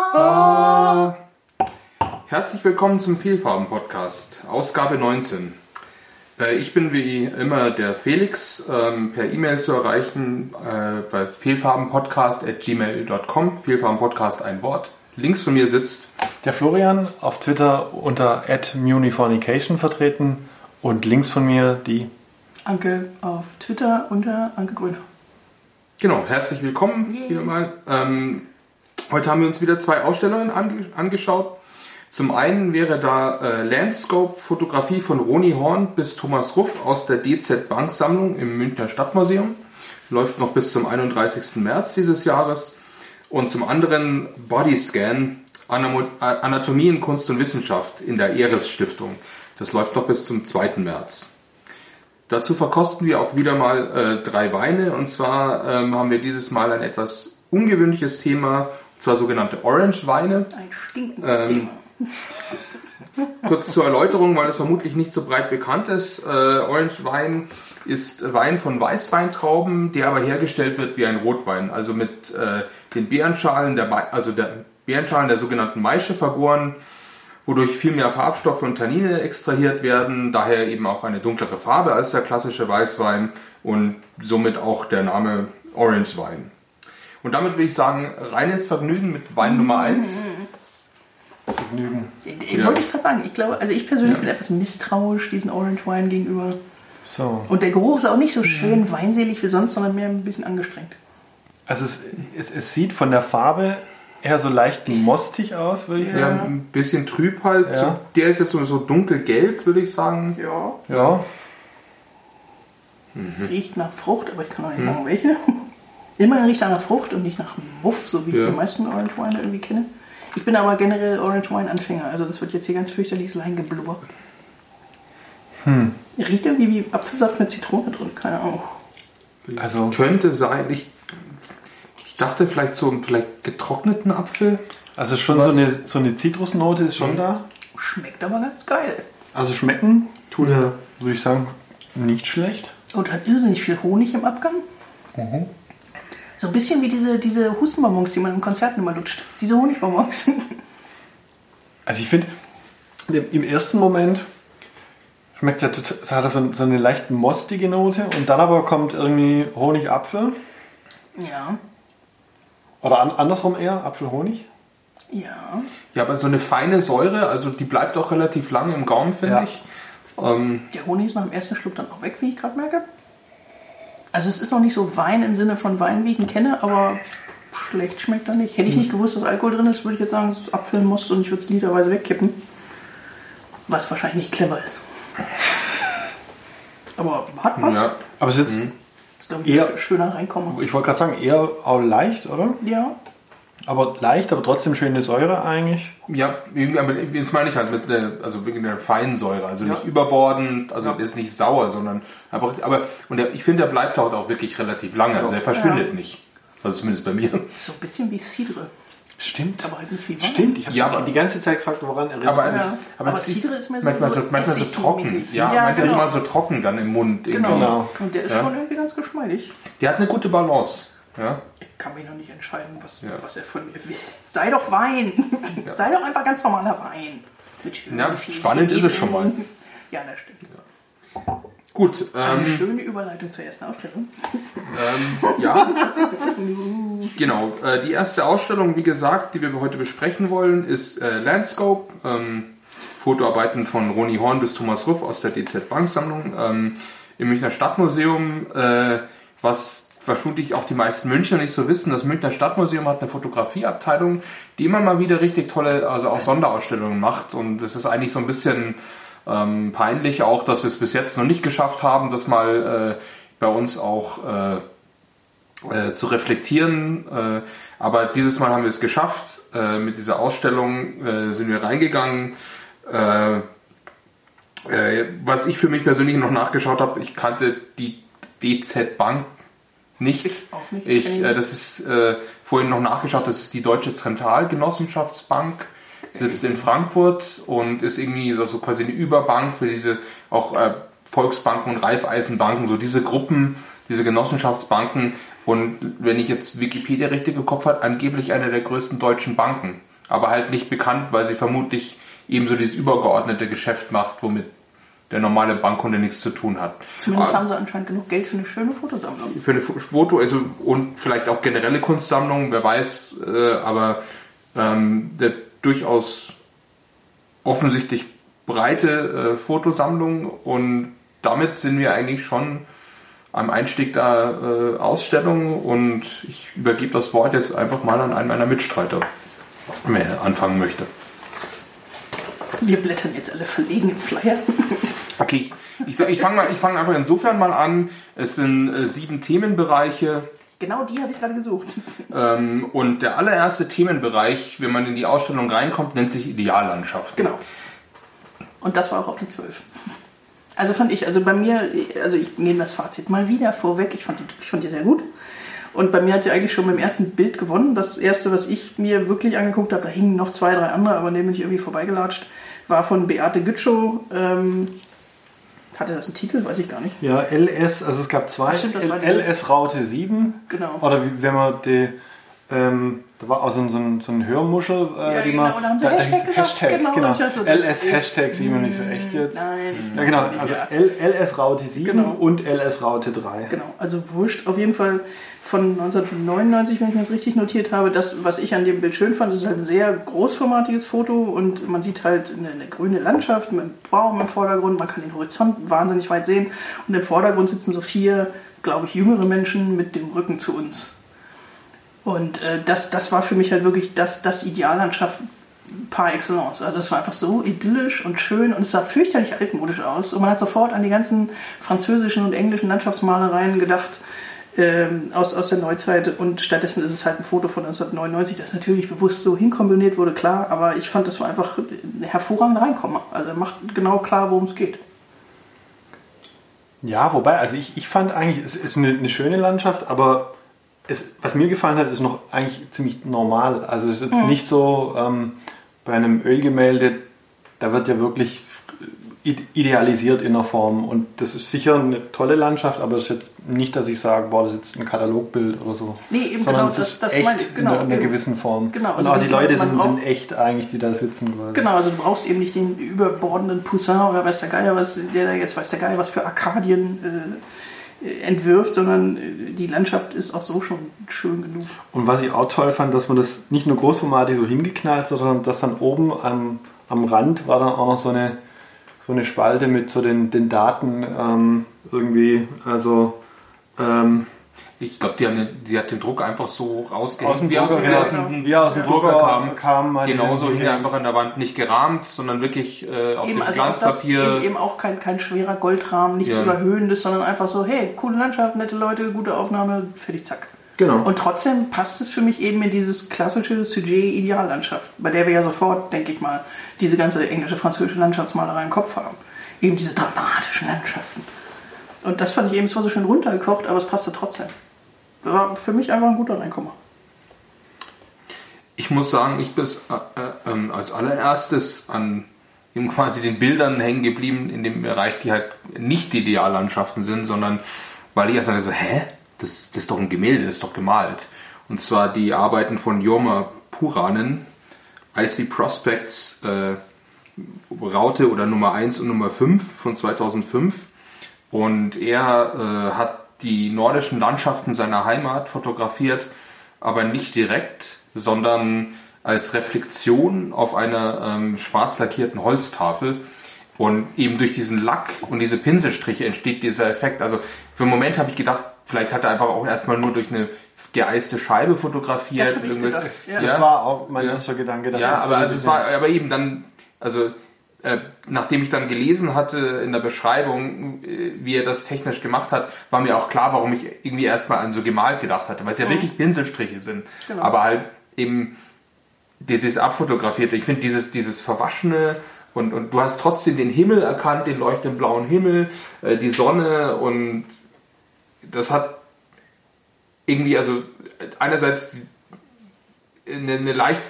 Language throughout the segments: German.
Ah. Herzlich willkommen zum Vielfarben-Podcast, Ausgabe 19. Äh, ich bin wie immer der Felix, ähm, per E-Mail zu erreichen äh, bei vielfarbenpodcast.gmail.com. Vielfarbenpodcast ein Wort. Links von mir sitzt der Florian auf Twitter unter @munifornication vertreten und links von mir die Anke auf Twitter unter Anke Grüner. Genau, herzlich willkommen wieder mal. Ähm, heute haben wir uns wieder zwei Ausstellungen ange angeschaut. Zum einen wäre da äh, Landscope Fotografie von Roni Horn bis Thomas Ruff aus der DZ Bank Sammlung im Münchner Stadtmuseum. Läuft noch bis zum 31. März dieses Jahres. Und zum anderen Bodyscan Anatomie in Kunst und Wissenschaft in der Eres Stiftung. Das läuft noch bis zum 2. März. Dazu verkosten wir auch wieder mal äh, drei Weine. Und zwar ähm, haben wir dieses Mal ein etwas ungewöhnliches Thema, zwar sogenannte Orange-Weine. Ein stinkendes ähm, Thema. kurz zur Erläuterung, weil es vermutlich nicht so breit bekannt ist. Äh, Orange Wein ist Wein von Weißweintrauben, der aber hergestellt wird wie ein Rotwein, also mit äh, den Beerenschalen der, also der Beerenschalen der sogenannten Maische vergoren wodurch viel mehr Farbstoffe und Tannine extrahiert werden, daher eben auch eine dunklere Farbe als der klassische Weißwein und somit auch der Name Orange Wein. Und damit würde ich sagen, rein ins Vergnügen mit Wein Nummer 1. Vergnügen. Ja. Wollte ich gerade sagen, ich glaube, also ich persönlich ja. bin etwas misstrauisch diesen Orange Wein gegenüber. So. Und der Geruch ist auch nicht so schön ja. weinselig wie sonst, sondern mehr ein bisschen angestrengt. Also es, es, es sieht von der Farbe eher so leicht mostig aus, würde ich sagen. Ja, ein bisschen trüb halt. Ja. So, der ist jetzt so, so dunkelgelb, würde ich sagen. Ja. Ja. Mhm. Riecht nach Frucht, aber ich kann auch nicht mhm. sagen, welche. Immerhin riecht er nach Frucht und nicht nach Muff, so wie ja. ich die meisten Orange Wine irgendwie kenne. Ich bin aber generell Orange Wine Anfänger, also das wird jetzt hier ganz fürchterliches Leingeblubber. Hm. Riecht irgendwie wie Apfelsaft mit Zitrone drin, keine Ahnung. Also könnte sein. Ich dachte vielleicht so einen vielleicht getrockneten Apfel. Also schon so eine, so eine Zitrusnote ist schon mhm. da. Schmeckt aber ganz geil. Also schmecken tut er, würde ich sagen, nicht schlecht. Und hat irrsinnig viel Honig im Abgang. Mhm. So ein bisschen wie diese, diese Hustenbonbons, die man im Konzerten immer lutscht. Diese Honigbonbons. Also ich finde, im ersten Moment schmeckt er, hat er so, so eine leicht mostige Note und dann aber kommt irgendwie Honigapfel. Ja. Oder an, andersrum eher, Apfelhonig? Ja. Ja, aber so eine feine Säure, also die bleibt auch relativ lange im Gaumen, finde ja. ich. Ähm, Der Honig ist nach dem ersten Schluck dann auch weg, wie ich gerade merke. Also es ist noch nicht so Wein im Sinne von Wein, wie ich ihn kenne, aber schlecht schmeckt er nicht. Hätte ich nicht gewusst, dass Alkohol drin ist, würde ich jetzt sagen, dass es abfüllen muss und ich würde es literweise wegkippen. Was wahrscheinlich nicht clever ist. Aber hat was. Ja. Aber es ist jetzt, mhm glaube ich, eher, schöner reinkommen. Ich wollte gerade sagen, eher auch leicht, oder? Ja. Aber leicht, aber trotzdem schöne Säure eigentlich. Ja, jetzt meine ich halt mit der, also wegen der feinen Säure, also ja. nicht überbordend, also ja. ist nicht sauer, sondern einfach, aber, und der, ich finde, der bleibt halt auch wirklich relativ lange, also der verschwindet ja. nicht. Also zumindest bei mir. So ein bisschen wie Cidre. Stimmt. Aber halt nicht wie Wein. Stimmt, ich habe ja, die ganze Zeit gefragt, woran erinnert aber, ja. aber, aber Cidre ist mir so, manchmal so, manchmal so trocken. Ja, ja manchmal genau. ist so trocken dann im Mund. Genau. genau. Und der ist ja. schon irgendwie ganz geschmeidig. Der hat eine gute Balance. Ja. Ich kann mich noch nicht entscheiden, was, ja. was er von mir will. Sei doch Wein. Sei doch einfach ganz normaler Wein. ja, spannend ist es schon mal. Ja, das stimmt. Gut. Eine ähm, schöne Überleitung zur ersten Ausstellung. Ähm, ja. genau. Äh, die erste Ausstellung, wie gesagt, die wir heute besprechen wollen, ist äh, Landscope. Ähm, Fotoarbeiten von Roni Horn bis Thomas Ruff aus der DZ Banksammlung ähm, im Münchner Stadtmuseum, äh, was vermutlich auch die meisten Münchner nicht so wissen. Das Münchner Stadtmuseum hat eine Fotografieabteilung, die immer mal wieder richtig tolle, also auch Sonderausstellungen macht. Und das ist eigentlich so ein bisschen ähm, peinlich auch, dass wir es bis jetzt noch nicht geschafft haben, das mal äh, bei uns auch äh, äh, zu reflektieren. Äh, aber dieses Mal haben wir es geschafft. Äh, mit dieser Ausstellung äh, sind wir reingegangen. was ich für mich persönlich noch nachgeschaut habe, ich kannte die DZ Bank nicht. Ich, nicht. ich das ist vorhin noch nachgeschaut, das ist die Deutsche Zentralgenossenschaftsbank sitzt in Frankfurt und ist irgendwie so, so quasi eine Überbank für diese auch äh, Volksbanken und Raiffeisenbanken, so diese Gruppen, diese Genossenschaftsbanken. Und wenn ich jetzt Wikipedia richtig im Kopf habe, angeblich eine der größten deutschen Banken. aber halt nicht bekannt, weil sie vermutlich eben so dieses übergeordnete Geschäft macht, womit der normale Bankkunde nichts zu tun hat. Zumindest haben sie anscheinend genug Geld für eine schöne Fotosammlung. Für eine Foto, also und vielleicht auch generelle Kunstsammlung, wer weiß, äh, aber ähm, der durchaus offensichtlich breite äh, Fotosammlung und damit sind wir eigentlich schon am Einstieg der äh, Ausstellung und ich übergebe das Wort jetzt einfach mal an einen meiner Mitstreiter, wenn er anfangen möchte. Wir blättern jetzt alle verlegen im Flyer. Okay, ich, ich, ich fange fang einfach insofern mal an. Es sind äh, sieben Themenbereiche. Genau die habe ich gerade gesucht. Ähm, und der allererste Themenbereich, wenn man in die Ausstellung reinkommt, nennt sich Ideallandschaft. Genau. Und das war auch auf die zwölf. Also fand ich, also bei mir, also ich nehme das Fazit mal wieder vorweg. Ich fand die, ich fand die sehr gut. Und bei mir hat sie eigentlich schon beim ersten Bild gewonnen. Das erste, was ich mir wirklich angeguckt habe, da hingen noch zwei, drei andere, aber neben bin ich irgendwie vorbeigelatscht, war von Beate Gütschow. Ähm, hatte das einen Titel? Weiß ich gar nicht. Ja, LS, also es gab zwei. Stimmt, LS Raute 7. Genau. Oder wie, wenn man die, ähm, da war auch so ein, so ein, so ein Hörmuschel, äh, Ja, die genau, man. da sie da Hashtag hieß Hashtag, genau, genau. so, das LS Hashtag 7 nicht so echt jetzt. Nein. Ja, genau. Also Ja. LS Raute 7 Genau. und LS Raute 3. Genau, also wurscht. Auf jeden Fall von 1999, wenn ich mir das richtig notiert habe. Das, was ich an dem Bild schön fand, ist ein sehr großformatiges Foto und man sieht halt eine, eine grüne Landschaft mit einem Baum im Vordergrund. Man kann den Horizont wahnsinnig weit sehen und im Vordergrund sitzen so vier, glaube ich, jüngere Menschen mit dem Rücken zu uns. Und äh, das, das war für mich halt wirklich das, das Ideallandschaft par excellence. Also es war einfach so idyllisch und schön und es sah fürchterlich altmodisch aus. Und man hat sofort an die ganzen französischen und englischen Landschaftsmalereien gedacht ähm, aus, aus der Neuzeit. Und stattdessen ist es halt ein Foto von 1999, das natürlich bewusst so hinkombiniert wurde, klar. Aber ich fand, das war einfach ein hervorragender Reinkommen. Also macht genau klar, worum es geht. Ja, wobei, also ich, ich fand eigentlich, es ist eine, eine schöne Landschaft, aber es, was mir gefallen hat, ist noch eigentlich ziemlich normal. Also es ist jetzt nicht so ähm, bei einem Ölgemälde, da wird ja wirklich idealisiert in der Form und das ist sicher eine tolle Landschaft, aber es ist jetzt nicht, dass ich sage, boah, das ist jetzt ein Katalogbild oder so. Nee, eben Sondern genau, es das- ist das echt meine genau, in einer, in einer eben. gewissen Form. Genau, und also auch das die Leute sind, braucht- sind echt eigentlich, die da sitzen quasi. Genau, also du brauchst eben nicht den überbordenden Poussin oder weiß der Geier was, der da jetzt weiß der Geier was für Arkadien äh, äh, entwirft, sondern äh, die Landschaft ist auch so schon schön genug. Und was ich auch toll fand, dass man das nicht nur großformatig so hingeknallt, sondern dass dann oben am, am Rand war dann auch noch so eine, so eine Spalte mit so den, den Daten ähm, irgendwie, also ähm, Ich glaube, die, haben den- die hat den Druck einfach so rausgehängt, aus dem wie aus, Drucker, aus dem wie aus dem Drucker Drucker kam. kam die Genauso hing einfach an der Wand nicht gerahmt, sondern wirklich äh, auf Eben, dem also auch das, Glanzpapier. eben, eben auch kein, kein schwerer Goldrahmen, nichts Ja. Überhöhendes, sondern einfach so, hey, coole Landschaft, nette Leute, gute Aufnahme, fertig, zack. Genau. Und trotzdem passt es für mich eben in dieses klassische Sujet-Ideallandschaft, bei der wir ja sofort, denke ich mal, diese ganze englische, französische Landschaftsmalerei im Kopf haben. Eben diese dramatischen Landschaften. Und das fand ich eben zwar so schön runtergekocht, aber es passte trotzdem. War für mich einfach ein guter Reinkommer. Ich muss sagen, ich bin äh, äh, ähm, als allererstes an eben quasi den Bildern hängen geblieben in dem Bereich, die halt nicht die Ideallandschaften sind, sondern weil ich erst mal so, hä? Das, das ist doch ein Gemälde, das ist doch gemalt. Und zwar die Arbeiten von Jorma Puranen, Icy Prospects, äh, Raute oder Nummer 1 und Nummer 5 von 2005. Und er äh, hat die nordischen Landschaften seiner Heimat fotografiert, aber nicht direkt, sondern als Reflexion auf einer ähm, schwarz lackierten Holztafel. Und eben durch diesen Lack und diese Pinselstriche entsteht dieser Effekt. Also für einen Moment habe ich gedacht, vielleicht hat er einfach auch erstmal nur durch eine geeiste Scheibe fotografiert. Das Irgendwas- gedacht, ja. Das Ja. war auch mein Ja. erster Gedanke. dass Ja, aber also es war aber eben dann, also äh, nachdem ich dann gelesen hatte in der Beschreibung, äh, wie er das technisch gemacht hat, war mir auch klar, warum ich irgendwie erstmal an so gemalt gedacht hatte, weil es ja wirklich Pinselstriche sind. Genau. Aber halt eben dieses abfotografierte. Ich finde dieses, dieses Verwaschene und, und du hast trotzdem den Himmel erkannt, den leuchtenden blauen Himmel, äh, die Sonne und das hat irgendwie, also einerseits eine, eine leicht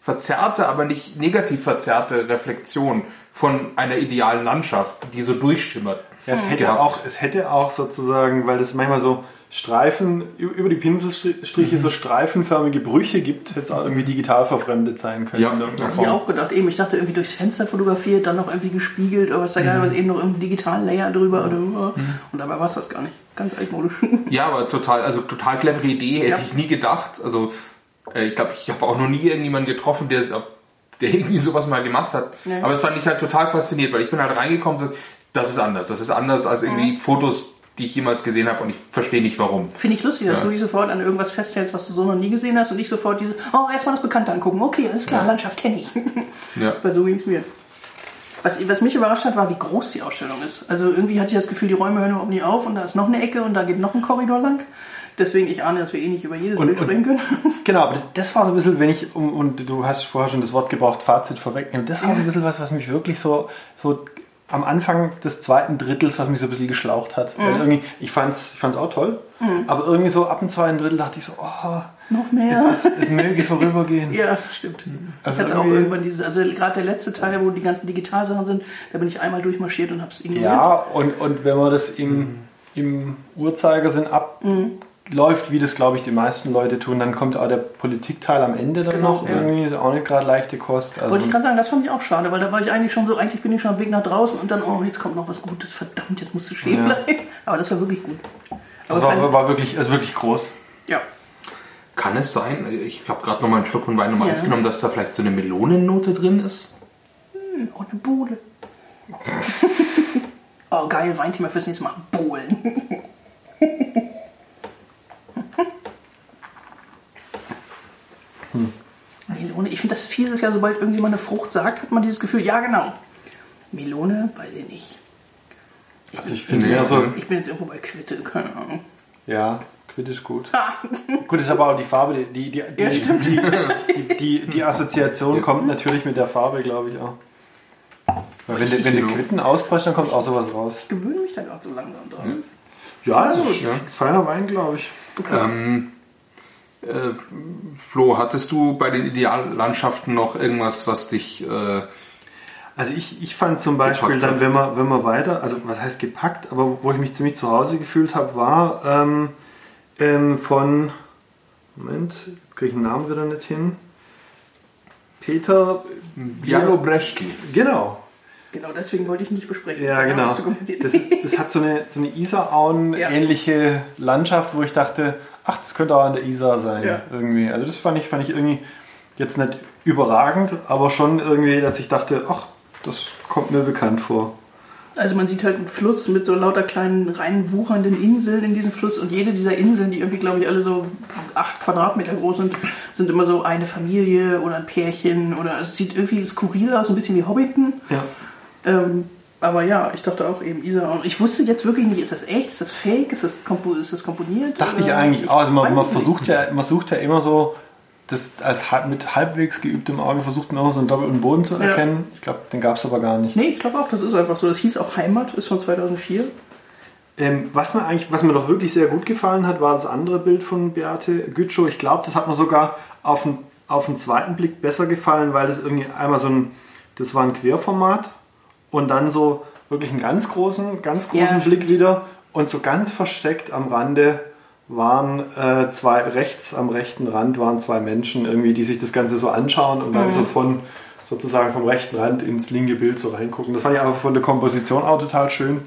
verzerrte, aber nicht negativ verzerrte Reflexion von einer idealen Landschaft, die so durchschimmert. Ja, es hätte gehabt. auch, es hätte auch sozusagen, weil das manchmal so Streifen, über die Pinselstriche Mhm. so streifenförmige Brüche gibt, hätte es auch irgendwie digital verfremdet sein können. Ja. in irgendeiner Hab ich auch gedacht, eben, ich dachte irgendwie durchs Fenster fotografiert, dann noch irgendwie gespiegelt, aber es ist ja Mhm. geil, was eben noch irgendein digitalen Layer drüber oder und dabei war es das gar nicht. Ganz altmodisch. Ja, aber total, also total clevere Idee, hätte Ja. ich nie gedacht. Also äh, ich glaube, ich habe auch noch nie irgendjemanden getroffen, der, der irgendwie sowas mal gemacht hat. Ja. Aber es fand ich halt total fasziniert, weil ich bin halt reingekommen und so, das ist anders. Das ist anders als irgendwie Mhm. Fotos, die ich jemals gesehen habe und ich verstehe nicht warum. Finde ich lustig, dass Ja. du dich sofort an irgendwas festhältst, was du so noch nie gesehen hast und ich sofort dieses, oh, erstmal das Bekannte angucken. Okay, alles klar, Landschaft kenne ich. Ja. Weil so ging es mir. Was, was mich überrascht hat, war, wie groß die Ausstellung ist. Also irgendwie hatte ich das Gefühl, die Räume hören überhaupt nicht auf und da ist noch eine Ecke und da geht noch ein Korridor lang. Deswegen, ich ahne, dass wir eh nicht über jedes Und- Bild und- sprechen können. Genau, aber das war so ein bisschen, wenn ich, um, und du hast vorher schon das Wort gebraucht, Fazit vorwegnehmen, das war so ein bisschen was, was mich wirklich so, so am Anfang des zweiten Drittels, was mich so ein bisschen geschlaucht hat. Mhm. Weil irgendwie, ich fand's, ich fand's auch toll, aber irgendwie so ab dem zweiten Drittel dachte ich so, oh, noch mehr. es, es, es möge vorübergehen. Ja, stimmt. Also ich hatte auch irgendwann dieses, also gerade der letzte Teil, wo die ganzen Digitalsachen sind, da bin ich einmal durchmarschiert und hab's ignoriert. Ja, und, und wenn man das im, im Uhrzeigersinn abläuft, wie das glaube ich die meisten Leute tun, dann kommt auch der Politikteil am Ende dann Genau, noch. ja. Irgendwie ist auch nicht gerade leichte Kost. Also, Wollte ich gerade sagen, das fand ich auch schade, weil da war ich eigentlich schon so, eigentlich bin ich schon am Weg nach draußen und dann, oh, jetzt kommt noch was Gutes, verdammt, jetzt musst du stehen Ja. bleiben. Aber das war wirklich gut. das Aber war, kein- war wirklich, also wirklich groß. ja, Kann es sein, ich habe gerade noch mal einen Schluck von Wein Nummer Ja. 1 genommen, dass da vielleicht so eine Melonennote drin ist? oh, eine Bude. oh, geil, Weinthema fürs nächste Mal. Bohlen. Melone, ich finde das fies ist ja, sobald irgendjemand eine Frucht sagt, hat man dieses Gefühl, ja genau. Melone, weiß ich nicht. Also ich finde mehr so. Ich bin jetzt irgendwo bei Quitte, keine Ahnung. ja, Quitt ist gut. Gut ist aber auch die Farbe, die, die, die, Ja, die, die, die, die, die Assoziation kommt natürlich mit der Farbe, glaube ich auch. Weil wenn, du- wenn du genau. Quitten auspresst, dann kommt auch sowas raus. ich gewöhne mich da gerade so langsam dran. Ja, ist ja. feiner Wein, glaube ich. Ähm, äh, Flo, hattest du bei den Ideallandschaften noch irgendwas, was dich... Äh, Also ich, ich fand zum Beispiel dann, wenn man, wenn man weiter, also was heißt gepackt, aber wo ich mich ziemlich zu Hause gefühlt habe, war ähm, ähm, von, Moment, jetzt kriege ich den Namen wieder nicht hin, Peter, Bialobreschki. genau, Genau, deswegen wollte ich nicht besprechen. ja genau, das, ist, das hat so eine, so eine Isarauen-ähnliche Landschaft, wo ich dachte, ach, das könnte auch an der Isar sein, Ja. irgendwie, also das fand ich, fand ich irgendwie jetzt nicht überragend, aber schon irgendwie, dass ich dachte, ach, das kommt mir bekannt vor. Also man sieht halt einen Fluss mit so lauter kleinen rein wuchernden Inseln in diesem Fluss und jede dieser Inseln, die irgendwie glaube ich alle so acht Quadratmeter groß sind, sind immer so eine Familie oder ein Pärchen oder es sieht irgendwie skurril aus, ein bisschen wie Hobbiten. Ja. Ähm, aber ja, ich dachte auch eben Isa und ich wusste jetzt wirklich nicht, ist das echt, ist das fake, ist das, kompo ist das komponiert? Dachte ich eigentlich auch. Also man, man versucht ja, man sucht ja immer so, das als mit halbwegs geübtem Auge versucht man immer so einen doppelten Boden zu Ja. erkennen. Ich glaube, den gab es aber gar nicht. Nee, ich glaube auch, das ist einfach so. Das hieß auch Heimat, ist von 2004. Ähm, was mir eigentlich, was mir doch wirklich sehr gut gefallen hat, war das andere Bild von Beate Gütschow. Ich glaube, das hat mir sogar auf den, auf den zweiten Blick besser gefallen, weil das irgendwie einmal so ein, das war ein Querformat und dann so wirklich einen ganz großen, ganz großen Ja, Blick wieder und so ganz versteckt am Rande waren äh, zwei, rechts am rechten Rand waren zwei Menschen irgendwie, die sich das Ganze so anschauen und dann so von sozusagen vom rechten Rand ins linke Bild so reingucken. Das fand ich einfach von der Komposition auch total schön.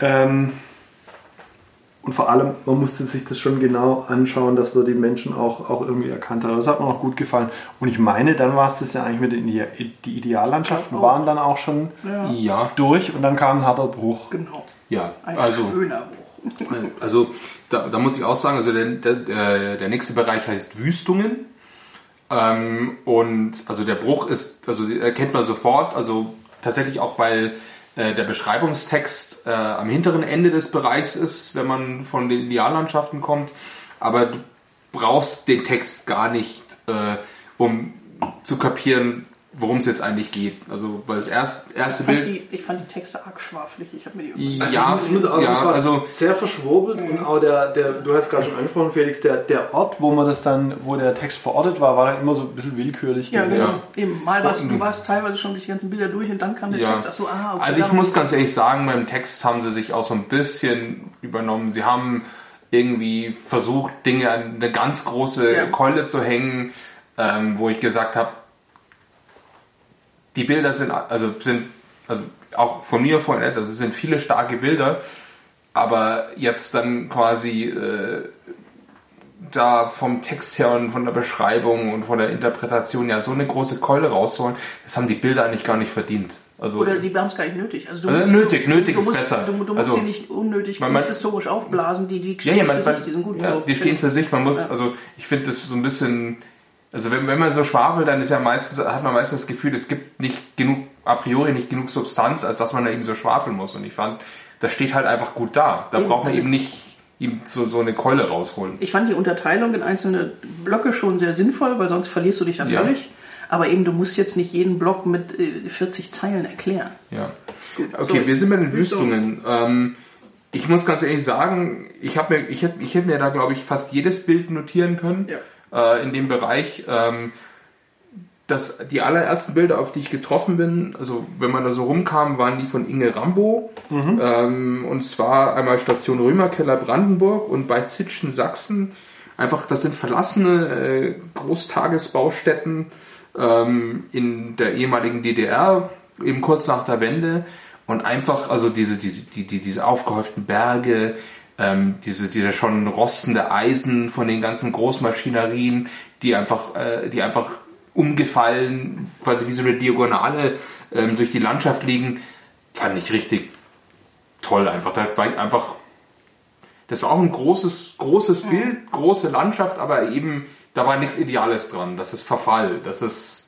Ähm, und vor allem, man musste sich das schon genau anschauen, dass wir die Menschen auch, auch irgendwie erkannt haben. Das hat mir auch gut gefallen. Und ich meine, dann war es das ja eigentlich mit den die Ideallandschaften auch. waren dann auch schon Ja, durch und dann kam ein harter Bruch. genau. ja. Ein Also, schöner Bruch. also da, da muss ich auch sagen, also der, der, der der nächste Bereich heißt Wüstungen. Ähm, und also der Bruch ist, also erkennt man sofort, also tatsächlich auch, weil äh, der Beschreibungstext äh, am hinteren Ende des Bereichs ist, wenn man von den Ideallandschaften kommt. Aber du brauchst den Text gar nicht, äh, um zu kapieren, worum es jetzt eigentlich geht. Also, weil das erst, erste Ich fand, Bild. die, ich fand die Texte arg schwaflich. Ich habe mir die irgendwann- Also Ja, ich muss, ich muss auch, ja, es war also- sehr verschwurbelt und auch der, der, du hast gerade schon angesprochen, Felix, der, der Ort, wo man das dann, wo der Text verortet war, war dann immer so ein bisschen willkürlich. Ja, genau. Eben, mal warst du warst teilweise schon durch die ganzen Bilder durch und dann kam der Ja. Text. Ach so, ah, okay. Also ich muss ganz ehrlich sagen, beim Text haben sie sich auch so ein bisschen übernommen. Sie haben irgendwie versucht, Dinge an eine ganz große Ja. Keule zu hängen, ähm, wo ich gesagt habe, die Bilder sind, also sind, also auch von mir vorhin, also es sind viele starke Bilder, aber jetzt dann quasi äh, da vom Text her und von der Beschreibung und von der Interpretation ja so eine große Keule rausholen, das haben die Bilder eigentlich gar nicht verdient. Also, Oder die haben es gar nicht nötig. Also, Also musst, nötig, du, nötig du ist musst, besser. Du, du musst Also, sie nicht unnötig man- man- kunsthistorisch aufblasen, die, die ja, stehen ja, man, für sich, die sind gut. ja, die stehen für sich. Man muss, also ich finde das so ein bisschen, also wenn, wenn man so schwafelt, dann ist ja meistens, hat man meistens das Gefühl, es gibt nicht genug, a priori nicht genug Substanz, als dass man da eben so schwafeln muss. Und ich fand, das steht halt einfach gut da. Da Eben, braucht man also- eben nicht ihm so, so eine Keule rausholen. Ich fand die Unterteilung in einzelne Blöcke schon sehr sinnvoll, weil sonst verlierst du dich da Ja. völlig. Aber eben, du musst jetzt nicht jeden Block mit äh, 40 Zeilen erklären. Ja. Gut, Okay, so. wir sind bei den Wüstung. Wüstungen. Ähm, ich muss ganz ehrlich sagen, ich mir, ich hätte, ich hätte mir da glaube ich fast jedes Bild notieren können äh, in dem Bereich. Ähm, das, die allerersten Bilder, auf die ich getroffen bin, also wenn man da so rumkam, waren die von Inge Rambo. Ähm, und zwar einmal Station Römerkeller Brandenburg und bei Zitschen Sachsen. Einfach, das sind verlassene äh, Großtagesbaustätten ähm, in der ehemaligen DDR, eben kurz nach der Wende. Und einfach, also diese, diese, die, die, diese aufgehäuften Berge, ähm, diese, diese schon rostende Eisen von den ganzen Großmaschinerien, die einfach, äh, die einfach umgefallen, quasi wie so eine Diagonale ähm, durch die Landschaft liegen, fand ich richtig toll einfach. Da war einfach, das war auch ein großes, großes Bild, große Landschaft, aber eben, da war nichts Ideales dran. Das ist Verfall, das ist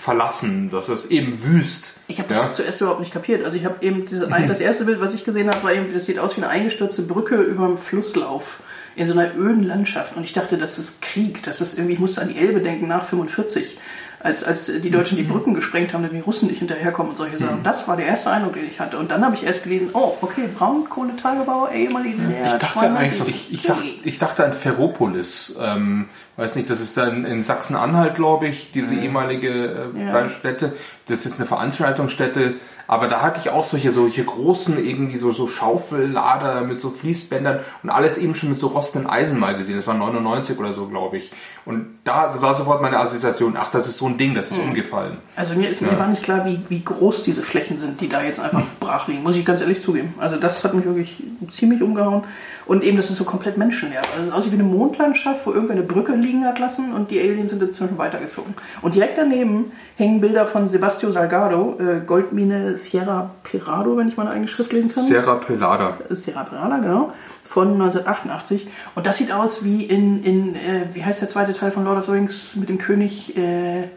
verlassen, das ist eben wüst. Ich habe ja? das zuerst überhaupt nicht kapiert. Also ich habe eben diese, ein, das erste Bild, was ich gesehen habe, war eben, das sieht aus wie eine eingestürzte Brücke über einem Flusslauf in so einer öden Landschaft. Und ich dachte, das ist Krieg. Das ist irgendwie, ich musste an die Elbe denken nach 45. Als, als die Deutschen die Brücken gesprengt haben, damit die Russen nicht hinterherkommen und solche Sachen. Das war der erste Eindruck, den ich hatte. Und dann habe ich erst gelesen, oh, okay, Braunkohletagebau, ehemalige Ich dachte 92. einfach, Ich, ich, dachte, ich dachte an Ferropolis. Ähm, weiß nicht, das ist dann in Sachsen-Anhalt, glaube ich, diese ehemalige äh, Ja. Stätte. Das ist eine Veranstaltungsstätte. Aber da hatte ich auch solche, solche großen, irgendwie so, so Schaufellader mit so Fließbändern und alles eben schon mit so rostenden Eisen mal gesehen. Das war 99 oder so, glaube ich. Und da war sofort meine Assoziation, ach, das ist so ein Ding, das ist umgefallen. Also mir, ist, mir war nicht klar, wie, wie groß diese Flächen sind, die da jetzt einfach brach liegen, muss ich ganz ehrlich zugeben. Also das hat mich wirklich ziemlich umgehauen. Und eben, das ist so komplett menschenleer. Also es aussieht wie eine Mondlandschaft, wo irgendwer eine Brücke liegen hat lassen und die Aliens sind dazwischen weitergezogen. Und direkt daneben hängen Bilder von Sebastio Salgado, äh, Goldmine Sierra Pirado, wenn ich meine eigene Schrift lesen kann. Sierra Pelada. Sierra Pirada, genau, von 1988. Und das sieht aus wie in, in äh, wie heißt der zweite Teil von Lord of the Rings mit dem König, äh,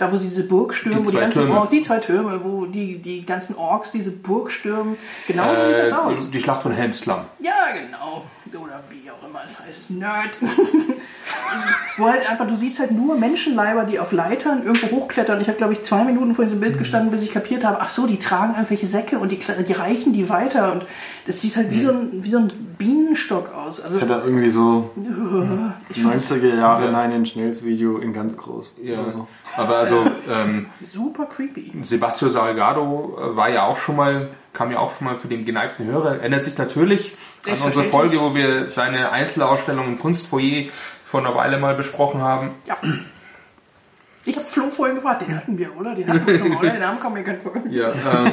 da wo sie diese Burg stürmen, Die wo die ganzen Türme. Orks, die zwei Türme, wo die, die ganzen Orks diese Burg stürmen. Genau so sieht das aus. Äh, die Schlacht von Helmsklamm. Ja, genau. Oder wie es heißt. Nerd. Wo halt einfach, du siehst halt nur Menschenleiber, die auf Leitern irgendwo hochklettern. Ich habe, glaube ich, zwei Minuten vor diesem Bild gestanden, bis ich kapiert habe, ach so, die tragen irgendwelche Säcke und die, die reichen die weiter. Und das sieht halt wie, so ein, wie so ein Bienenstock aus. Also, Das hat er irgendwie so ich fand das 90er Jahre Ja. Nine Inch Nails Video in ganz groß. Ja. So. Aber also, ähm, super creepy. Sebastio Salgado äh, war ja auch schon mal, kam ja auch schon mal für den geneigten Hörer, erinnert sich natürlich an unsere. Folge, wo wir seine Einzelausstellung im Kunstfoyer vor einer Weile mal besprochen haben. Ja. Ich habe Flo vorhin gefragt, den hatten wir, oder? Den hatten wir schon mal, oder? Den Namen kommt mir gar nicht vor. Ja, ähm,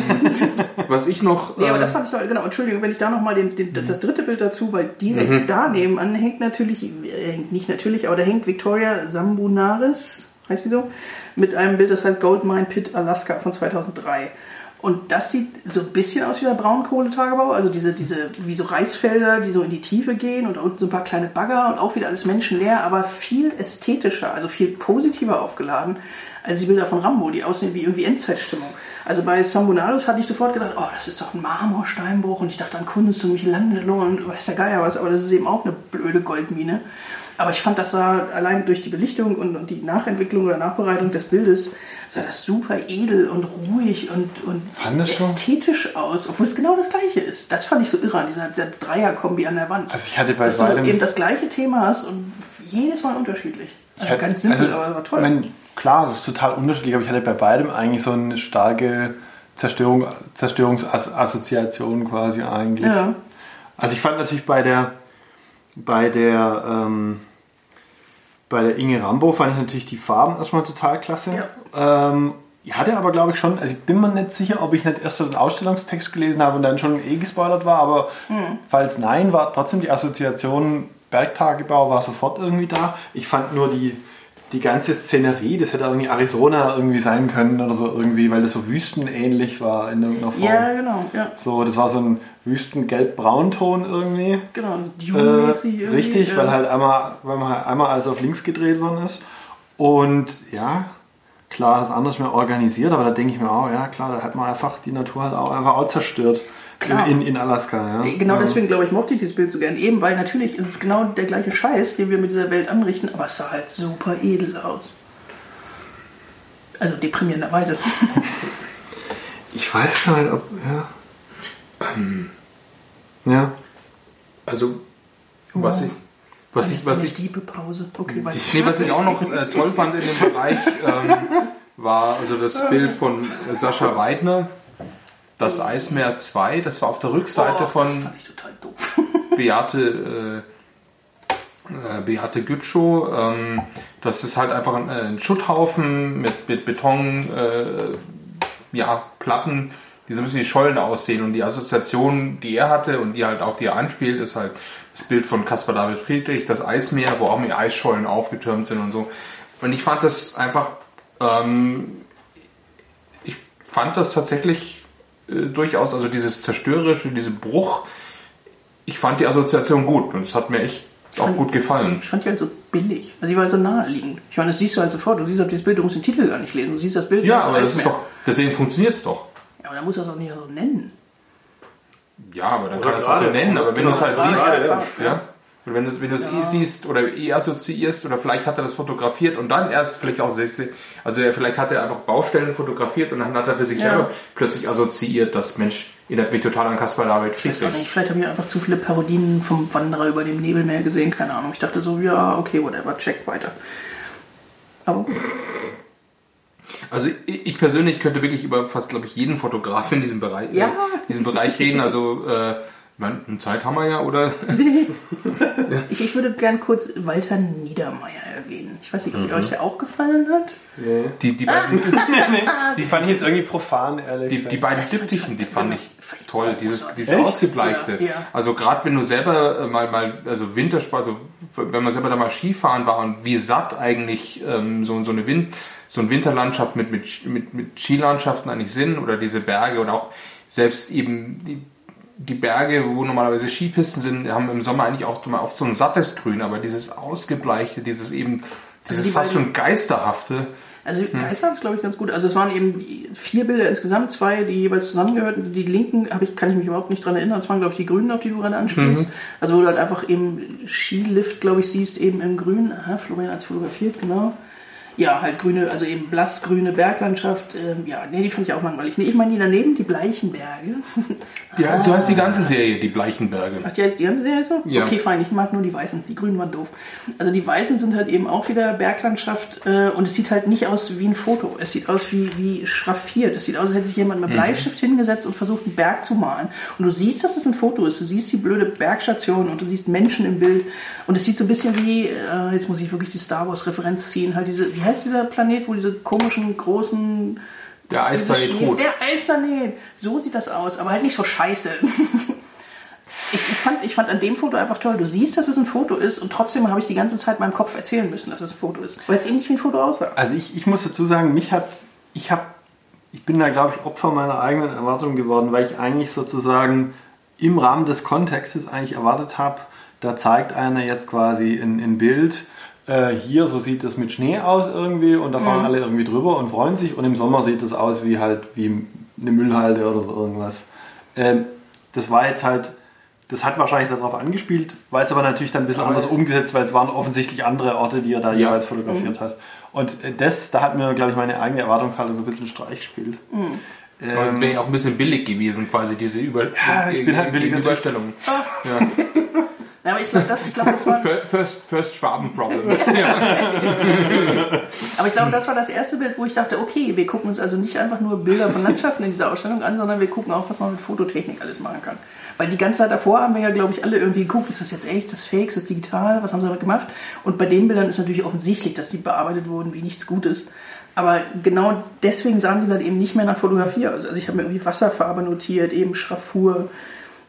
was ich noch. Nee, aber äh, das fand ich toll. Genau, Entschuldigung, wenn ich da nochmal den, den, das dritte Bild dazu, weil direkt Mhm. daneben an hängt natürlich, äh, hängt nicht natürlich, aber da hängt Victoria Sambunaris, heißt sie so, mit einem Bild, das heißt Goldmine Pit Alaska von 2003. Und das sieht so ein bisschen aus wie der Braunkohletagebau, also diese, diese, wie so Reisfelder, die so in die Tiefe gehen und unten so ein paar kleine Bagger und auch wieder alles menschenleer, aber viel ästhetischer, also viel positiver aufgeladen als die Bilder von Rambo, die aussehen wie irgendwie Endzeitstimmung. Also bei Sambunaris hatte ich sofort gedacht, oh, das ist doch ein Marmorsteinbruch und ich dachte an Kunst und Michelangelo und weiß der Geier was, aber das ist eben auch eine blöde Goldmine. Aber ich fand, das sah allein durch die Belichtung und, und die Nachentwicklung oder Nachbereitung des Bildes, sah das super edel und ruhig und, und Fandest du? ästhetisch aus, obwohl es genau das gleiche ist. Das fand ich so irre an dieser, dieser Dreierkombi an der Wand. Also ich hatte bei dass du beidem- eben das gleiche Thema hast und jedes Mal unterschiedlich. Also Ich ganz hatte- simpel, also, aber war toll. Mein, klar, das ist total unterschiedlich, aber ich hatte bei beidem eigentlich so eine starke Zerstörung, Zerstörungsassoziation quasi eigentlich. Ja. Also ich fand natürlich bei der bei der, ähm, bei der Inge Rambo fand ich natürlich die Farben erstmal total klasse. Ja. Ähm, ich hatte aber, glaube ich, schon, also ich bin mir nicht sicher, ob ich nicht erst so den Ausstellungstext gelesen habe und dann schon eh gespoilert war, aber mhm. falls nein, war trotzdem die Assoziation Bergtagebau war sofort irgendwie da. Ich fand nur die, die ganze Szenerie, das hätte irgendwie Arizona irgendwie sein können oder so irgendwie, weil das so wüstenähnlich war in irgendeiner Form. Ja, genau. Ja. So, das war so ein Wüsten-Gelb-Braunton irgendwie. Genau, Dune-mäßig äh, Richtig, ja. weil halt einmal, weil man halt einmal alles auf links gedreht worden ist. Und ja, klar, das andere ist mehr organisiert, aber da denke ich mir auch, ja klar, da hat man einfach die Natur halt auch einfach auch zerstört. Klar. In, in Alaska, ja. Genau deswegen, glaube ich, mochte ich dieses Bild so gern. Eben, weil natürlich ist es genau der gleiche Scheiß, den wir mit dieser Welt anrichten, aber es sah halt super edel aus. Also deprimierenderweise. ich weiß gar nicht, ob. Ja. Ähm, ja. Also, was ich. Was ich, was ich, diebe Pause. Okay, nee, was ich auch noch äh, toll fand in dem Bereich, ähm, war also das Bild von Sascha Weidner das Eismeer 2, das war auf der Rückseite oh, von Beate, äh, äh, Beate Gütschow. Ähm, das ist halt einfach ein, ein Schutthaufen mit, mit Beton, äh, ja, Platten, die so ein bisschen wie Schollen aussehen. Und die Assoziation, die er hatte und die halt auch die er anspielt, ist halt das Bild von Caspar David Friedrich, das Eismeer, wo auch mehr Eisschollen aufgetürmt sind und so. Und ich fand das einfach, ähm, ich fand das tatsächlich äh, durchaus, also dieses Zerstörerische, diese Bruch, ich fand die Assoziation gut und es hat mir echt auch fand, gut gefallen. Ich fand die halt so billig. Also die war halt so naheliegend. Ich meine, das siehst du halt sofort. Du siehst halt dieses Bild, du musst den Titel gar nicht lesen. Du siehst das Bild. Ja, aber das ist doch, deswegen funktioniert es doch. Ja, aber dann muss du das auch nicht so nennen. Ja, aber dann Oder kann das so nennen. Aber wenn du es halt siehst, ja. ja. Und wenn du, wenn du es ja. eh siehst oder eh assoziierst oder vielleicht hat er das fotografiert und dann erst vielleicht auch, also vielleicht hat er einfach Baustellen fotografiert und dann hat er für sich ja. selber plötzlich assoziiert, dass Mensch, erinnert mich total an Kaspar David Friedrich. Nicht, vielleicht habe ich einfach zu viele Parodien vom Wanderer über dem Nebelmeer gesehen, keine Ahnung. Ich dachte so, ja, okay, whatever, check weiter. Aber gut. Also ich persönlich könnte wirklich über fast, glaube ich, jeden Fotograf in diesem Bereich, ja. äh, diesem Bereich reden. Also äh, Zeit haben wir ja, oder? ja. Ich, ich, würde gern kurz Walter Niedermeyer erwähnen. Ich weiß nicht, ob mhm. euch der auch gefallen hat. Nee. Die, die, beiden, ah. die fand ich jetzt irgendwie profan, ehrlich Die, die beiden Diptychen, die fand ich toll. Dieses, dieses Ausgebleichte. Ja, ja. Also gerade wenn du selber äh, mal, mal also Wintersport, also wenn man selber da mal Skifahren war und wie satt eigentlich ähm, so, so eine Wind, so eine Winterlandschaft mit, mit, mit, mit Skilandschaften eigentlich sind oder diese Berge oder auch selbst eben die die Berge, wo normalerweise Skipisten sind, haben im Sommer eigentlich auch oft so ein sattes Grün, aber dieses ausgebleichte, dieses eben, dieses also fast schon geisterhafte. Also hm. Geister ist glaube ich ganz gut. Also es waren eben vier Bilder insgesamt, zwei, die jeweils zusammengehörten. Die linken habe ich, kann ich mich überhaupt nicht dran erinnern. Das waren glaube ich die Grünen, auf die du gerade anspielst. Mhm. Also wo du halt einfach eben Skilift, glaube ich, siehst, eben im Grün. Aha, Florian es fotografiert, genau. Ja, halt grüne, also eben blassgrüne Berglandschaft. Ähm, ja, nee, die fand ich auch langweilig. Nee, ich meine die daneben, die Bleichenberge. Ja, ah. so heißt die ganze Serie, die Bleichenberge. Ach, die heißt die ganze Serie so? Ja. Okay, fein, ich mag nur die Weißen. Die Grünen waren doof. Also die Weißen sind halt eben auch wieder Berglandschaft äh, und es sieht halt nicht aus wie ein Foto. Es sieht aus wie, wie schraffiert. Es sieht aus, als hätte sich jemand mit mhm. Bleistift mhm. hingesetzt und versucht, einen Berg zu malen. Und du siehst, dass es ein Foto ist. Du siehst die blöde Bergstation und du siehst Menschen im Bild. Und es sieht so ein bisschen wie, äh, jetzt muss ich wirklich die Star Wars-Referenz ziehen, halt diese, wie heißt dieser Planet, wo diese komischen, großen der Eisplanet Rot. Der Eisplanet. So sieht das aus, aber halt nicht so scheiße. Ich, ich, fand, ich fand an dem Foto einfach toll. Du siehst, dass es ein Foto ist und trotzdem habe ich die ganze Zeit meinem Kopf erzählen müssen, dass es ein Foto ist. Weil es ähnlich wie ein Foto aussah. Also ich, ich muss dazu sagen, mich hat, ich habe, ich bin da glaube ich Opfer meiner eigenen Erwartungen geworden, weil ich eigentlich sozusagen im Rahmen des Kontextes eigentlich erwartet habe, da zeigt einer jetzt quasi ein, ein Bild, äh, hier, so sieht es mit Schnee aus irgendwie und da fahren mhm. alle irgendwie drüber und freuen sich und im Sommer sieht es aus wie halt wie eine Müllhalde oder so irgendwas. Ähm, das war jetzt halt, das hat wahrscheinlich darauf angespielt, weil es aber natürlich dann ein bisschen anders umgesetzt, weil es waren offensichtlich andere Orte, die er da ja. jeweils fotografiert mhm. hat. Und äh, das, da hat mir, glaube ich, meine eigene Erwartungshaltung so ein bisschen Streich gespielt. Mhm. Ähm, aber es wäre ja auch ein bisschen billig gewesen, quasi diese Über ja, ich bin halt billige Überstellung. Ja. Ja, aber ich glaube, das, ich glaub, das war. First, first Schwaben Problems. ja. Aber ich glaube, das war das erste Bild, wo ich dachte, okay, wir gucken uns also nicht einfach nur Bilder von Landschaften in dieser Ausstellung an, sondern wir gucken auch, was man mit Fototechnik alles machen kann. Weil die ganze Zeit davor haben wir ja, glaube ich, alle irgendwie geguckt, ist das jetzt echt, ist das fake, ist das digital, was haben sie damit gemacht? Und bei den Bildern ist natürlich offensichtlich, dass die bearbeitet wurden wie nichts Gutes. Aber genau deswegen sahen sie dann eben nicht mehr nach Fotografie aus. Also ich habe mir irgendwie Wasserfarbe notiert, eben Schraffur.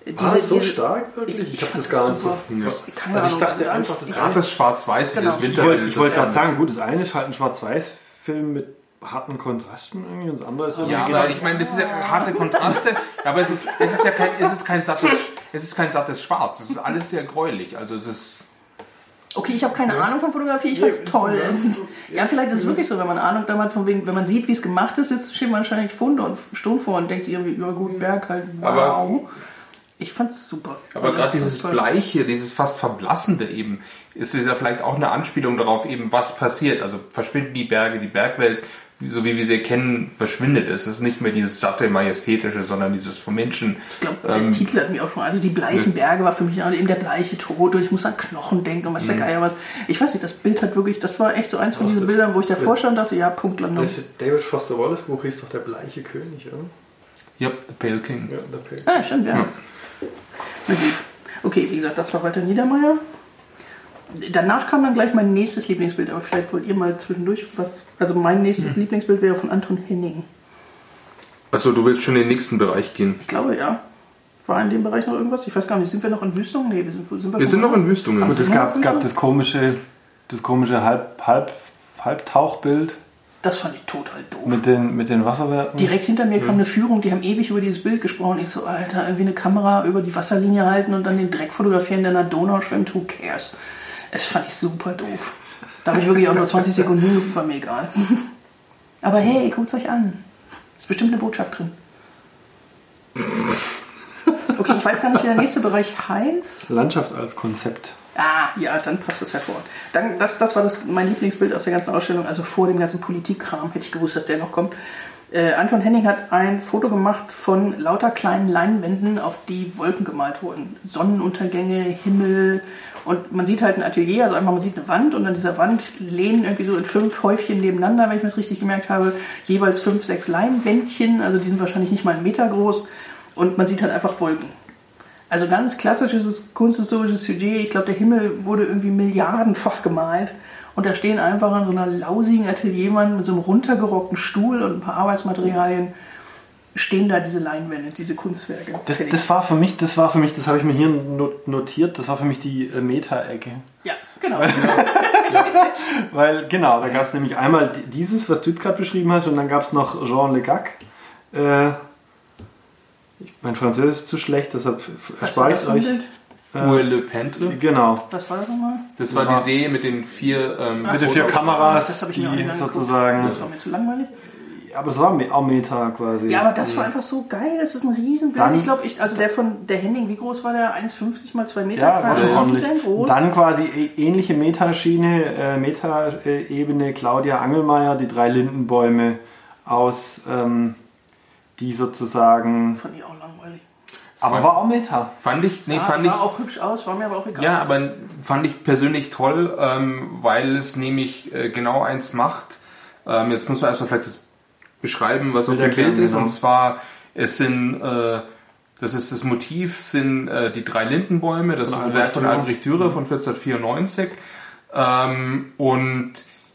Diese, ah, so diese, stark wirklich? Ich, ich habe das gar nicht so. Ja. Keine also ich dachte einfach, das gerade das Schwarz-Weiß, genau. das Winterbild. Ich wollte gerade sagen, gut, das eine ist halt ein Schwarz-Weiß-Film mit harten Kontrasten irgendwie und das andere ist irgendwie Ja, aber ich meine, das ist ja harte Kontraste, aber es ist, es ist ja kein, es ist kein sattes, es ist kein sattes Schwarz. Es ist alles sehr gräulich. Also es ist Okay, ich habe keine ja. Ahnung von Fotografie, ich fand's toll. Ja, vielleicht ist es wirklich so, wenn man Ahnung damit von wegen, wenn man sieht, wie es gemacht ist, jetzt steht man wahrscheinlich Funde und Stunden vor und denkt sich irgendwie über guten Berg halt, wow. Aber ich fand's super. Aber gerade dieses Bleiche, dieses fast Verblassende eben, ist ja vielleicht auch eine Anspielung darauf eben, was passiert. Also verschwinden die Berge, die Bergwelt so wie wir sie kennen, verschwindet. Es ist nicht mehr dieses satte, majestätische, sondern dieses vom Menschen. Ich glaube, der ähm, Titel hat mich auch schon. Also die bleichen Berge war für mich eben der bleiche Tod und ich muss an Knochen denken und was der mhm. Geier was. Ich weiß nicht, das Bild hat wirklich, das war echt so eins von diesen das, Bildern, wo ich davor stand und dachte, ja, Punktlandung. Das David Foster Wallace Buch hieß doch der bleiche König, oder? Ja, The Pale King. Ja, The Pale King. Ah, stimmt, ja. ja. Okay, wie gesagt, das war weiter Niedermeyer danach kam dann gleich mein nächstes Lieblingsbild, aber vielleicht wollt ihr mal zwischendurch was. Also mein nächstes hm. Lieblingsbild wäre von Anton Henning. Achso, du willst schon in den nächsten Bereich gehen? Ich glaube ja. War in dem Bereich noch irgendwas? Ich weiß gar nicht. Sind wir noch in Wüstungen? Nee, wir sind, sind wir, wir sind noch in Wüstungen. Gut, es gab, gab das komische, das komische Halb, Halb, Halbtauchbild. Das fand ich total doof. Mit den, mit den Wasserwerten? Direkt hinter mir kam eine Führung, die haben ewig über dieses Bild gesprochen. Ich so, Alter, irgendwie eine Kamera über die Wasserlinie halten und dann den Dreck fotografieren, der in der Donau schwimmt, who cares? Das fand ich super doof. Da habe ich wirklich auch nur 20 Sekunden hingeguckt, war mir egal. Aber hey, guckt es euch an. Ist bestimmt eine Botschaft drin. Okay, ich weiß gar nicht, wie der nächste Bereich heißt. Landschaft als Konzept. Ah, ja, dann passt das hervor. Dann, das, das war das, mein Lieblingsbild aus der ganzen Ausstellung. Also vor dem ganzen Politikkram hätte ich gewusst, dass der noch kommt. Äh, Anton Henning hat ein Foto gemacht von lauter kleinen Leinwänden, auf die Wolken gemalt wurden. Sonnenuntergänge, Himmel, und man sieht halt ein Atelier, also einfach man sieht eine Wand und an dieser Wand lehnen irgendwie so in fünf Häufchen nebeneinander, wenn ich mir das richtig gemerkt habe, jeweils fünf, sechs Leinwändchen, also die sind wahrscheinlich nicht mal einen Meter groß und man sieht halt einfach Wolken. Also ganz klassisches kunsthistorisches Sujet. Ich glaube, der Himmel wurde irgendwie milliardenfach gemalt. Und da stehen einfach an so einer lausigen Atelierwand mit so einem runtergerockten Stuhl und ein paar Arbeitsmaterialien stehen da diese Leinwände, diese Kunstwerke. Das, das, war für mich, das war für mich, das habe ich mir hier notiert, das war für Jean äh, Meta-Ecke. Ja, genau. Weil, ja, weil genau, da gab es nämlich einmal dieses, was du gerade beschrieben hast, und dann gab es noch Jean Le Gac. Äh, mein Französisch ist zu schlecht, deshalb erspare ich es euch. Äh, Le Pentre. Genau. Was war das nochmal? Das, das war die See mit den vier, ähm, mit den vier Kameras, die sozusagen. Das war mir zu langweilig aber es war auch Meta quasi. Ja, aber das war einfach so geil. Das ist ein Riesenbild. Dann, ich glaube, ich, also der von der Henning, wie groß war der? 1,50 mal 2 Meter? Ja, war schon ordentlich. Dann quasi e, ähnliche Metaschiene, äh, Meta-Ebene Claudia Angelmeier, die drei Lindenbäume aus, ähm, die sozusagen. Fand ich auch langweilig. Aber fand, war auch Meta. Fand ich, nee, sah, fand sah ich. auch hübsch aus, war mir aber auch egal. Ja, aber fand ich persönlich toll, ähm, weil es nämlich äh, genau eins macht. Ähm, jetzt muss man erstmal vielleicht das beschreiben, was auf dem Bild ist. Genau. Und zwar, es sind, äh, das ist das Motiv, sind äh, die drei Lindenbäume. Das ist ein Werk von Albrecht Dürer von 1494. Ähm, und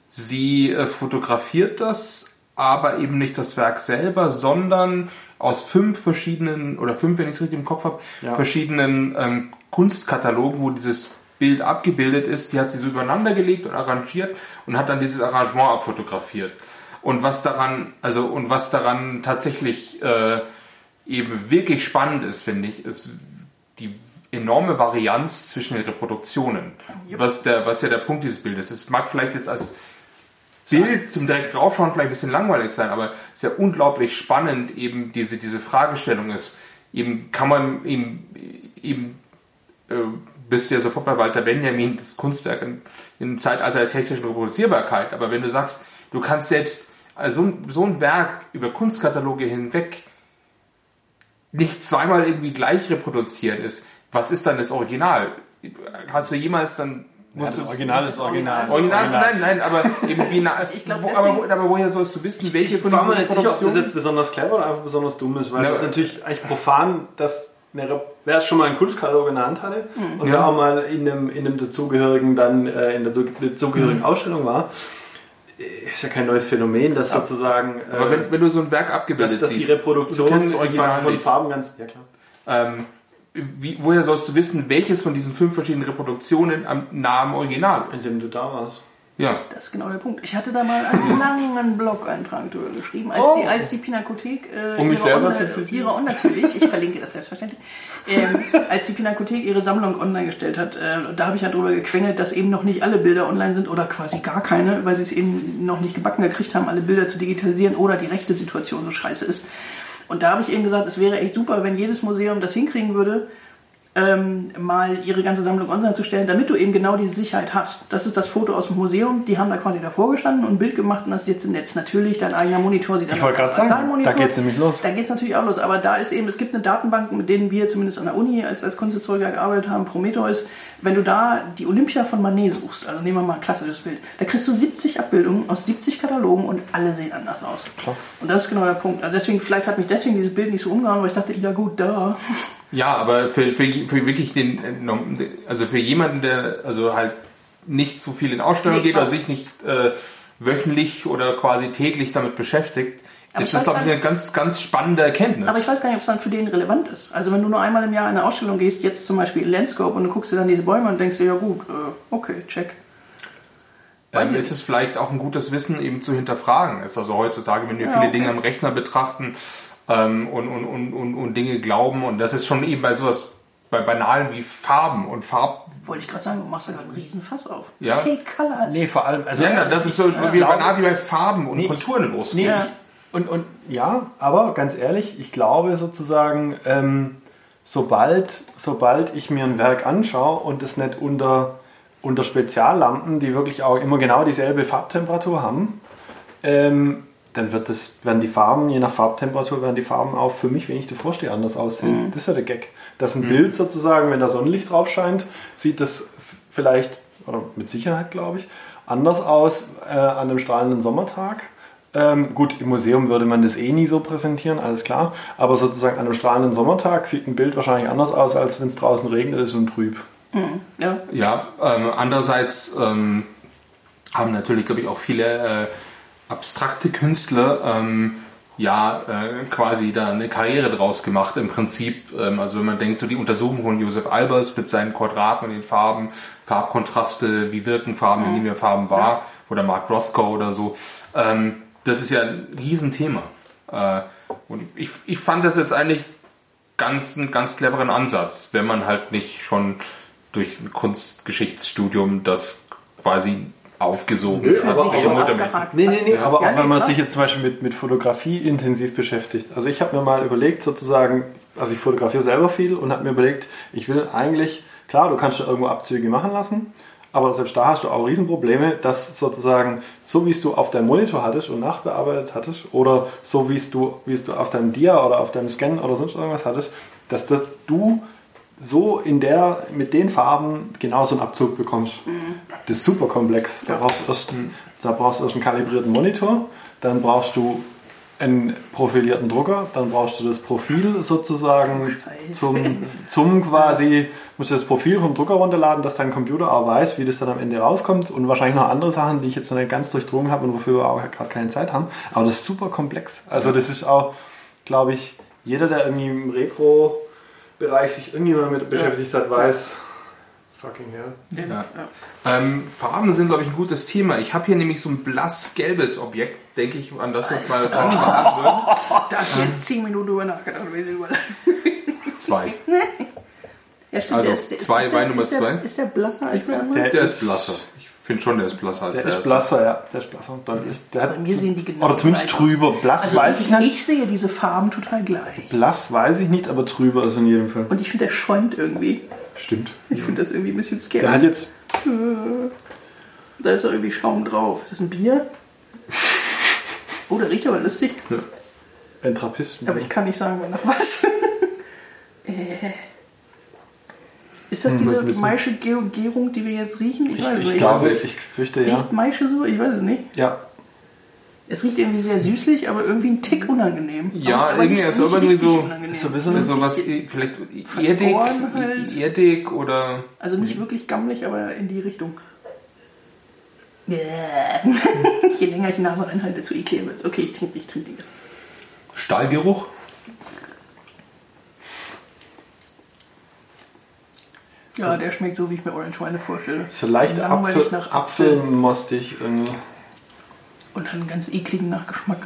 sie äh, fotografiert das, aber eben nicht das Werk selber, sondern aus fünf verschiedenen, oder fünf, wenn ich es richtig im Kopf habe, ja. verschiedenen ähm, Kunstkatalogen, wo dieses Bild abgebildet ist, die hat sie so übereinander gelegt und arrangiert und hat dann dieses Arrangement abfotografiert. Und was daran, also und was daran tatsächlich äh, eben wirklich spannend ist, finde ich, ist die enorme Varianz zwischen den Reproduktionen. Yep. Was, der, was ja der Punkt dieses Bildes ist. Es mag vielleicht jetzt als Bild zum direkt draufschauen vielleicht ein bisschen langweilig sein, aber es ist ja unglaublich spannend, eben diese, diese Fragestellung ist. Eben kann man eben, eben äh, bist du ja sofort bei Walter Benjamin, das Kunstwerk im, im Zeitalter der technischen Reproduzierbarkeit. Aber wenn du sagst, du kannst selbst also so ein Werk über Kunstkataloge hinweg nicht zweimal irgendwie gleich reproduzieren ist, was ist dann das Original? hast du jemals dann Ja, das Original ist Original. Original, nein, nein, aber eben wie na, Ich glaub, wo, aber, wo, aber woher sollst du wissen, welche Ich von war diesen mir nicht sicher, ob das jetzt besonders clever oder einfach besonders dumm ist, weil Ja, das aber- natürlich eigentlich profan, dass eine Rep- wer es schon mal einen Kunstkatalog in der Hand hatte und Ja. wer auch mal in einem, in einem dazugehörigen, dann äh, in der dazu- dazugehörigen Mhm. Ausstellung war, ist ja kein neues Phänomen, dass sozusagen Aber äh, wenn, wenn du so ein Werk dass, abgebildet dass die siehst, Reproduktion du kennst das Original von. Farben ganz, ja klar. ähm, wie, woher sollst du wissen, welches von diesen fünf verschiedenen Reproduktionen am am Original ist? Indem du da warst. Ja. Das ist genau der Punkt. Ich hatte da mal einen langen Blog-Eintrag drüber geschrieben, als, Oh. die, als die Pinakothek äh, Um mich ihre selber Online- zu zitieren? ihre, und natürlich, ich verlinke das selbstverständlich, ähm, als die Pinakothek ihre Sammlung online gestellt hat, äh, da habe ich ja drüber gequengelt, dass eben noch nicht alle Bilder online sind oder quasi gar keine, weil sie es eben noch nicht gebacken gekriegt haben, alle Bilder zu digitalisieren oder die rechte Situation so scheiße ist. Und da habe ich eben gesagt, es wäre echt super, wenn jedes Museum das hinkriegen würde, ähm, mal ihre ganze Sammlung online zu stellen, damit du eben genau diese Sicherheit hast. Das ist das Foto aus dem Museum, die haben da quasi davor gestanden und ein Bild gemacht und das ist jetzt im Netz. Natürlich, dein eigener Monitor sieht anders wollte gerade aus sagen, dein Monitor. da geht's nämlich los. Da geht es natürlich auch los, aber da ist eben, es gibt eine Datenbank, mit denen wir zumindest an der Uni als, als Kunsthistoriker gearbeitet haben, Prometheus. Wenn du da die Olympia von Manet suchst, also nehmen wir mal ein klassisches Bild, da kriegst du 70 Abbildungen aus 70 Katalogen und alle sehen anders aus. Klar. Und das ist genau der Punkt. Also deswegen, vielleicht hat mich deswegen dieses Bild nicht so umgehauen, weil ich dachte, ja gut, da. Ja, aber für, für, für wirklich den, äh, also für jemanden, der also halt nicht so viel in Ausstellungen Nee, geht oder sich nicht äh, wöchentlich oder quasi täglich damit beschäftigt, Aber ist ich das, weiß glaube ich, eine ganz, ganz spannende Erkenntnis. Aber ich weiß gar nicht, ob es dann für den relevant ist. Also wenn du nur einmal im Jahr in eine Ausstellung gehst, jetzt zum Beispiel in Landscope und du guckst dir dann diese Bäume und denkst dir, ja gut, äh, okay, check. Ähm, ist es vielleicht auch ein gutes Wissen, eben zu hinterfragen. Ist also heutzutage, wenn wir Ja, viele okay. Dinge am Rechner betrachten ähm, und, und, und, und, und Dinge glauben, und das ist schon eben bei sowas, bei Banalen wie Farben und Farb. Wollte ich gerade sagen, du machst da gerade einen Riesenfass auf. Ja. Fake Colors. Nee, vor allem, also Ja, ja, das ist so ich wie banal wie bei Farben und Nee, Konturen los. Nee, Ja. Und, und ja, aber ganz ehrlich, ich glaube sozusagen, ähm, sobald, sobald ich mir ein Werk anschaue und es nicht unter, unter Speziallampen, die wirklich auch immer genau dieselbe Farbtemperatur haben, ähm, dann wird das, werden die Farben, je nach Farbtemperatur, werden die Farben auch für mich, wenn ich davor stehe, anders aussehen. Das ist ja der Gag. Dass ein Bild sozusagen, wenn da Sonnenlicht drauf scheint, sieht das vielleicht, oder mit Sicherheit glaube ich, anders aus äh, an einem strahlenden Sommertag. Ähm, gut, im Museum würde man das eh nie so präsentieren, alles klar. Aber sozusagen an einem strahlenden Sommertag sieht ein Bild wahrscheinlich anders aus, als wenn es draußen regnet ist und trüb. Ja. Ja, ähm, andererseits ähm, haben natürlich, glaube ich, auch viele äh, abstrakte Künstler ähm, ja äh, quasi da eine Karriere draus gemacht. Im Prinzip, ähm, also wenn man denkt, so die Untersuchung von Josef Albers mit seinen Quadraten und den Farben, Farbkontraste, wie wirken Farben, wie nehmen wir Farben wahr, oder Mark Rothko oder so. Ähm, das ist ja ein Riesenthema. Äh, und ich, ich fand das jetzt eigentlich ganz, einen ganz cleveren Ansatz, wenn man halt nicht schon durch ein Kunstgeschichtsstudium das quasi aufgesogen Nö, aber- runtermacht. abgehakt Nee, nee, nee, hat. aber Ja, auch wenn man klar. sich jetzt zum Beispiel mit, mit Fotografie intensiv beschäftigt. Also ich habe mir mal überlegt, sozusagen, also ich fotografiere selber viel und habe mir überlegt, ich will eigentlich, klar, du kannst irgendwo Abzüge machen lassen, aber selbst da hast du auch Riesenprobleme, dass sozusagen, so wie es du auf deinem Monitor hattest und nachbearbeitet hattest, oder so wie es du, wie es du auf deinem Dia oder auf deinem Scan oder sonst irgendwas hattest, dass das du so in der, mit den Farben genau so einen Abzug bekommst. Das ist super komplex. Da brauchst, du erst, da brauchst du erst einen kalibrierten Monitor, dann brauchst du einen profilierten Drucker, dann brauchst du das Profil sozusagen Scheiße. zum, zum quasi, musst du das Profil vom Drucker runterladen, dass dein Computer auch weiß, wie das dann am Ende rauskommt und wahrscheinlich noch andere Sachen, die ich jetzt noch nicht ganz durchdrungen habe und wofür wir auch gerade keine Zeit haben. Aber das ist super komplex. Also das ist auch, glaube ich, jeder, der irgendwie im Retro-Bereich sich irgendwie mal mit beschäftigt hat, weiß, fucking hell. Ja. Ähm, Farben sind, glaube ich, ein gutes Thema. Ich habe hier nämlich so ein blass-gelbes Objekt, denke ich, an das wir mal ranwagen würden. Da hast du jetzt 10 Minuten drüber nachgedacht. wie sie überleitet. Zwei. Ja, stimmt, Also, der ist, der, zwei, ist, Wein Nummer ist der, zwei. Ist der blasser als der andere? Der Der ist blasser. Ich finde schon, der ist blasser als Der der, ist blasser, ja. Der ist blasser, deutlich. Der hat Bei mir sehen die genau Oder zumindest gleich trüber. Blass Also weiß ich, nicht. Ich sehe diese Farben total gleich. Blass weiß ich nicht, aber trüber ist in jedem Fall. Und ich finde, der schäumt irgendwie. Stimmt. Ich finde das irgendwie ein bisschen scary. Der hat jetzt. Da ist doch irgendwie Schaum drauf. Ist das ein Bier? Oh, der riecht aber lustig. Ein Trappist. Aber ich kann nicht sagen, nach was. äh, Ist das Hm, diese ein bisschen. Maische-Gärung, die wir jetzt riechen? Ich, weiß ich nicht. glaube, ich fürchte ja. Riecht Maische so? Ich weiß es nicht. Ja, Es riecht irgendwie sehr süßlich, aber irgendwie ein Tick unangenehm. Ja, aber, irgendwie ist aber richtig irgendwie so- unangenehm. ist so ein bisschen- So was, vielleicht erdig, halt. erdig oder. Also nicht wirklich gammelig, aber in die Richtung. Yeah. Je länger ich die Nase reinhalte, desto ekliger wird Okay, ich trinke ich trink die jetzt. Stahlgeruch? Ja, der schmeckt so, wie ich mir Orange Wine vorstelle. so leicht Apfel, nach Apfel. apfelmostig irgendwie. Und einen ganz ekligen Nachgeschmack.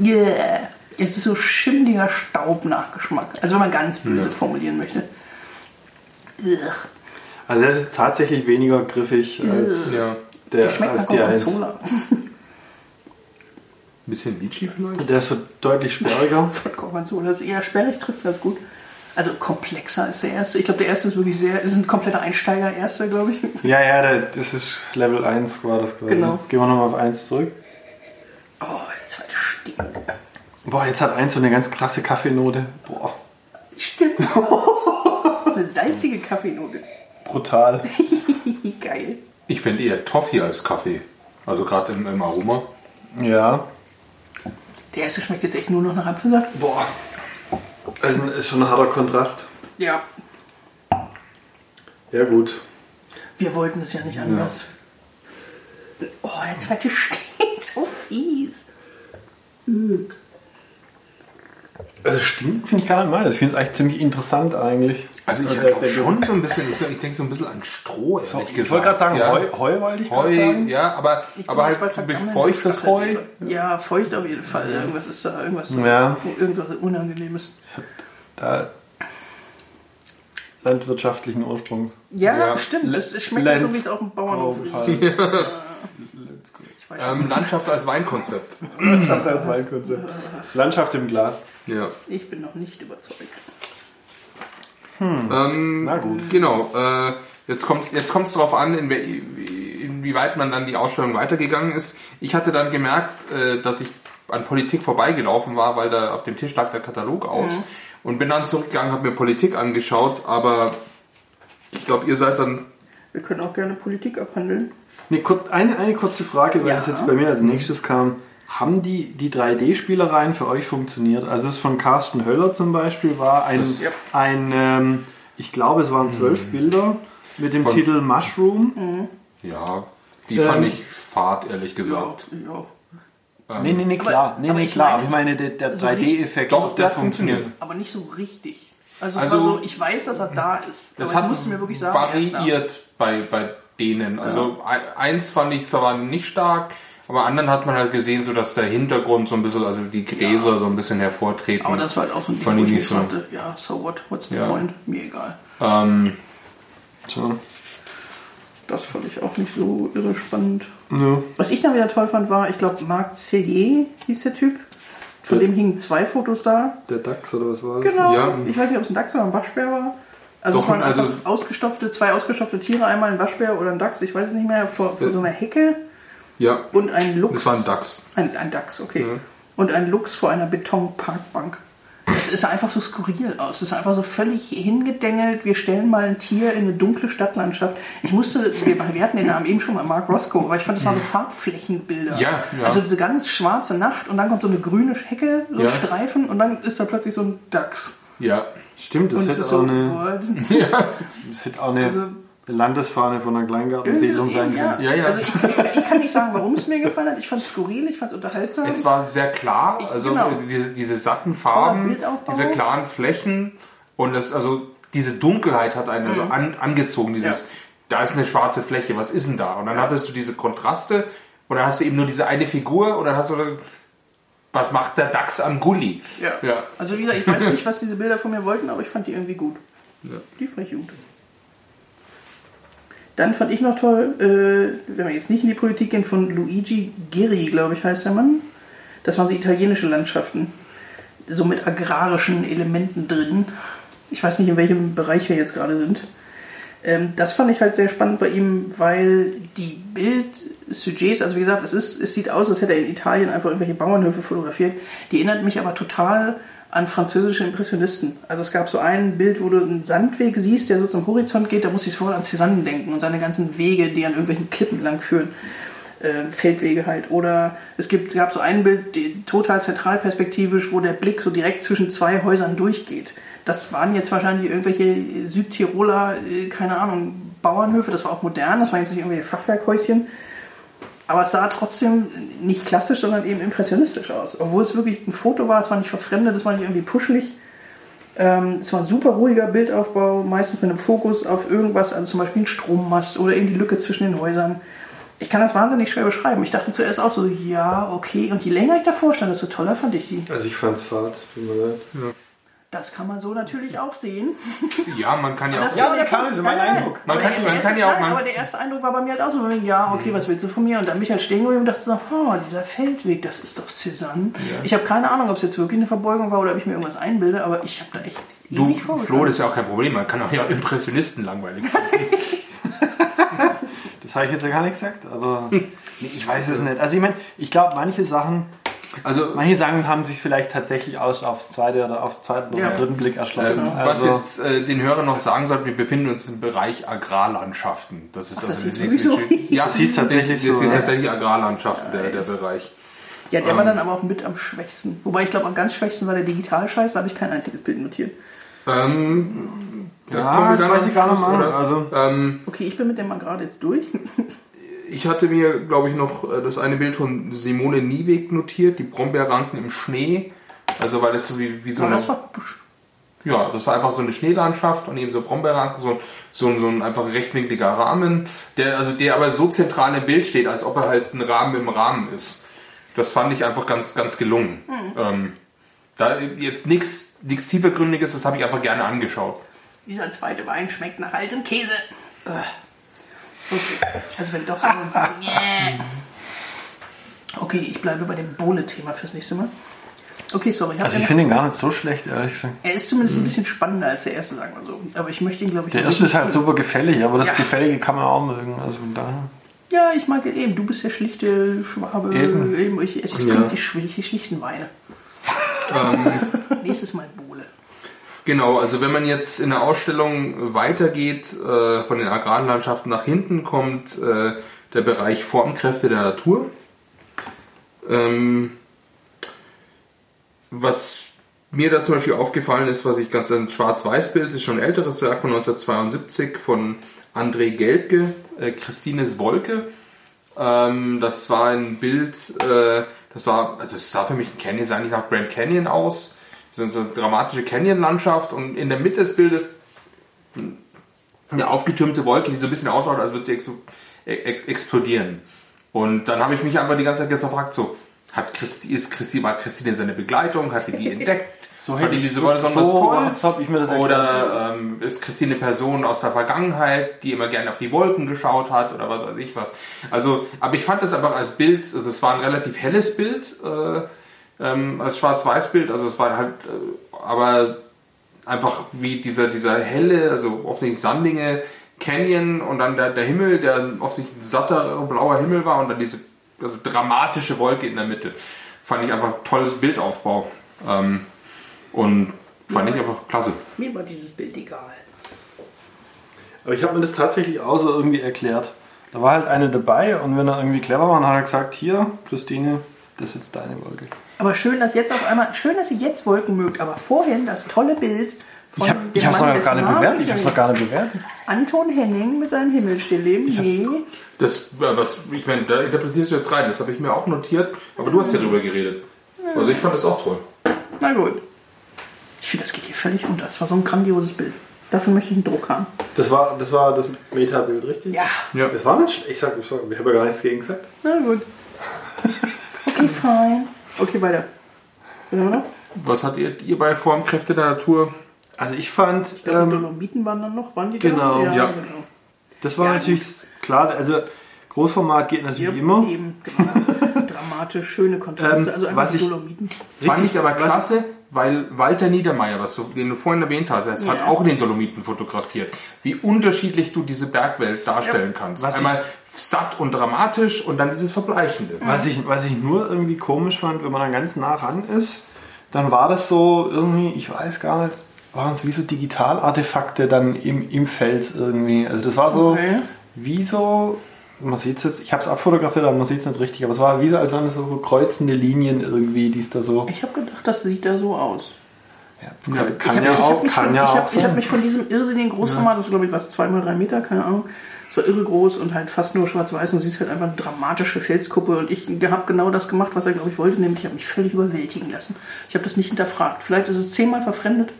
Yeah. Es ist so schimmliger Staubnachgeschmack. Also wenn man ganz böse formulieren möchte. Ugh. Also der ist tatsächlich weniger griffig als Ja. der, Der schmeckt als. Gorgonzola. Ein bisschen Litchi vielleicht? Der ist so deutlich sperriger. Von Gorgonzola. Also eher sperrig trifft es ganz gut. Also komplexer als der erste. Ich glaube, der erste ist wirklich sehr, ist ein kompletter Einsteiger, erster, glaube ich. Ja, ja, der, das ist Level 1 war das quasi. Genau. Jetzt gehen wir nochmal auf 1 zurück. Oh, der zweite stinkt. Boah, jetzt hat 1 so eine ganz krasse Kaffeenote. Boah, Stimmt. Eine salzige Kaffeenote. brutal. Geil. Ich finde eher Toffee als Kaffee. Also gerade im, im Aroma. Ja. Der erste schmeckt jetzt echt nur noch nach Apfelsaft. Boah. Also ist schon ein harter Kontrast. Ja. Ja, gut. Wir wollten es ja nicht anders. Oh, der zweite stinkt so fies. Also stinken finde ich gar nicht mal. Ich finde es eigentlich ziemlich interessant eigentlich. Also ich der- glaube der- schon so ein bisschen, ich, ich denke so ein bisschen an Stroh, ehrlich gesagt. Ich wollte gerade sagen, ja. Heu, Heu wollte ich gerade Heu, sagen. ja, aber, Ich aber halt feuchtes Heu. Ja, feucht auf jeden Fall. Irgendwas ist da, irgendwas, Ja. irgendwas Unangenehmes. Hat da landwirtschaftlichen Ursprungs. Ja, Ja. stimmt. Es schmeckt halt so, Lenz- wie es auf dem Bauernhof riecht. Ich weiß Ähm, Landschaft als Weinkonzept. Landschaft als Weinkonzept. Landschaft im Glas. Ja. Ich bin noch nicht überzeugt. Ähm, Na gut. Genau. Äh, jetzt kommt es jetzt kommt's darauf an, in, inwieweit man dann die Ausstellung weitergegangen ist. Ich hatte dann gemerkt, äh, dass ich an Politik vorbeigelaufen war, weil da auf dem Tisch lag der Katalog aus. Und bin dann zurückgegangen, habe mir Politik angeschaut, aber ich glaube, ihr seid dann. Wir können auch gerne Politik abhandeln. Nee, eine, eine kurze Frage, weil Ja. das jetzt bei mir als nächstes kam. Haben die, die 3D-Spielereien für euch funktioniert? Also es von Carsten Höller zum Beispiel war ein, Das- ja. ein ähm, ich glaube es waren zwölf Bilder mit dem Von- Titel Mushroom. Ja, die Ähm, fand ich fad, ehrlich gesagt. Ja, ja. Nee, nee, nee, klar. nee, aber nee, ich klar. meine, aber ich meine, der, der so 3D-Effekt, Doch, der hat funktioniert. Aber nicht so richtig. Also, es Also- war so, ich weiß, dass er da ist. Das aber hat musste mir wirklich sagen, er variiert bei, bei denen. Also e- eins fand ich zwar nicht stark, aber anderen hat man halt gesehen, so dass der Hintergrund so ein bisschen, also die Gräser so ein bisschen hervortreten. Aber das war halt auch so ein Ding, wo ich so. ja, so what, what's the Ja. point? Mir egal. ähm, So. Das fand ich auch nicht so irre spannend. Ja. Was ich dann wieder toll fand, war, ich glaube, Marc Cellier hieß der Typ. Von Ja. dem hingen zwei Fotos da. Der DAX oder was war das? Genau. Ja. Ich weiß nicht, ob es ein Dachs oder ein Waschbär war. Also Doch, es waren also- ausgestopfte, zwei ausgestopfte Tiere, einmal ein Waschbär oder ein Dachs, ich weiß es nicht mehr, vor, vor Ja. so einer Hecke ja, und ein Luchs. das war ein Dachs. Ein, ein Dachs, okay. Ja. Und ein Luchs vor einer Betonparkbank. Es ist einfach so skurril aus. Es ist einfach so völlig hingedengelt. Wir stellen mal ein Tier in eine dunkle Stadtlandschaft. Ich musste, wir, wir hatten den Namen eben schon mal, Mark Roscoe, aber ich fand, das waren so Farbflächenbilder. Ja, ja. Also diese ganz schwarze Nacht und dann kommt so eine grüne Hecke, so Ja. Streifen und dann ist da plötzlich so ein Dachs. Ja, Stimmt, das hätte, auch so, eine, what? das hätte auch eine Also- Landesfahne von einer Kleingartensiedlung sein ja. können. Ja, ja. Also ich, ich, ich kann nicht sagen, warum es mir gefallen hat. Ich fand es skurril, ich fand es unterhaltsam. es war sehr klar, Ich- also genau. äh, diese, diese satten Farben, diese klaren Flächen und das, also diese Dunkelheit hat einen also an, angezogen, dieses, Mhm. Ja. da ist eine schwarze Fläche, was ist denn da? Und dann hattest du diese Kontraste und dann hast du eben nur diese eine Figur und dann hast du dann, was macht der Dachs am Gully? Ja. Ja. Also wie gesagt, ich weiß nicht, was diese Bilder von mir wollten, aber ich fand die irgendwie gut. Die fand ich gut. Dann fand ich noch toll, äh, wenn wir jetzt nicht in die Politik gehen, von Luigi Giri, glaube ich, heißt der Mann. Das waren so italienische Landschaften. So mit agrarischen Elementen drin. Ich weiß nicht, in welchem Bereich wir jetzt gerade sind. Ähm, das fand ich halt sehr spannend bei ihm, weil die Bildsujets, also wie gesagt, es, ist, es sieht aus, als hätte er in Italien einfach irgendwelche Bauernhöfe fotografiert. Die erinnert mich aber total an französische Impressionisten. Also es gab so ein Bild, wo du einen Sandweg siehst, der so zum Horizont geht, da muss ich sofort an Cézanne denken und seine ganzen Wege, die an irgendwelchen Klippen lang führen. Äh, Feldwege halt. Oder es gibt, gab so ein Bild, die, total zentralperspektivisch, wo der Blick so direkt zwischen zwei Häusern durchgeht. Das waren jetzt wahrscheinlich irgendwelche Südtiroler, äh, keine Ahnung, Bauernhöfe, das war auch modern, das waren jetzt nicht irgendwelche Fachwerkhäuschen. Aber es sah trotzdem nicht klassisch, sondern eben impressionistisch aus. Obwohl es wirklich ein Foto war, es war nicht verfremdet, es war nicht irgendwie puschelig. Ähm, es war ein super ruhiger Bildaufbau, meistens mit einem Fokus auf irgendwas, also zum Beispiel ein Strommast oder eben die Lücke zwischen den Häusern. Ich kann das wahnsinnig schwer beschreiben. Ich dachte zuerst auch so, ja, okay. Und je länger ich davor stand, desto toller fand ich sie. Also ich fand's fad, tut mir leid. Das kann man so natürlich auch sehen. Ja, man kann ja auch. Ja, nee, kann Punkt. ich, mein Nein, Eindruck. Man aber kann- der- man kann erste- ja auch nein, Aber der erste Eindruck war bei mir halt auch so, ja, okay, was willst du von mir? Und dann bin ich halt stehen geblieben und dachte so, oh, dieser Feldweg, das ist doch Cézanne. Ich habe keine Ahnung, ob es jetzt wirklich eine Verbeugung war oder ob ich mir irgendwas einbilde, aber ich habe da echt Du, ewig. Flo, das ist ja auch kein Problem. Man kann auch ja Impressionisten langweilig finden. Das habe ich jetzt ja gar nicht gesagt, aber nee, ich weiß es nicht. Also ich meine, ich glaube, manche Sachen, Also, manche Sachen haben sich vielleicht tatsächlich aus aufs zweite oder auf zweiten oder Ja. dritten Blick erschlossen. ähm, was also, wir jetzt äh, den Hörern noch sagen sollten, wir befinden uns im Bereich Agrarlandschaften. Das ist Ach, also das hieß nächste so? Ja, Das hieß tatsächlich das, das so, ja. tatsächlich Agrarlandschaften, der, der Bereich. Ja, der Ähm. war dann aber auch mit am schwächsten. Wobei ich glaube, am ganz schwächsten war der Digitalscheiß, da habe ich kein einziges Bild notiert. Ähm, da Ja, das dann weiß ich gar nicht mal. Also- ähm, Okay, ich bin mit dem mal gerade jetzt durch. ich hatte mir, glaube ich, noch äh, das eine Bild von Simone Nieweg notiert, die Brombeerranken im Schnee. Also weil es so wie, wie so eine. Ja, das war einfach so eine Schneelandschaft und eben so Brombeerranken, so, so, ein- so ein einfach rechtwinkliger Rahmen, der, also der aber so zentral im Bild steht, als ob er halt ein Rahmen im Rahmen ist. Das fand ich einfach ganz, ganz gelungen. Ähm, da jetzt nichts nichts tiefergründiges, das habe ich einfach gerne angeschaut. Dieser zweite Wein schmeckt nach altem Käse. Äh. Okay, also wenn doch so. Nee. okay, ich bleibe bei dem Bohne-Thema fürs nächste Mal. Okay, sorry. hab also ich finde ihn gar nicht so schlecht, ehrlich gesagt. er ist zumindest ein bisschen spannender als der erste, sagen wir so. Aber ich möchte ihn, glaube ich, Der erste ist halt toll. super gefällig, aber das Ja. Gefällige kann man auch mögen. Also von daher. Ja, ich mag eben. Du bist der schlichte Schwabe. Eben. Eben. Ich, es Ja. trinkt die, die schlichten Weine. Nächstes Mal Bohle. Genau, also wenn man jetzt in der Ausstellung weitergeht, äh, von den Agrarlandschaften nach hinten kommt äh, der Bereich Formkräfte der Natur. Ähm, was mir da zum Beispiel aufgefallen ist, was ich ganz ein Schwarz-Weiß-Bild, ist schon ein älteres Werk von 1972 von André Gelbke, äh, Christines Wolke. Ähm, das war ein Bild, äh, das war, also es sah für mich ein Canyon, sah eigentlich nach Grand Canyon aus. So eine dramatische Canyon-Landschaft und in der Mitte des Bildes eine aufgetürmte Wolke, die so ein bisschen ausschaut, als würde sie ex ex explodieren. Und dann habe ich mich einfach die ganze Zeit jetzt gefragt, so, hat Christi, ist Christi, war Christine seine Begleitung, hat sie die entdeckt? So hätte die ich diese so- besonders so toll? habe ich mir das. Oder ähm, ist Christine eine Person aus der Vergangenheit, die immer gerne auf die Wolken geschaut hat oder was weiß ich was. Also, aber ich fand das einfach als Bild, also es war ein relativ helles Bild, äh, ähm, als Schwarz-Weiß-Bild, also es war halt, äh, aber einfach wie dieser, dieser helle, also offensichtlich sandige Canyon und dann der, der Himmel, der offensichtlich ein satter blauer Himmel war und dann diese also dramatische Wolke in der Mitte. Fand ich einfach ein tolles Bildaufbau. Ähm, und fand ich einfach klasse. Mir war dieses Bild egal. Aber ich habe mir das tatsächlich auch so irgendwie erklärt. Da war halt eine dabei und wenn er irgendwie clever war, dann hat er gesagt, hier, Christine, das ist jetzt deine Wolke. Aber schön, dass jetzt auf einmal, schön, dass ihr jetzt Wolken mögt, aber vorhin das tolle Bild von Ich habe es noch gar nicht bewertet. Ich es noch gar nicht bewertet. Anton Henning mit seinem Himmelstillleben. Nee. Das, äh, was, ich meine, da interpretierst du jetzt rein, das habe ich mir auch notiert, aber du hast ja drüber geredet. Also ich fand das auch toll. Na gut. Ich finde, das geht hier völlig unter. Das war so ein grandioses Bild. Dafür möchte ich einen Druck haben. Das war das, war das Meta-Bild, richtig? Ja. Ja. Es war nicht schlecht. Ich, sag, ich, ich habe ja gar nichts gegen gesagt. Na gut. Okay, fine. Okay, weiter. Was haben wir noch? Was hat ihr, ihr bei Formkräfte der Natur? Also ich fand, Die ähm, Dolomiten waren dann noch, waren die genau. da? Ja. genau. das war Ja, natürlich klar. Also Großformat geht natürlich Ja, immer. Eben, genau. Dramatisch, schöne Kontraste. Ähm, also einfach was die ich- Dolomiten. Fand ich aber was- klasse, weil Walter Niedermeyer, was du, den du vorhin erwähnt hast, jetzt hat Ja. auch in den Dolomiten fotografiert, wie unterschiedlich du diese Bergwelt darstellen Ja. kannst. Was ich- Einmal satt und dramatisch und dann dieses Verbleichende. Was ich, was ich nur irgendwie komisch fand, wenn man dann ganz nah ran ist, dann war das so irgendwie, ich weiß gar nicht, waren es wie so Digitalartefakte dann im, im Fels irgendwie. Also das war so Okay. wie so, man sieht es jetzt, ich habe es abfotografiert, aber man sieht es nicht richtig, aber es war wie so, als wären es so, so kreuzende Linien irgendwie, die es da so. Ich habe gedacht, das sieht da so aus. Ja, kann, Ich kann hab- ja ich hab auch, mich kann von, ja ich auch hab, Ich habe sein. mich von diesem irrsinnigen Großformat, das ist glaube ich was, zwei mal drei Meter, keine Ahnung. Es war irre groß und halt fast nur schwarz-weiß und siehst halt einfach eine dramatische Felskuppe und ich habe genau das gemacht, was er glaube ich wollte, nämlich ich habe mich völlig überwältigen lassen. Ich habe das nicht hinterfragt. Vielleicht ist es zehnmal verfremdet.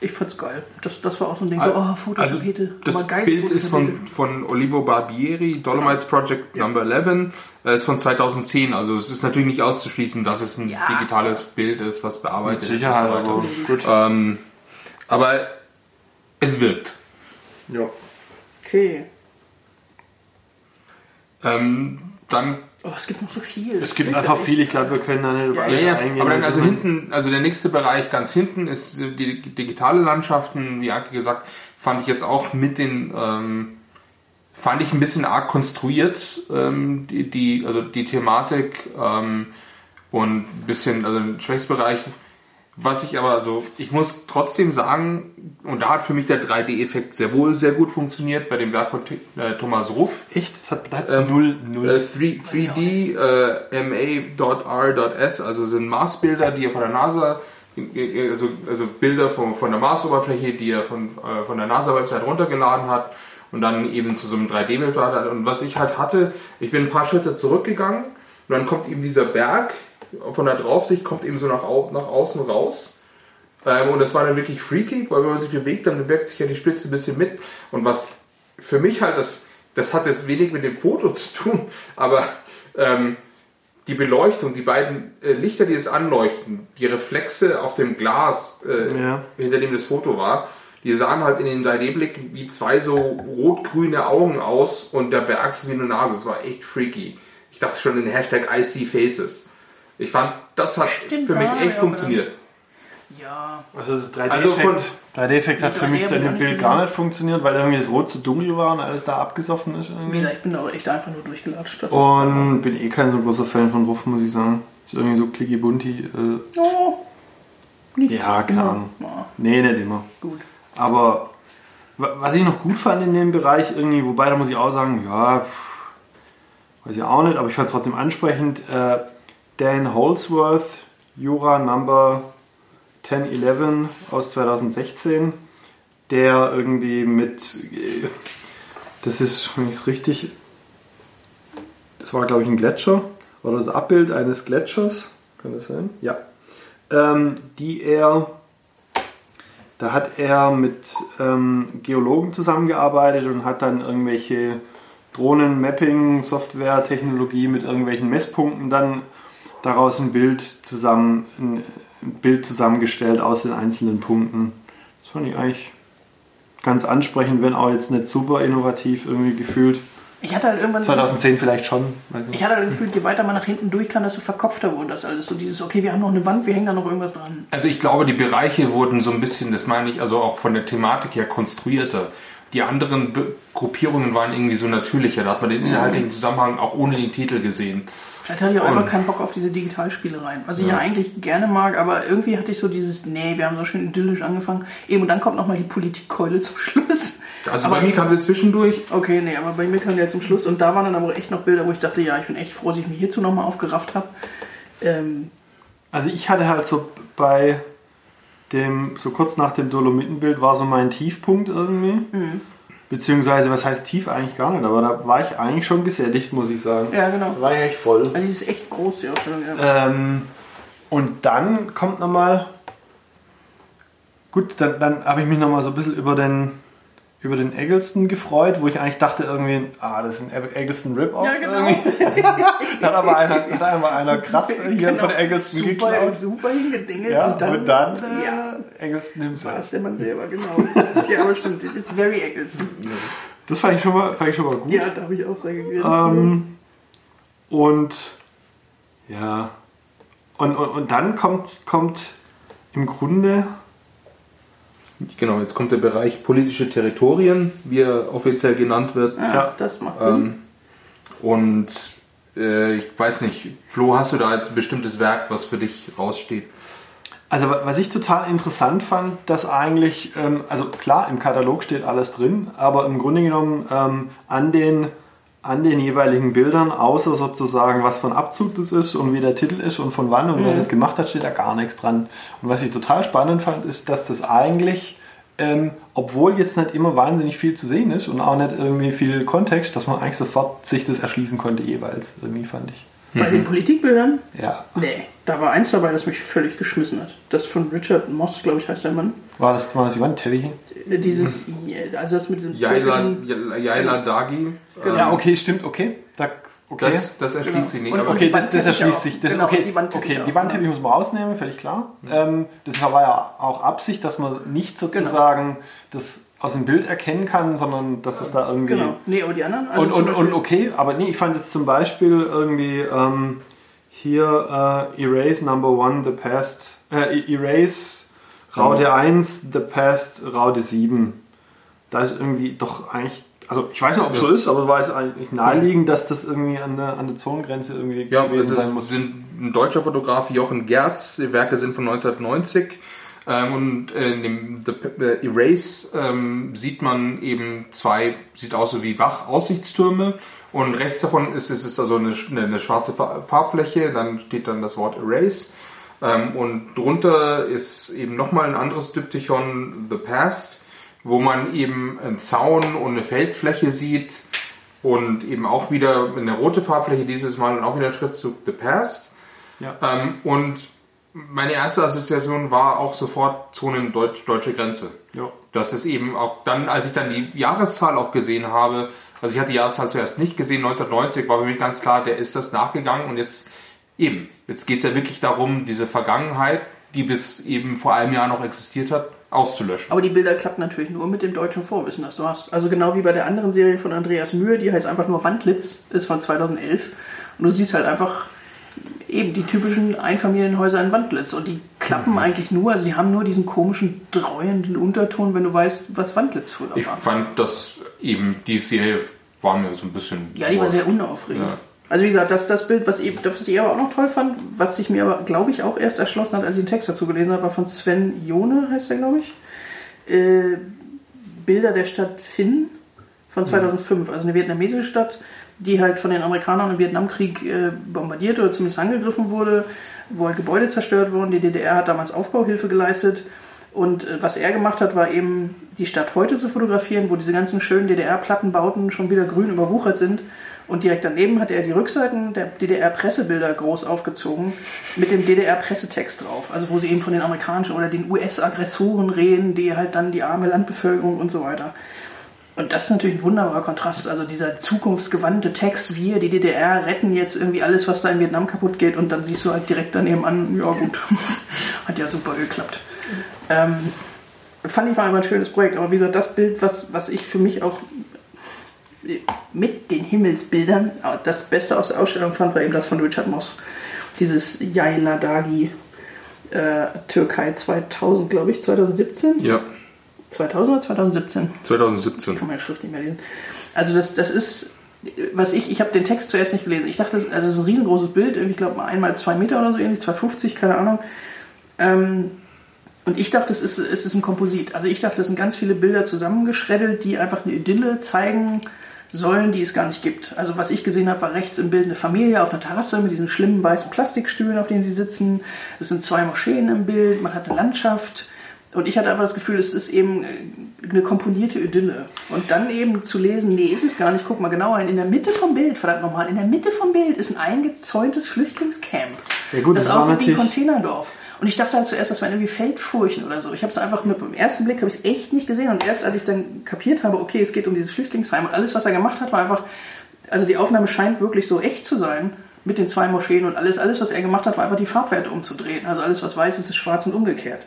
Ich fand's geil. Das, das war auch so ein Ding, so, oh, Fototapete. das aber geil, Bild ist von, von Olivo Barbieri, Dolomites Project Number 11, äh, ist von 2010. Also es ist natürlich nicht auszuschließen, dass es ein Ja. digitales Bild ist, was bearbeitet Mit Sicherheit, ist und so aber weiter. gut. Ähm, aber es wirkt. Ja. Okay. Ähm, dann Oh, es gibt noch so viel. Es gibt einfach viel, ich glaube, wir können da nicht auf Ja, alles Ja, ja, eingehen. aber dann also man- hinten, also der nächste Bereich ganz hinten ist die digitale Landschaften, wie Anke gesagt, fand ich jetzt auch mit den, ähm, fand ich ein bisschen arg konstruiert, ähm, die, die, also die Thematik ähm, und ein bisschen, also ein Schwächsbereich. Was ich aber, also ich muss trotzdem sagen, und da hat für mich der 3D-Effekt sehr wohl sehr gut funktioniert bei dem Werk von äh, Thomas Ruff. Echt? Das hat, da Ähm, null, null. Äh, 3, 3D äh, MA.R.S, also sind Marsbilder, die er von der NASA, äh, also, also Bilder von, von der Marsoberfläche, die er von, äh, von der NASA-Website runtergeladen hat und dann eben zu so einem 3D-Bild hat. Und was ich halt hatte, ich bin ein paar Schritte zurückgegangen und dann kommt eben dieser Berg von der Draufsicht, kommt eben so nach, au- nach außen raus. Ähm, und das war dann wirklich freaky, weil wenn man sich bewegt, dann bewegt sich ja die Spitze ein bisschen mit. Und was für mich halt, das, das hat jetzt wenig mit dem Foto zu tun, aber ähm, die Beleuchtung, die beiden äh, Lichter, die es anleuchten, die Reflexe auf dem Glas, äh, Ja. hinter dem das Foto war, die sahen halt in den 3D-Blick wie zwei so rot-grüne Augen aus und der Berg so wie eine Nase. Es war echt freaky. Ich dachte schon in den Hashtag I see Faces. Ich fand, das hat Stimmt, für mich echt ja, funktioniert. Ja. Also das 3D-Effekt Also von- 3D-Effekt hat für mich 3D dann im Bild gar nicht funktioniert, weil irgendwie das Rot zu dunkel war und alles da abgesoffen ist. Wie Irgendwie. ich bin auch echt einfach nur durchgelatscht. Das Und bin eh kein so großer Fan von Ruff, muss ich sagen. Ist irgendwie so clicky bunti. Äh, oh, nicht ja, keine. Ahnung. Nee, nicht immer. gut. Aber wa- was ich noch gut fand in dem Bereich irgendwie, wobei da muss ich auch sagen, ja, pff, weiß ich auch nicht, aber ich fand es trotzdem ansprechend. Äh, Dan Holsworth, Jura Number 1011 aus 2016, der irgendwie mit, äh, das ist, wenn ich es richtig, das war glaube ich ein Gletscher oder das Abbild eines Gletschers, kann das sein? Ja. Ähm, die er da hat er mit ähm, Geologen zusammengearbeitet und hat dann irgendwelche Drohnen-Mapping-Software-Technologie mit irgendwelchen Messpunkten dann daraus ein Bild zusammen ein Bild zusammengestellt aus den einzelnen Punkten. Das fand ich eigentlich ganz ansprechend, wenn auch jetzt nicht super innovativ irgendwie gefühlt. Ich hatte halt irgendwann. 2010 vielleicht schon. Nicht. Ich hatte halt das Gefühl, je weiter man nach hinten durchkam, desto verkopfter wurde das alles. So dieses, okay, wir haben noch eine Wand, wir hängen da noch irgendwas dran. Also ich glaube, die Bereiche wurden so ein bisschen, das meine ich, also auch von der Thematik her konstruierter. Die anderen Be Gruppierungen waren irgendwie so natürlicher. Da hat man den inhaltlichen Zusammenhang auch ohne den Titel gesehen. Vielleicht hatte ich auch einfach keinen Bock auf diese Digitalspielereien. Was ich ja. eigentlich gerne mag, aber irgendwie hatte ich so dieses, nee, wir haben so schön idyllisch angefangen. Eben, und dann kommt nochmal die Politikkeule zum Schluss. Also aber, bei mir kam sie zwischendurch. Okay, nee, aber bei mir kam der zum Schluss. Und da waren dann aber echt noch Bilder, wo ich dachte, ja, ich bin echt froh, dass ich mich hierzu nochmal aufgerafft habe. Ähm, Also ich hatte halt so bei dem, so kurz nach dem Dolomitenbild war so mein Tiefpunkt irgendwie. Beziehungsweise, was heißt tief eigentlich gar nicht, aber da war ich eigentlich schon gesättigt, muss ich sagen. ja, genau. Da war ich echt voll. Also die ist echt groß, die Ausstellung. Ja. Ähm, und dann kommt nochmal, gut, dann, dann habe ich mich nochmal so ein bisschen über den, über den Eggleston gefreut, wo ich eigentlich dachte irgendwie, ah, das ist ein Eggleston Rip-Off. Ja, genau. irgendwie. da hat aber einer, hat einfach einer krass hier Genau. von Eggleston super, geklaut. super hingedingelt. Ja, und dann, und dann ja, äh, Eggleston war himself. es der Mann selber, genau. ja, aber stimmt, it's very Eggleston. Das fand ich schon mal, fand ich schon mal gut. Ja, da habe ich auch sehr gegrinst. Ähm, und ja, und, und, und dann kommt, kommt im Grunde, Genau, jetzt kommt der Bereich politische Territorien, wie er offiziell genannt wird. ah, ja. das macht Sinn. Ähm, und äh, ich weiß nicht, Flo, hast du da jetzt ein bestimmtes Werk, was für dich raussteht? Also wa- was ich total interessant fand, dass eigentlich, ähm, also klar, im Katalog steht alles drin, aber im Grunde genommen ähm, an den an den jeweiligen Bildern, außer sozusagen, was von Abzug das ist und wie der Titel ist und von wann und wer das gemacht hat, steht da gar nichts dran. Und was ich total spannend fand, ist, dass das eigentlich, ähm, obwohl jetzt nicht immer wahnsinnig viel zu sehen ist und auch nicht irgendwie viel Kontext, dass man eigentlich sofort sich das erschließen konnte jeweils, irgendwie fand ich. Bei den Politikbildern? Ja. Nee, da war eins dabei, das mich völlig geschmissen hat. Das von Richard Moss, glaube ich, heißt der Mann. War das, war das die Wandteppich? Dieses, also das mit diesem türkischen- Yaila Dagi. Genau. Ja, okay, stimmt, okay. Da, okay. Das, das erschließt Genau. sich nicht. Und- okay, das, das erschließt sich. Das, Genau, okay, die Wandteppiche okay, die Wandteppich muss man rausnehmen, völlig klar. Ähm, das war ja auch Absicht, dass man nicht sozusagen das aus dem Bild erkennen kann, sondern dass es da irgendwie... Genau. Nee, aber die anderen? Also Und, und, und okay, aber nee, ich fand jetzt zum Beispiel irgendwie ähm, hier äh, Erase Number One, The Past, äh, Erase Raude 1, The Past, Raude 7. Da ist irgendwie doch eigentlich, also ich weiß nicht, ob es so ist, aber war es eigentlich naheliegend, dass das irgendwie an der, an der Zonengrenze irgendwie Ja, es gewesen ist, sein muss. sind ein deutscher Fotograf, Jochen Gerz. Die Werke sind von 1990. Ähm, und äh, in dem The äh, Erase ähm, sieht man eben zwei, sieht aus so wie Wachaussichtstürme. Und rechts davon ist es ist also eine, eine, schwarze Fa- Farbfläche, dann steht dann das Wort Erase. Ähm, und drunter ist eben nochmal ein anderes Diptychon, The Past, wo man eben einen Zaun und eine Feldfläche sieht und eben auch wieder eine rote Farbfläche dieses Mal und auch wieder Schriftzug The Past. Ja. Ähm, und meine erste Assoziation war auch sofort Zonen Deutsch, deutsche Grenze. Ja. Das ist eben auch dann, als ich dann die Jahreszahl auch gesehen habe, also ich hatte die Jahreszahl zuerst nicht gesehen, 1990 war für mich ganz klar, der ist das nachgegangen und jetzt eben, jetzt geht es ja wirklich darum, diese Vergangenheit, die bis eben vor einem Jahr noch existiert hat, auszulöschen. Aber die Bilder klappen natürlich nur mit dem deutschen Vorwissen, das du hast. Also genau wie bei der anderen Serie von Andreas Mühe, die heißt einfach nur Wandlitz, ist von 2011. Und du siehst halt einfach eben die typischen Einfamilienhäuser in Wandlitz. Und die klappen Mhm. eigentlich nur, also die haben nur diesen komischen, dreuenden Unterton, wenn du weißt, was Wandlitz früher Ich war. fand, dass eben die Serie war mir so ein bisschen. Ja, die war sehr unaufregend. Ja. Also wie gesagt, das, das Bild, was ich, das, was ich aber auch noch toll fand, was sich mir aber, glaube ich, auch erst erschlossen hat, als ich den Text dazu gelesen habe, war von Sven Jone, heißt der, glaube ich. Äh, Bilder der Stadt Finn von 2005, also eine vietnamesische Stadt, die halt von den Amerikanern im Vietnamkrieg äh, bombardiert oder zumindest angegriffen wurde, wo halt Gebäude zerstört wurden. Die DDR hat damals Aufbauhilfe geleistet. Und äh, was er gemacht hat, war eben die Stadt heute zu fotografieren, wo diese ganzen schönen DDR-Plattenbauten schon wieder grün überwuchert sind. Und direkt daneben hat er die Rückseiten der DDR-Pressebilder groß aufgezogen mit dem DDR-Pressetext drauf. Also wo sie eben von den amerikanischen oder den US-Aggressoren reden, die halt dann die arme Landbevölkerung und so weiter. Und das ist natürlich ein wunderbarer Kontrast. Also dieser zukunftsgewandte Text, wir, die DDR, retten jetzt irgendwie alles, was da in Vietnam kaputt geht. Und dann siehst du halt direkt daneben an, ja gut, hat ja super geklappt. Ähm, fand ich war einfach ein schönes Projekt. Aber wie gesagt, das Bild, was, was ich für mich auch mit den Himmelsbildern das Beste aus der Ausstellung fand, war eben das von Richard Moss. Dieses Yayla Dagi äh, Türkei 2000, glaube ich, 2017. Ja, 2000 oder 2017? 2017. kann man ja Schrift nicht mehr lesen. Also das, das ist, was ich, ich habe den Text zuerst nicht gelesen. Ich dachte, also es ist ein riesengroßes Bild, irgendwie, ich glaube einmal zwei Meter oder so ähnlich, 250, keine Ahnung. Ähm, und ich dachte, es ist, es ist ein Komposit. Also ich dachte, es sind ganz viele Bilder zusammengeschreddelt, die einfach eine Idylle zeigen sollen, die es gar nicht gibt. Also was ich gesehen habe, war rechts im Bild eine Familie auf einer Terrasse mit diesen schlimmen weißen Plastikstühlen, auf denen sie sitzen. Es sind zwei Moscheen im Bild, man hat eine Landschaft. Und ich hatte einfach das Gefühl, es ist eben äh, eine komponierte Idylle. Und dann eben zu lesen, nee, ist es gar nicht. Guck mal genauer hin. In der Mitte vom Bild, verdammt nochmal, in der Mitte vom Bild ist ein eingezäuntes Flüchtlingscamp. Ja gut, das das aussieht wie ein Containerdorf. Und ich dachte halt zuerst, das waren irgendwie Feldfurchen oder so. Ich habe es einfach mit dem ersten Blick habe ich echt nicht gesehen. Und erst als ich dann kapiert habe, okay, es geht um dieses Flüchtlingsheim und alles, was er gemacht hat, war einfach, also die Aufnahme scheint wirklich so echt zu sein mit den zwei Moscheen und alles, alles, was er gemacht hat, war einfach die Farbwerte umzudrehen. Also alles, was weiß ist, ist schwarz und umgekehrt.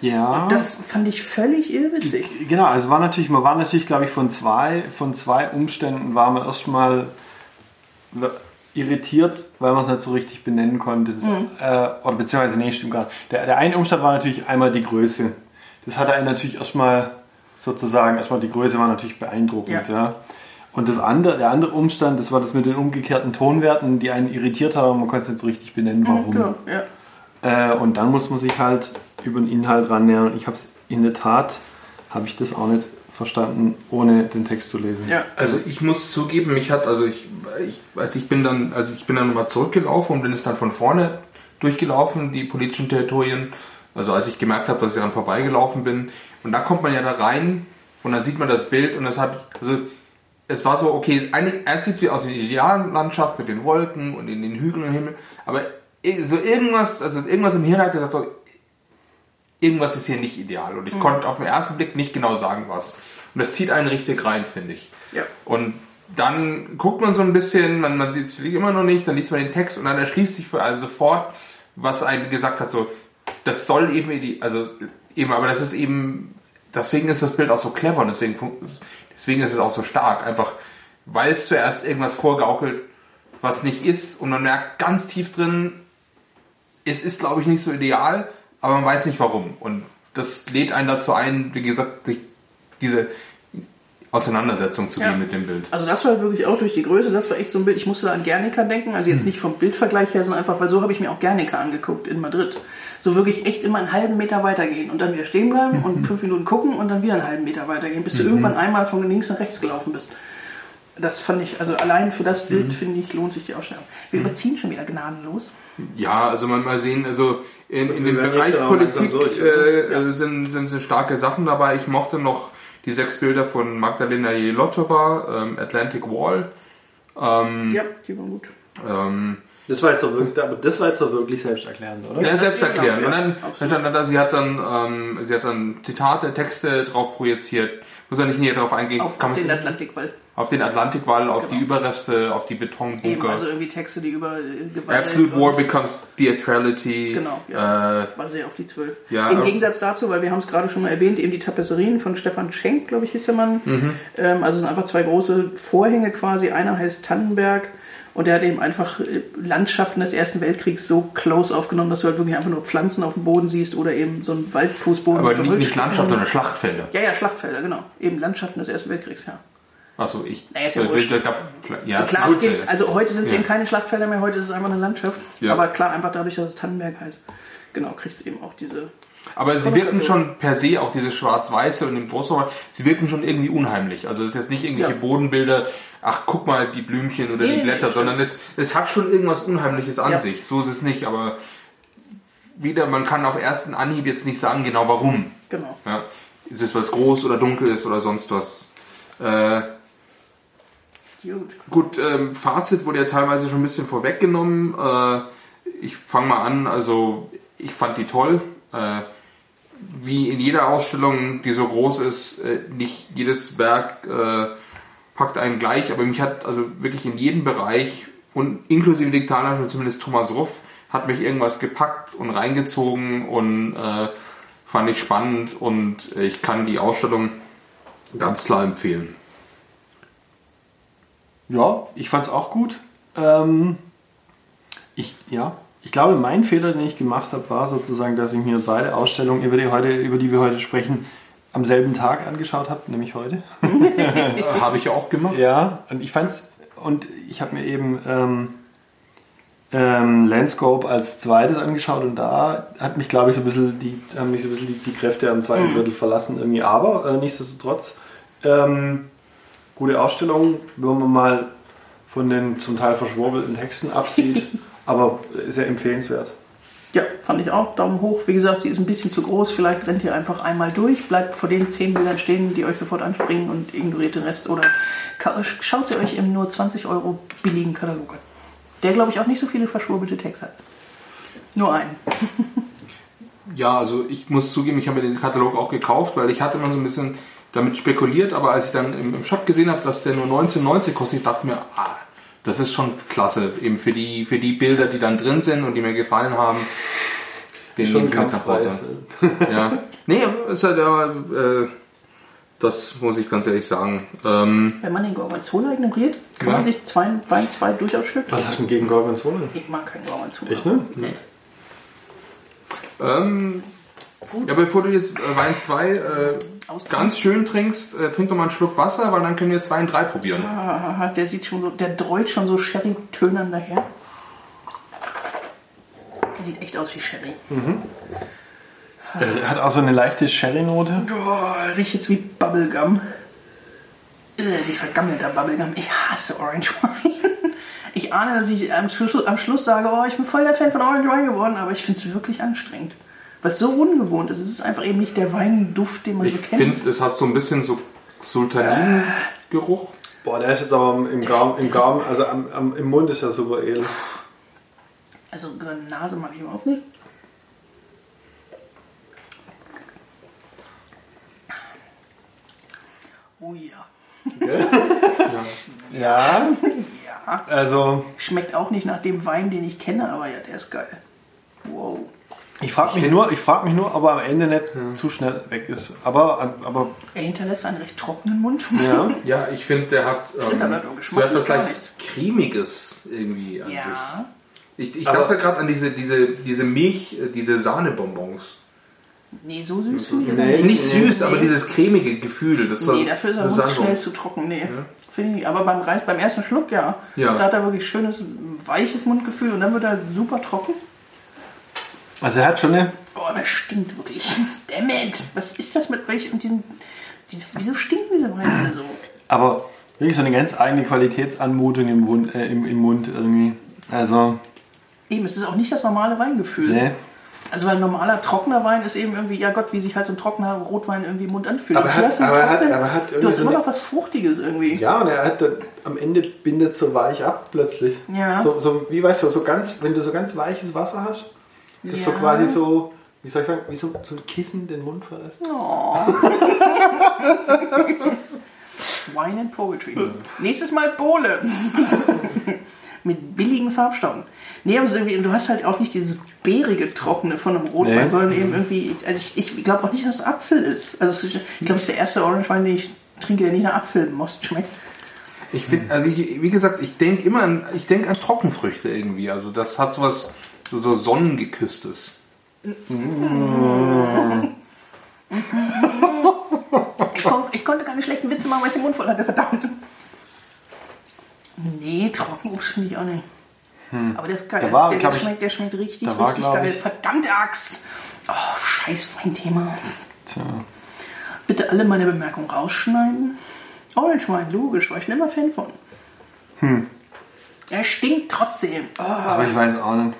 Ja. Das fand ich völlig irrwitzig. Genau, also war natürlich, man war natürlich, glaube ich, von zwei, von zwei Umständen war man erstmal irritiert, weil man es nicht so richtig benennen konnte. Das, äh, oder beziehungsweise, nee, stimmt gar nicht. Der, der eine Umstand war natürlich einmal die Größe. Das hatte einen natürlich erstmal sozusagen, erstmal die Größe war natürlich beeindruckend, Ja. ja. Und das andere, der andere Umstand, das war das mit den umgekehrten Tonwerten, die einen irritiert haben, man konnte es nicht so richtig benennen, warum. Genau, ja. Äh, und dann muss man sich halt über den Inhalt rannähern. Und ich habe es in der Tat, habe ich das auch nicht verstanden, ohne den Text zu lesen. Ja, also ich muss zugeben, mich hat, also ich, ich, also ich bin dann, also ich bin dann nochmal zurückgelaufen und bin es dann von vorne durchgelaufen, die politischen Territorien. Also als ich gemerkt habe, dass ich daran vorbeigelaufen bin. Und da kommt man ja da rein und dann sieht man das Bild und das habe ich, also es war so, okay, eigentlich, erst sieht es wie aus eine Ideallandschaft mit den Wolken und in den Hügeln und Himmel, aber so irgendwas, also irgendwas im Hirn hat gesagt, so, irgendwas ist hier nicht ideal. Und ich mhm. konnte auf den ersten Blick nicht genau sagen, was. Und das zieht einen richtig rein, finde ich. Ja. Und dann guckt man so ein bisschen, man, man sieht es immer noch nicht, dann liest man den Text und dann erschließt sich für also sofort, was einen gesagt hat, so, das soll eben, also eben, aber das ist eben, deswegen ist das Bild auch so clever und deswegen, deswegen ist es auch so stark. Einfach, weil es zuerst irgendwas vorgaukelt, was nicht ist und man merkt ganz tief drin, es ist, glaube ich, nicht so ideal, aber man weiß nicht warum. Und das lädt einen dazu ein, wie gesagt, sich diese Auseinandersetzung zu ja. gehen mit dem Bild. Also das war wirklich auch durch die Größe, das war echt so ein Bild, ich musste da an Guernica denken, also jetzt hm. nicht vom Bildvergleich her, sondern einfach, weil so habe ich mir auch Guernica angeguckt in Madrid. So wirklich echt immer einen halben Meter weitergehen und dann wieder stehen bleiben mhm. und fünf Minuten gucken und dann wieder einen halben Meter weitergehen, bis du mhm. irgendwann einmal von links nach rechts gelaufen bist. Das fand ich, also allein für das Bild, mhm. finde ich, lohnt sich die Ausstellung. Wir mhm. überziehen schon wieder gnadenlos. Ja, also man mal sehen, also in, in dem Bereich Politik durch, äh, ja. sind, sind, sind starke Sachen dabei. Ich mochte noch die sechs Bilder von Magdalena Jelotova, ähm, Atlantic Wall. Ähm, ja, die waren gut. Ähm, das war jetzt doch wirklich, aber das war jetzt doch wirklich selbsterklärend, oder? Ja, selbsterklärend. Und dann, dann stand da, sie hat dann, ähm, sie hat dann Zitate, Texte drauf projiziert. Muss ja nicht näher drauf eingehen. Auf, auf den Atlantikwall. Auf den Atlantikwall, auf genau. die Überreste, auf die Betonbunker. Eben, also irgendwie Texte, die über Gewalt Absolute War becomes theatrality. Genau, ja. Äh, war sehr auf die zwölf. Ja, Im Gegensatz dazu, weil wir haben es gerade schon mal erwähnt, eben die Tapisserien von Stefan Schenk, glaube ich, hieß der Mann. Mhm. Ähm, also es sind einfach zwei große Vorhänge quasi. Einer heißt Tannenberg und der hat eben einfach äh, Landschaften des Ersten Weltkriegs so close aufgenommen, dass du halt wirklich einfach nur Pflanzen auf dem Boden siehst oder eben so einen Waldfußboden. Aber nicht, nicht Landschaft, sondern Schlachtfelder. Ja, ja, Schlachtfelder, genau. Eben Landschaften des Ersten Weltkriegs, ja. Achso, ich. Naja, ist ja, äh, gab, ja klar, es geht, also heute sind es ja. eben keine Schlachtfelder mehr, heute ist es einfach eine Landschaft. Ja. Aber klar, einfach dadurch, dass es Tannenberg heißt. Genau, kriegst du eben auch diese aber sie wirken schon per se, auch diese Schwarz-Weiße und im Großformat, sie wirken schon irgendwie unheimlich. Also es ist jetzt nicht irgendwelche ja. Bodenbilder, ach guck mal die Blümchen oder nee, die Blätter, nee, sondern es, es hat schon irgendwas Unheimliches an sich. So ist es nicht, aber wieder, man kann auf ersten Anhieb jetzt nicht sagen genau warum. Genau. Ja. Ist es was groß oder dunkel ist oder sonst was. Äh, gut, gut ähm, Fazit wurde ja teilweise schon ein bisschen vorweggenommen. Äh, ich fange mal an, also ich fand die toll. Äh, wie in jeder Ausstellung, die so groß ist, äh, nicht jedes Werk äh, packt einen gleich, aber mich hat also wirklich in jedem Bereich und inklusive Digitallandschaft, zumindest Thomas Ruff, hat mich irgendwas gepackt und reingezogen und äh, fand ich spannend und ich kann die Ausstellung ganz klar empfehlen. Ja, ich fand es auch gut. Ähm, ich, ja, ich glaube, mein Fehler, den ich gemacht habe, war sozusagen, dass ich mir beide Ausstellungen, über die, heute, über die wir heute sprechen, am selben Tag angeschaut habe, nämlich heute. habe ich ja auch gemacht. Ja, und ich fand's, und ich habe mir eben ähm, ähm, Landscope als zweites angeschaut und da hat mich, glaube ich, so ein bisschen die, haben mich so ein bisschen die, die Kräfte am zweiten mhm. Drittel verlassen irgendwie. Aber äh, nichtsdestotrotz, ähm, gute Ausstellung, wenn man mal von den zum Teil verschwurbelten Texten absieht. aber sehr empfehlenswert. Ja, fand ich auch. Daumen hoch. Wie gesagt, sie ist ein bisschen zu groß. Vielleicht rennt ihr einfach einmal durch, bleibt vor den zehn Bildern stehen, die euch sofort anspringen und ignoriert den Rest. Oder schaut sie euch im nur 20 Euro billigen Katalog an. Der, glaube ich, auch nicht so viele verschwurbelte Texte hat. Nur einen. ja, also ich muss zugeben, ich habe mir den Katalog auch gekauft, weil ich hatte immer so ein bisschen damit spekuliert, aber als ich dann im, Shop gesehen habe, dass der nur 19,90 kostet, ich dachte mir, ah, das ist schon klasse, eben für die, für die Bilder, die dann drin sind und die mir gefallen haben. Den schon Kampfpreis. ja. Nee, ist halt ja, äh, das muss ich ganz ehrlich sagen. Ähm, Wenn man den Gorgonzola ignoriert, kann ja. man sich zwei, Wein zwei durchaus schütteln. Was hast du denn gegen Gorgonzola? Ich mag keinen Gorgonzola. Ich ne? Nee. Ähm, ja, bevor du jetzt äh, Wein 2 äh, ganz schön trinkst, äh, trink doch mal einen Schluck Wasser, weil dann können wir jetzt Wein 3 probieren. Ah, der sieht schon so, der dreut schon so Sherry-Tönern daher. sieht echt aus wie Sherry. Er hat auch so eine leichte Sherry-Note. Boah, riecht jetzt wie Bubblegum. Äh, wie vergammelter Bubblegum. Ich hasse Orange Wine. Ich ahne, dass ich am Schluss, am Schluss sage, oh, ich bin voll der Fan von Orange Wine geworden, aber ich finde es wirklich anstrengend. Weil es so ungewohnt ist. Es ist einfach eben nicht der Weinduft, den man Ich so kennt. finde, es hat so ein bisschen so Sultanin-Geruch. Boah, der ist jetzt aber im Gaumen, im Gaumen also am, am, im Mund ist er super edel. Also seine Nase mag ich überhaupt nicht. Oh ja. Ja, Ja. also Schmeckt auch nicht nach dem Wein, den ich kenne, aber ja, der ist geil. Wow. Ich frage mich, nur, ich mich nur, ob er am Ende nicht zu schnell weg ist. Aber, aber Er hinterlässt einen recht trockenen Mund. ja. Ja, ich finde, der hat ähm, so etwas leicht nichts. cremiges irgendwie an Ja. sich. Ich, ich dachte gerade an diese, diese, diese Milch, äh, diese Sahnebonbons. Nee, so süß finde ich Nee, nicht. Nicht süß, nee. aber dieses cremige Gefühl. Das war, Nee, dafür ist er das Mund schnell zu trocken. Nee, finde ich nicht. Aber beim, beim ersten Schluck, ja. Ja. Da hat er wirklich schönes, weiches Mundgefühl und dann wird er super trocken. Also er hat schon eine, Oh, das stinkt wirklich. Dammit, was ist das mit euch und diesen... Diese, wieso stinken diese Weine so? aber wirklich so eine ganz eigene Qualitätsanmutung im Mund, äh, im, im Mund irgendwie. Also, Eben, es ist auch nicht das normale Weingefühl. ne. Also weil ein normaler trockener Wein ist eben irgendwie, ja Gott, wie sich halt so ein trockener Rotwein irgendwie im Mund anfühlt. Aber hat- aber hat- trotzdem- aber hat irgendwie du hast so immer noch was Fruchtiges irgendwie. Ja, und er hat dann am Ende bindet so weich ab plötzlich. Ja. So, so wie weißt du, so ganz, wenn du so ganz weiches Wasser hast, das so Ja. quasi so, wie soll ich sagen, wie so, so ein Kissen den Mund verlässt. Wine and Poetry. Nächstes Mal Bohle. Mit billigen Farbstoffen. Nee, aber irgendwie, du hast halt auch nicht dieses beerige Trockene von einem Rotwein, Nee. sondern eben irgendwie, also ich, ich glaube auch nicht, dass es Apfel ist. Also ich glaube, es ist der erste Orange Wein, den ich trinke, der nicht nach Apfelmost schmeckt. Ich finde, also wie, wie gesagt, ich denke immer an, ich denke an Trockenfrüchte irgendwie. Also das hat sowas, so, so Sonnengeküsstes. Ich, kon, ich konnte keine schlechten Witze machen, weil ich den Mund voll hatte, verdammt. Nee, Trockenobst finde ich auch nicht. Aber der ist geil. Da war, der, der, ich- schmeckt, der schmeckt richtig, da war, richtig geil. ich- Verdammte Axt. Oh, scheiß Weinthema. Tja. Bitte alle meine Bemerkungen rausschneiden. Orange Wine, logisch, war ich immer Fan von. Er stinkt trotzdem. Oh, Aber ich weiß auch nicht.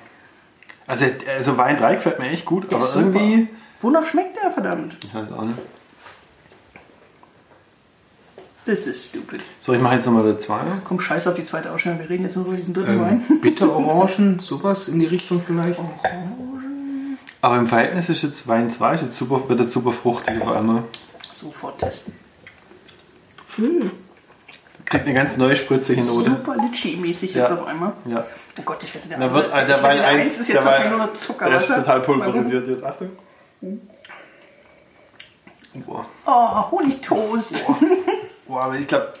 Also, also Wein 3 gefällt mir echt gut, aber super. irgendwie. Wonach schmeckt der, verdammt? Ich weiß auch nicht. Das ist stupid. So, ich mache jetzt nochmal der 2. Komm, scheiß auf die zweite Ausstellung. Wir reden jetzt nur über diesen dritten Ähm, Wein. Bitterorangen, sowas in die Richtung vielleicht. Aber im Verhältnis ist jetzt Wein 2 ist jetzt super, wird jetzt super fruchtig auf einmal. Sofort testen. Kriegt eine ganz neue spritzige Note. Super Litchi-mäßig Ja. jetzt auf einmal. Ja. Oh Gott, ich wette, der, Da wird äh, der Wein wette, 1 ist der jetzt wirklich Wein, nur Zucker. der ist total pulverisiert jetzt. Achtung. Boah. Oh, Honigtoast. Boah, aber ich glaube,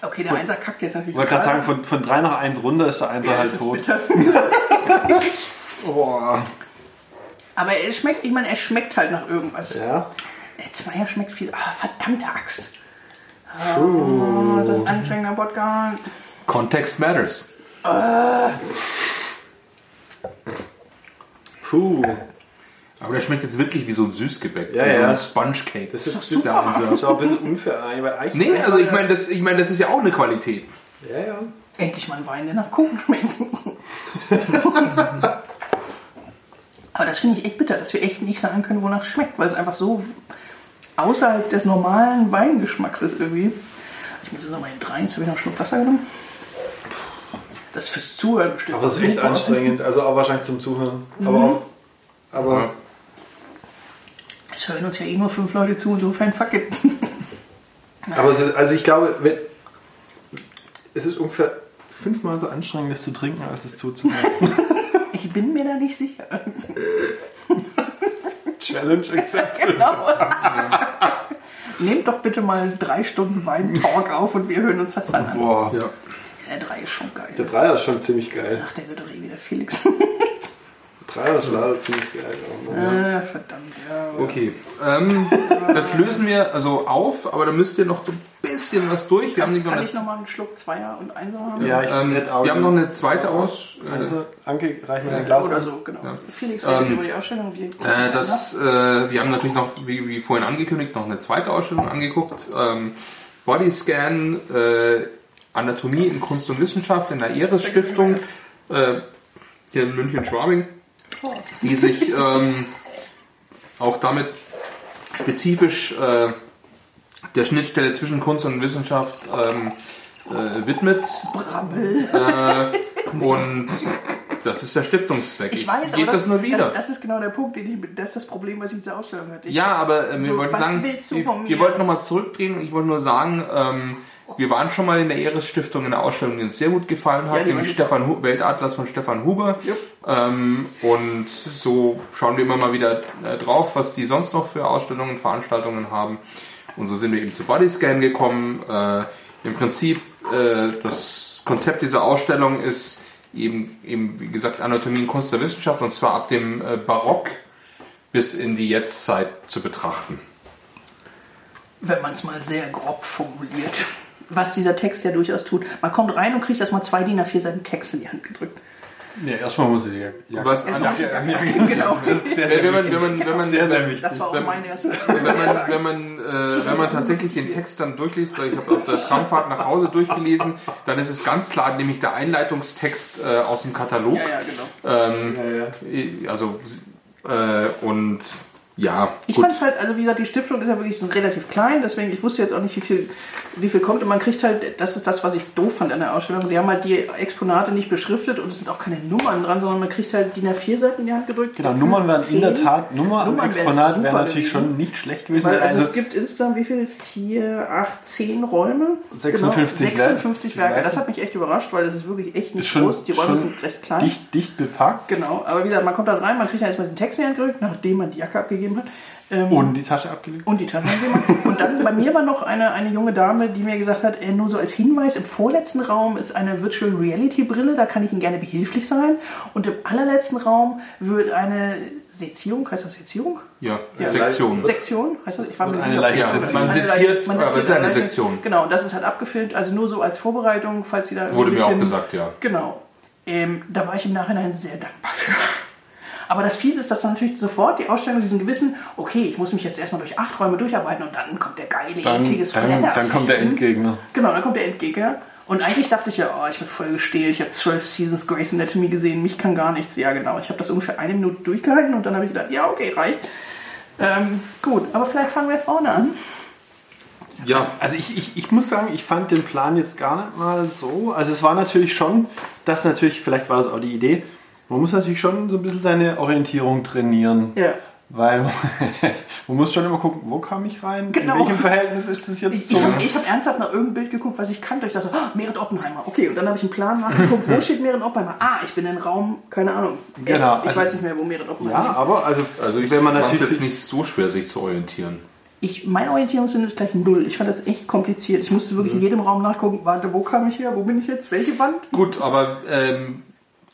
Okay, der Einser kackt jetzt natürlich ich wollte gerade sagen, von, von 3 nach 1 runter ist der 1 ja, halt tot. Boah. Aber er schmeckt, ich meine, er schmeckt halt nach irgendwas. Ja. Der Zweier schmeckt viel. Ah, verdammte Axt. Oh, das ist anstrengender Podcast. Context matters. Puh. Aber der schmeckt jetzt wirklich wie so ein Süßgebäck. Ja, wie so ja. ein Sponge Cake. Das ist, doch super. das ist auch ein bisschen unfair eigentlich, weil eigentlich. nee, also ich meine, das, ich mein, das ist ja auch eine Qualität. Ja, ja. Endlich mal ein Wein, der nach Kuchen schmeckt. Aber das finde ich echt bitter, dass wir echt nicht sagen können, wonach es schmeckt, weil es einfach so außerhalb des normalen Weingeschmacks ist irgendwie. Ich muss jetzt noch mal in drei, jetzt habe ich noch einen Schluck Wasser genommen. Das ist fürs Zuhören bestimmt. Aber es ist echt anstrengend, also auch wahrscheinlich zum Zuhören. Aber auch. Aber. Es hören uns ja eh nur fünf Leute zu, insofern fuck it. Aber es ist, also ich glaube, wenn, es ist ungefähr fünfmal so anstrengend, das zu trinken, als es zuzuhören. Ich bin mir da nicht sicher. Challenge accepted. Genau. Nehmt doch bitte mal drei Stunden Wein-Talk auf und wir hören uns das dann an. Boah, Ja. Der drei ist schon geil. der Dreier ist schon ziemlich geil. Ach, der wird doch eh wieder Felix. Dreierschlager ziemlich geil. Auch, ne? Äh, verdammt, ja. Okay. Ähm, das lösen wir also auf, aber da müsst ihr noch so ein bisschen was durch. Wir haben nämlich noch Kann eine, ich nochmal einen Schluck Zweier und Einser haben? Ja, ich ähm, auch wir haben noch eine zweite aus. Äh, Also, Anke, reich mir Ja, ein Glas oder so, genau. Ja. Felix redet Ähm, über die Ausstellung. Wie, Äh, das, äh, wir haben natürlich noch, wie, wie vorhin angekündigt, noch eine zweite Ausstellung angeguckt. Ähm, Bodyscan, äh, Anatomie in Kunst und Wissenschaft in der Eres-Stiftung, äh, hier in München-Schwabing, die sich ähm, auch damit spezifisch äh, der Schnittstelle zwischen Kunst und Wissenschaft ähm, äh, widmet. Brabbel. Äh, und das ist der Stiftungszweck. Ich weiß, Geht aber das, nur wieder. Das, das ist genau der Punkt, den ich, das ist das Problem, was ich dieser Ausstellung hatte. Ich, Ja, aber äh, wir So, wollten sagen, wir, wir wollten nochmal zurückdrehen und ich wollte nur sagen, ähm, wir waren schon mal in der Eres-Stiftung in der Ausstellung, die uns sehr gut gefallen hat, Ja, war Stefan Hu Weltatlas von Stefan Huber. Jupp. Ähm, und so schauen wir immer mal wieder äh, drauf, was die sonst noch für Ausstellungen, Veranstaltungen haben. Und so sind wir eben zu Bodyscan gekommen. Äh, Im Prinzip, äh, das Konzept dieser Ausstellung ist eben, eben, wie gesagt, Anatomie und Kunst der Wissenschaft und zwar ab dem äh, Barock bis in die Jetztzeit zu betrachten. wenn man es mal sehr grob formuliert. Was dieser Text ja durchaus tut. Man kommt rein und kriegt erstmal zwei DIN A4 Seiten Text in die Hand gedrückt. Nee, erstmal muss ich die Jacke. Was- Erstmal ja, ja, ja, genau. Das ist sehr, sehr wenn man, wichtig. wenn man, wenn man, sehr, sehr wichtig. Das war auch Wenn- mein erster. wenn man, wenn man, äh, wenn man tatsächlich den Text dann durchliest, weil ich habe auf der Tramfahrt nach Hause durchgelesen, dann ist es ganz klar, nämlich der Einleitungstext äh, aus dem Katalog. Ja, ja, genau. Ähm, Ja, ja. also äh, und ja, Ich fand es halt, also wie gesagt, die Stiftung ist ja wirklich so relativ klein, deswegen, ich wusste jetzt auch nicht, wie viel, wie viel kommt. Und man kriegt halt, das ist das, was ich doof fand an der Ausstellung. Sie haben halt die Exponate nicht beschriftet und es sind auch keine Nummern dran, sondern man kriegt halt DIN A4 Seiten in die Hand gedrückt. Genau, Nummern wären in der. Tat, Nummer am Nummern wären Exponat super wäre natürlich gewesen. schon nicht schlecht gewesen. Weil, also, Also, es gibt insgesamt wie viel? Vier, acht, zehn Räume? 56 genau, 56 Werke. Werke. Das hat mich echt überrascht, weil das ist wirklich echt nicht schon, groß. Die Räume schon sind recht klein. dicht, dicht bepackt Genau, aber wie gesagt, man kommt da rein, man kriegt ja erstmal den Text in die Hand gedrückt, nachdem man die Jacke abgegeben hat. Ähm, und die Tasche abgelegt. und die Tasche angemacht. Und dann bei mir war noch eine, eine junge Dame, die mir gesagt hat, äh, nur so als Hinweis, im vorletzten Raum ist eine Virtual Reality Brille, da kann ich Ihnen gerne behilflich sein. Und im allerletzten Raum wird eine Sezierung, heißt das Sezierung? ja, Ja. Sektion. Sektion, heißt das? Ich war mir nicht eine leichte es- Sezierung. Man seziert, man aber es ist eine Sektion. Genau, und das ist halt abgefilmt, also nur so als Vorbereitung, falls Sie da Wurde ein mir auch bisschen- gesagt, ja. Genau. Ähm, da war ich im Nachhinein sehr dankbar für. Aber das Fiese ist, dass dann natürlich sofort die Ausstellung diesen Gewissen, okay, ich muss mich jetzt erstmal durch acht Räume durcharbeiten und dann kommt der geile, Dann, eklige dann, dann kommt der Endgegner. Genau, dann kommt der Endgegner. Und eigentlich dachte ich ja, oh, ich bin voll gestählt, ich habe zwölf Seasons Grey's Anatomy gesehen, mich kann gar nichts. Ja, genau, ich habe das ungefähr eine Minute durchgehalten und dann habe ich gedacht, ja, okay, reicht. Ähm, gut, aber vielleicht fangen wir vorne an. Ja, Also ich, ich, ich muss sagen, ich fand den Plan jetzt gar nicht mal so. Also es war natürlich schon, das natürlich, vielleicht war das auch die Idee, man muss natürlich schon so ein bisschen seine Orientierung trainieren. Ja. Weil man muss schon immer gucken, wo kam ich rein? Genau. In welchem Verhältnis ist das jetzt Ich, zum... ich habe ich hab ernsthaft nach irgendeinem Bild geguckt, was ich kannte. Ich dachte so, oh, Merit Oppenheimer. Okay, und dann habe ich einen Plan nachgeguckt, wo steht Merit Oppenheimer? Ah, ich bin in Raum, keine Ahnung. F. Genau, Ich also- weiß nicht mehr, wo Merit Oppenheimer ja, aber also, also ich wenn man natürlich jetzt nicht so schwer, sich zu orientieren. Ich, mein Orientierungssinn ist gleich null. Ich fand das echt kompliziert. Ich musste wirklich in jedem Raum nachgucken, warte, wo kam ich her? Wo bin ich jetzt? Welche Wand? Gut, aber ähm,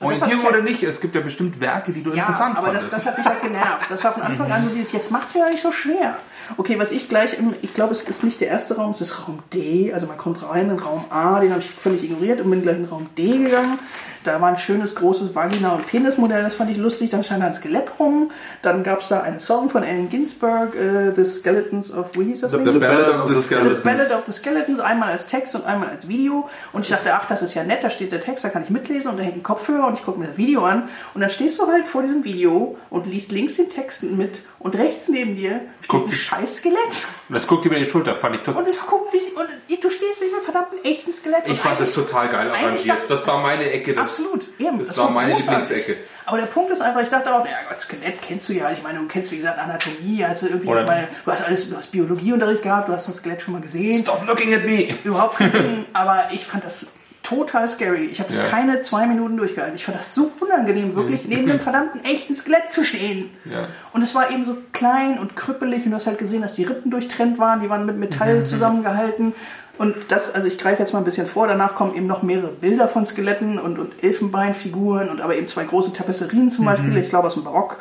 Orientierung oder nicht, es gibt ja bestimmt Werke, die du Ja, interessant aber das, fandest. das hat mich halt genervt. Das war von Anfang an so dieses, jetzt macht's mir nicht so schwer. Okay, was ich gleich, im, ich glaube, es ist nicht der erste Raum, es ist Raum D. Also man kommt rein in Raum A, den habe ich völlig ignoriert und bin gleich in Raum D gegangen. Da war ein schönes, großes Vagina- und Penismodell, das fand ich lustig. Dann stand da ein Skelett rum. Dann gab es da einen Song von Allen Ginsberg, äh, The Skeletons of, wie hieß das Ding? The Ballad of the The Skeletons. Ballad of the Skeletons, einmal als Text und einmal als Video. Und ich dachte, ach, das ist ja nett, da steht der Text, da kann ich mitlesen und da hängt ein Kopfhörer und ich gucke mir das Video an. Und dann stehst du halt vor diesem Video und liest links den Text mit und rechts neben dir steht Guck ein scheiß Skelett. Das guckt über die Schulter, fand ich total. Und es guckt wie und du stehst wie einem verdammten echten Skelett. Ich Und fand das total geil arrangiert. Das war meine Ecke. Das, Absolut, eben. Das, war meine großartig. Lieblingsecke. Aber der Punkt ist einfach, ich dachte auch, naja Gott, Skelett kennst du ja. Ich meine, du kennst, wie gesagt, Anatomie, also irgendwie, Oder- ich meine, du hast alles, du hast Biologieunterricht gehabt, du hast ein Skelett schon mal gesehen. Stop looking at me! Überhaupt kein Ding, aber ich fand das total scary. Ich habe das Ja. keine zwei Minuten durchgehalten. Ich fand das so unangenehm, wirklich neben einem verdammten echten Skelett zu stehen. Ja. Und es war eben so klein und krüppelig und du hast halt gesehen, dass die Rippen durchtrennt waren, die waren mit Metall zusammengehalten. Und das, also ich greife jetzt mal ein bisschen vor, danach kommen eben noch mehrere Bilder von Skeletten und, und Elfenbeinfiguren und aber eben zwei große Tapisserien zum Beispiel, ich glaube aus dem Barock,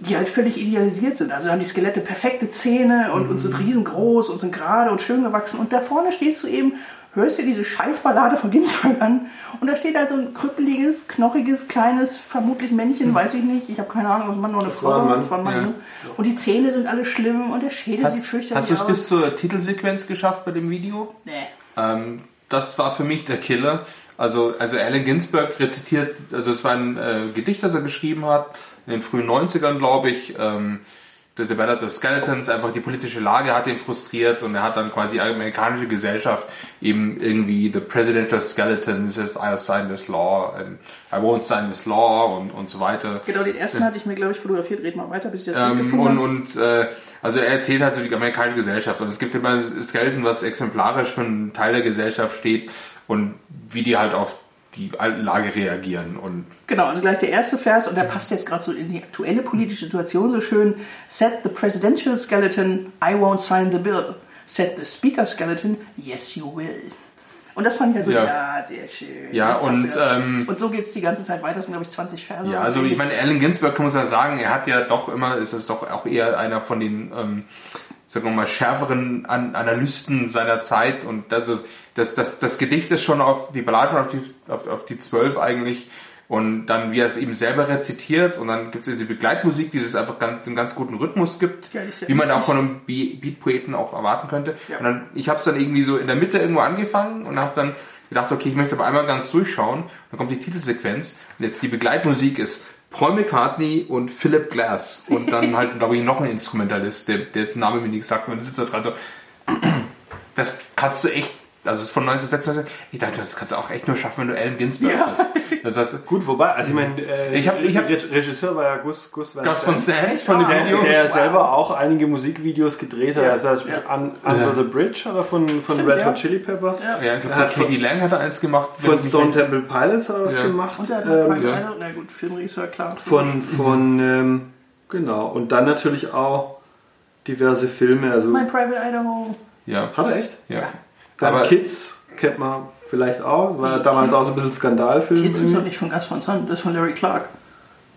die halt völlig idealisiert sind. Also haben die Skelette perfekte Zähne und, und sind riesengroß und sind gerade und schön gewachsen. Und da vorne stehst du eben, hörst dir diese Scheißballade von Ginsberg an und da steht halt so ein krüppeliges, knochiges, kleines, vermutlich Männchen, weiß ich nicht, ich habe keine Ahnung, ob ein Mann oder eine Frau war Mann. Das war ein Mann, Ja. ne? Und die Zähne sind alle schlimm und der Schädel sieht fürchterlich hast du es aus. bis zur Titelsequenz geschafft bei dem Video? nee. Ähm, das war für mich der Killer. Also, also Allen Ginsberg rezitiert, also es war ein äh, Gedicht, das er geschrieben hat, in den frühen 90ern, glaube ich. Ähm, The, Ballad of Skeletons, einfach die politische Lage hat ihn frustriert und er hat dann quasi die amerikanische Gesellschaft eben irgendwie The Presidential Skeleton says I'll sign this law and I won't sign this law und, und so weiter. Genau, den ersten hatte ich mir, glaube ich, fotografiert. Red mal weiter, bis ich das Ähm, gefunden und und äh, also er erzählt halt so die amerikanische Gesellschaft und es gibt immer Skeleton, was exemplarisch für einen Teil der Gesellschaft steht und wie die halt auf die Lage reagieren und Genau, also gleich der erste Vers und der passt jetzt gerade so in die aktuelle politische Situation so schön. Said the presidential skeleton, I won't sign the bill. Said the speaker skeleton, yes you will. Und das fand ich halt so, Ja. ja, sehr schön. Ja, und, ähm, und so geht es die ganze Zeit weiter, das sind glaube ich 20 Verse. ja, also ich meine, Allen Ginsberg kann man ja sagen, er hat ja doch immer, ist es doch auch eher einer von den, ähm, sagen wir mal, schärferen An Analysten seiner Zeit und also das, das, das Gedicht ist schon auf die Ballade auf die, auf, auf die zwölf eigentlich und dann wie er es eben selber rezitiert und dann gibt es diese Begleitmusik, die es einfach ganz, einen ganz guten Rhythmus gibt, Ja, wie man auch von einem Be- Beat-Poeten auch erwarten könnte. Ja. Und dann, ich habe es dann irgendwie so in der Mitte irgendwo angefangen und habe dann gedacht, okay, ich möchte es aber einmal ganz durchschauen. Dann kommt die Titelsequenz und jetzt die Begleitmusik ist Paul McCartney und Philip Glass. Und dann halt, glaube ich, noch ein Instrumentalist, der, der jetzt Name mir nicht sagt und dann sitzt da dran so, das kannst du echt, also es ist von 1996, ich dachte, das kannst du auch echt nur schaffen, wenn du Allen Ginsberg Ja. bist. Das heißt, Gut, wobei, also ich meine, äh, Ich hab- ich hab- Re- Regisseur war ja Gus, Gus Van Gus von Sant, Sant von dem Ah, Video. der Wow. selber auch einige Musikvideos gedreht hat. Ja. Also Beispiel Un Under Ja. the Bridge hat er von, von Stimmt, Red ja. Hot Chili Peppers. Ja. Ja, ich glaube, Er hat von Katie Lang hat er eins gemacht. Von Stone Temple Pilots hat er was Ja. gemacht. Und der hat Ähm, ja. ja. na gut, Filmregisseur, klar. von, von ähm, genau. Und dann natürlich auch diverse Filme. Also, My Private Idaho. Ja, hat er echt? ja. Dann Aber- Kids kennt man vielleicht auch. War damals auch so ein bisschen Skandalfilm. Kids ist doch nicht von Gus von Sant, das ist von Larry Clark.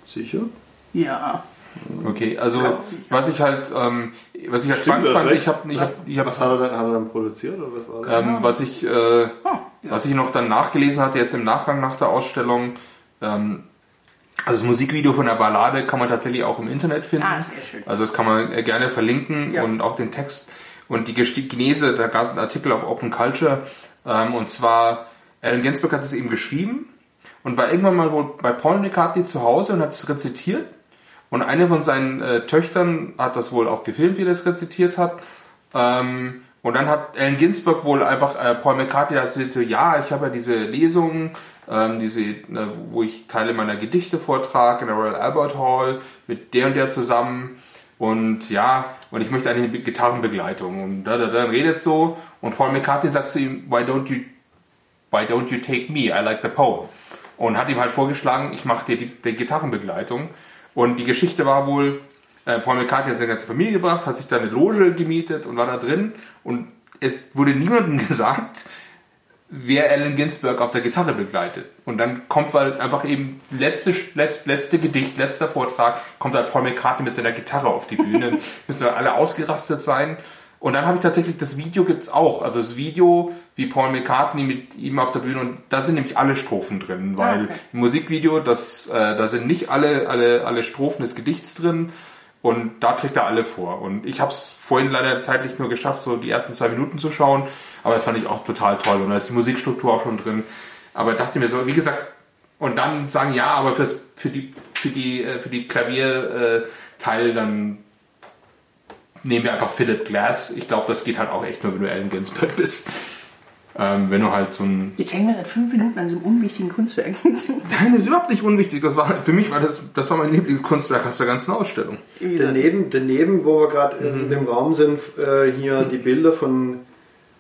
Sicher? Ja. Okay, also was ich halt, ähm, was ich halt Stimmt, spannend fand, recht. ich habe, ich hab, ich hab, Was hat er dann, hat er dann produziert oder was war das? ähm, was ich, äh, Oh, ja. was ich noch dann nachgelesen hatte jetzt im Nachgang nach der Ausstellung, ähm, also das Musikvideo von der Ballade kann man tatsächlich auch im Internet finden. Ah, sehr schön. Also das kann man äh, gerne verlinken Ja. und auch den Text und die Genese, da gab es einen Artikel auf Open Culture ähm, und zwar Allen Ginsberg hat es eben geschrieben und war irgendwann mal wohl bei Paul McCartney zu Hause und hat es rezitiert und eine von seinen äh, Töchtern hat das wohl auch gefilmt, wie er das rezitiert hat. Ähm, und dann hat Allen Ginsberg wohl einfach äh, Paul McCartney erzählt, so, ja, ich habe ja diese Lesungen, ähm, diese, äh, wo ich Teile meiner Gedichte vortrage in der Royal Albert Hall mit der und der zusammen. Und ja, und ich möchte eine Gitarrenbegleitung. Und da, da, dann redet so. Und Paul McCartney sagt zu ihm, why don't you, why don't you take me? I like the poem. Und hat ihm halt vorgeschlagen, ich mache dir die, die Gitarrenbegleitung. Und die Geschichte war wohl, äh, Paul McCartney hat seine ganze Familie gebracht, hat sich da eine Loge gemietet und war da drin. Und es wurde niemandem gesagt, wer Allen Ginsberg auf der Gitarre begleitet. Und dann kommt halt einfach eben letzte, letz- letzte Gedicht, letzter Vortrag, kommt halt Paul McCartney mit seiner Gitarre auf die Bühne. Müssen wir alle ausgerastet sein. Und dann habe ich tatsächlich, das Video gibt's auch. Also das Video, wie Paul McCartney mit ihm auf der Bühne und da sind nämlich alle Strophen drin, weil Ah, okay. im Musikvideo, das, äh, da sind nicht alle, alle, alle Strophen des Gedichts drin und da trägt er alle vor. Und ich habe es vorhin leider zeitlich nur geschafft, so die ersten zwei Minuten zu schauen, aber das fand ich auch total toll und da ist die Musikstruktur auch schon drin. Aber dachte mir so, wie gesagt, und dann sagen, ja, aber fürs, für die, für die, äh, für die Klavierteil äh, dann nehmen wir einfach Philip Glass. Ich glaube, das geht halt auch echt nur, wenn du Allen Ginsberg bist. Ähm, wenn du halt so ein. Jetzt hängen wir seit fünf Minuten an diesem unwichtigen Kunstwerk. Nein, das ist überhaupt nicht unwichtig. Das war für mich war das, das war mein Lieblingskunstwerk aus der ganzen Ausstellung. Daneben, daneben, wo wir gerade in dem Raum sind, äh, hier die Bilder von,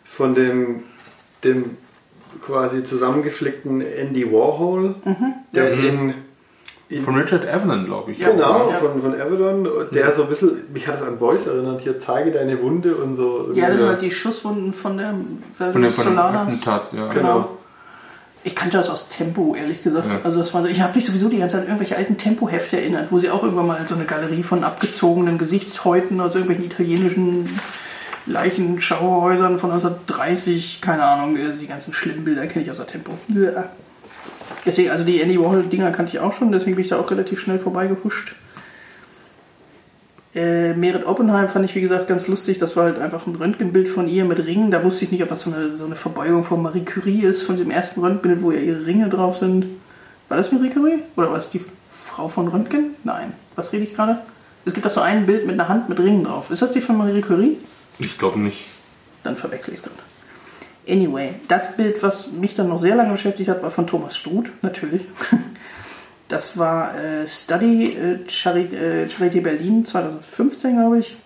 von dem, dem quasi zusammengeflickten Andy Warhol, der in, Von Richard Evelyn, glaube ich. Ja. Genau, Ja. von, von Avalon, der so ein bisschen, mich hat es an Boys erinnert, hier zeige deine Wunde und so. Ja, das Ja. sind halt die Schusswunden von der Von dem, von Solanas. Attentat, ja. Genau. Ich kannte das aus Tempo, ehrlich gesagt. Ja. Also das war so, ich habe mich sowieso die ganze Zeit an irgendwelche alten Tempo-Hefte erinnert, wo sie auch irgendwann mal so eine Galerie von abgezogenen Gesichtshäuten aus irgendwelchen italienischen Leichenschauhäusern von 1930, keine Ahnung, äh, die ganzen schlimmen Bilder kenne ich aus der Tempo. Ja. Deswegen, also die Andy Warhol-Dinger kannte ich auch schon, deswegen bin ich da auch relativ schnell vorbeigehuscht. Äh, Merit Oppenheim fand ich, wie gesagt, ganz lustig. Das war halt einfach ein Röntgenbild von ihr mit Ringen. Da wusste ich nicht, ob das so eine, so eine Verbeugung von Marie Curie ist, von dem ersten Röntgenbild, wo ja ihre Ringe drauf sind. War das Marie Curie? Oder war es die Frau von Röntgen? Nein. Was rede ich gerade? Es gibt doch so ein Bild mit einer Hand mit Ringen drauf. Ist das die von Marie Curie? Ich glaube nicht. Dann verwechsel ich es gerade. Anyway, das Bild, was mich dann noch sehr lange beschäftigt hat, war von Thomas Struth, natürlich. Das war äh, Study äh, Charit äh, Charité Berlin 2015, glaube ich.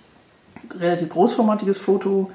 Relativ großformatiges Foto.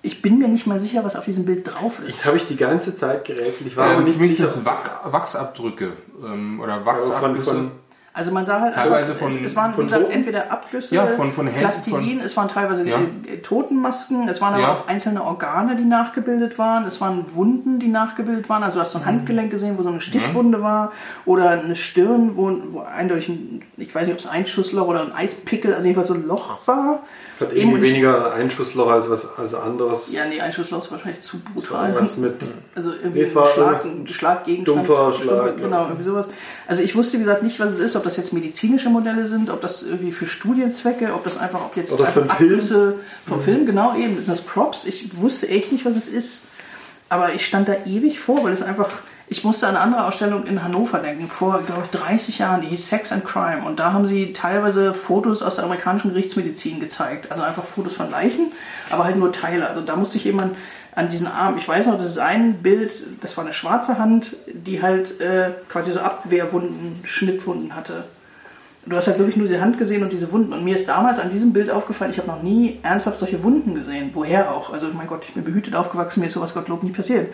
Ich bin mir nicht mal sicher, was auf diesem Bild drauf ist. Ich habe ich die ganze Zeit gerätselt. Ich war aber Ähm, nicht für mich sicher. sind es Wachsabdrücke ähm, oder von, Wachsabgüsse. von, Also man sah halt, Teilweise es, von- es waren von gesagt entweder Abgüsse, Ja, von- von Plastilin, es waren teilweise Ja. äh, Totenmasken, es waren aber Ja. auch einzelne Organe, die nachgebildet waren, es waren Wunden, die nachgebildet waren. Also du hast so ein Handgelenk gesehen, wo so eine Stichwunde war oder eine Stirn, wo, wo eindeutig ein, ich weiß nicht, ob es ein Schussloch oder ein Eispickel, also jedenfalls so ein Loch war. Hat Eben, irgendwie weniger Einschussloch als was als anderes. Ja, nee, ein Schussloch ist wahrscheinlich zu brutal. Irgendwas mit. Also irgendwie Nee, es war ein Schlag, ein Schlaggegenstand. dumpfer Schlag, Stumpfe- Genau, irgendwie sowas. Also ich wusste, wie gesagt, nicht, was es ist, ob das jetzt medizinische Modelle sind, ob das irgendwie für Studienzwecke, ob das einfach, ob jetzt Oder einen Film. Abgüsse vom Film, genau eben, ist das Props. Ich wusste echt nicht, was es ist. Aber ich stand da ewig vor, weil es einfach, ich musste an eine andere Ausstellung in Hannover denken, vor, glaube ich, 30 Jahren, die hieß Sex and Crime. Und da haben sie teilweise Fotos aus der amerikanischen Gerichtsmedizin gezeigt. Also einfach Fotos von Leichen, aber halt nur Teile. Also da musste ich jemand an diesen Arm, ich weiß noch, das ist ein Bild, das war eine schwarze Hand, die halt äh, quasi so Abwehrwunden, Schnittwunden hatte. Du hast halt wirklich nur diese Hand gesehen und diese Wunden. Und mir ist damals an diesem Bild aufgefallen, ich habe noch nie ernsthaft solche Wunden gesehen. Woher auch? Also, mein Gott, ich bin behütet aufgewachsen, mir ist sowas Gottlob nie passiert.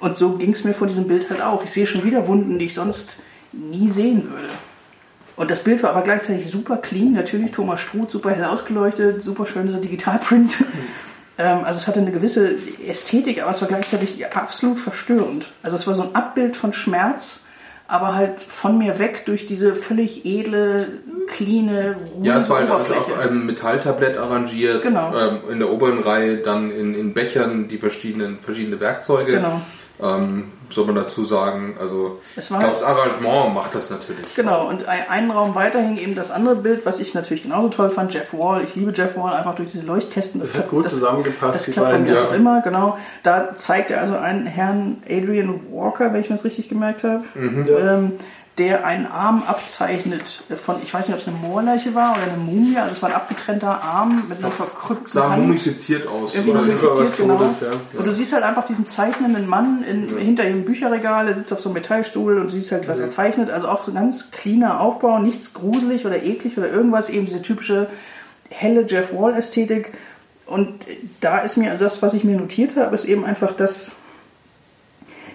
Und so ging es mir vor diesem Bild halt auch. Ich sehe schon wieder Wunden, die ich sonst nie sehen würde. Und das Bild war aber gleichzeitig super clean. Natürlich Thomas Struth, super hell ausgeleuchtet, super schöner Digitalprint. Ähm, also es hatte eine gewisse Ästhetik, aber es war gleichzeitig absolut verstörend. Also es war so ein Abbild von Schmerz, aber halt von mir weg durch diese völlig edle, cleane, ruhige Ja, es war halt also auf einem Metalltablett arrangiert. Genau. Ähm, in der oberen Reihe dann in, in Bechern die verschiedenen verschiedene Werkzeuge. Genau. Ähm, soll man dazu sagen. Also Es war das Arrangement macht das natürlich. Genau, und ein- einen Raum weiter hing eben das andere Bild, was ich natürlich genauso toll fand, Jeff Wall. Ich liebe Jeff Wall einfach durch diese Leuchttesten. Das hat gut zusammengepasst, Das die beiden Sachen. auch immer, genau. Da zeigt er also einen Herrn Adrian Walker, wenn ich mir das richtig gemerkt habe, ähm, der einen Arm abzeichnet von, ich weiß nicht, ob es eine Moorleiche war oder eine Mumie, also es war ein abgetrennter Arm mit einer verkrüppten Sah Hand. mumifiziert aus. Irgendwie Mumifiziert. genau. Totes, ja. Und du siehst halt einfach diesen zeichnenden Mann in, hinter ihm Bücherregal, er sitzt auf so einem Metallstuhl und du siehst halt, was er zeichnet. Also auch so ganz cleaner Aufbau, nichts gruselig oder eklig oder irgendwas, eben diese typische helle Jeff Wall-Ästhetik. Und da ist mir, also das, was ich mir notiert habe, ist eben einfach das,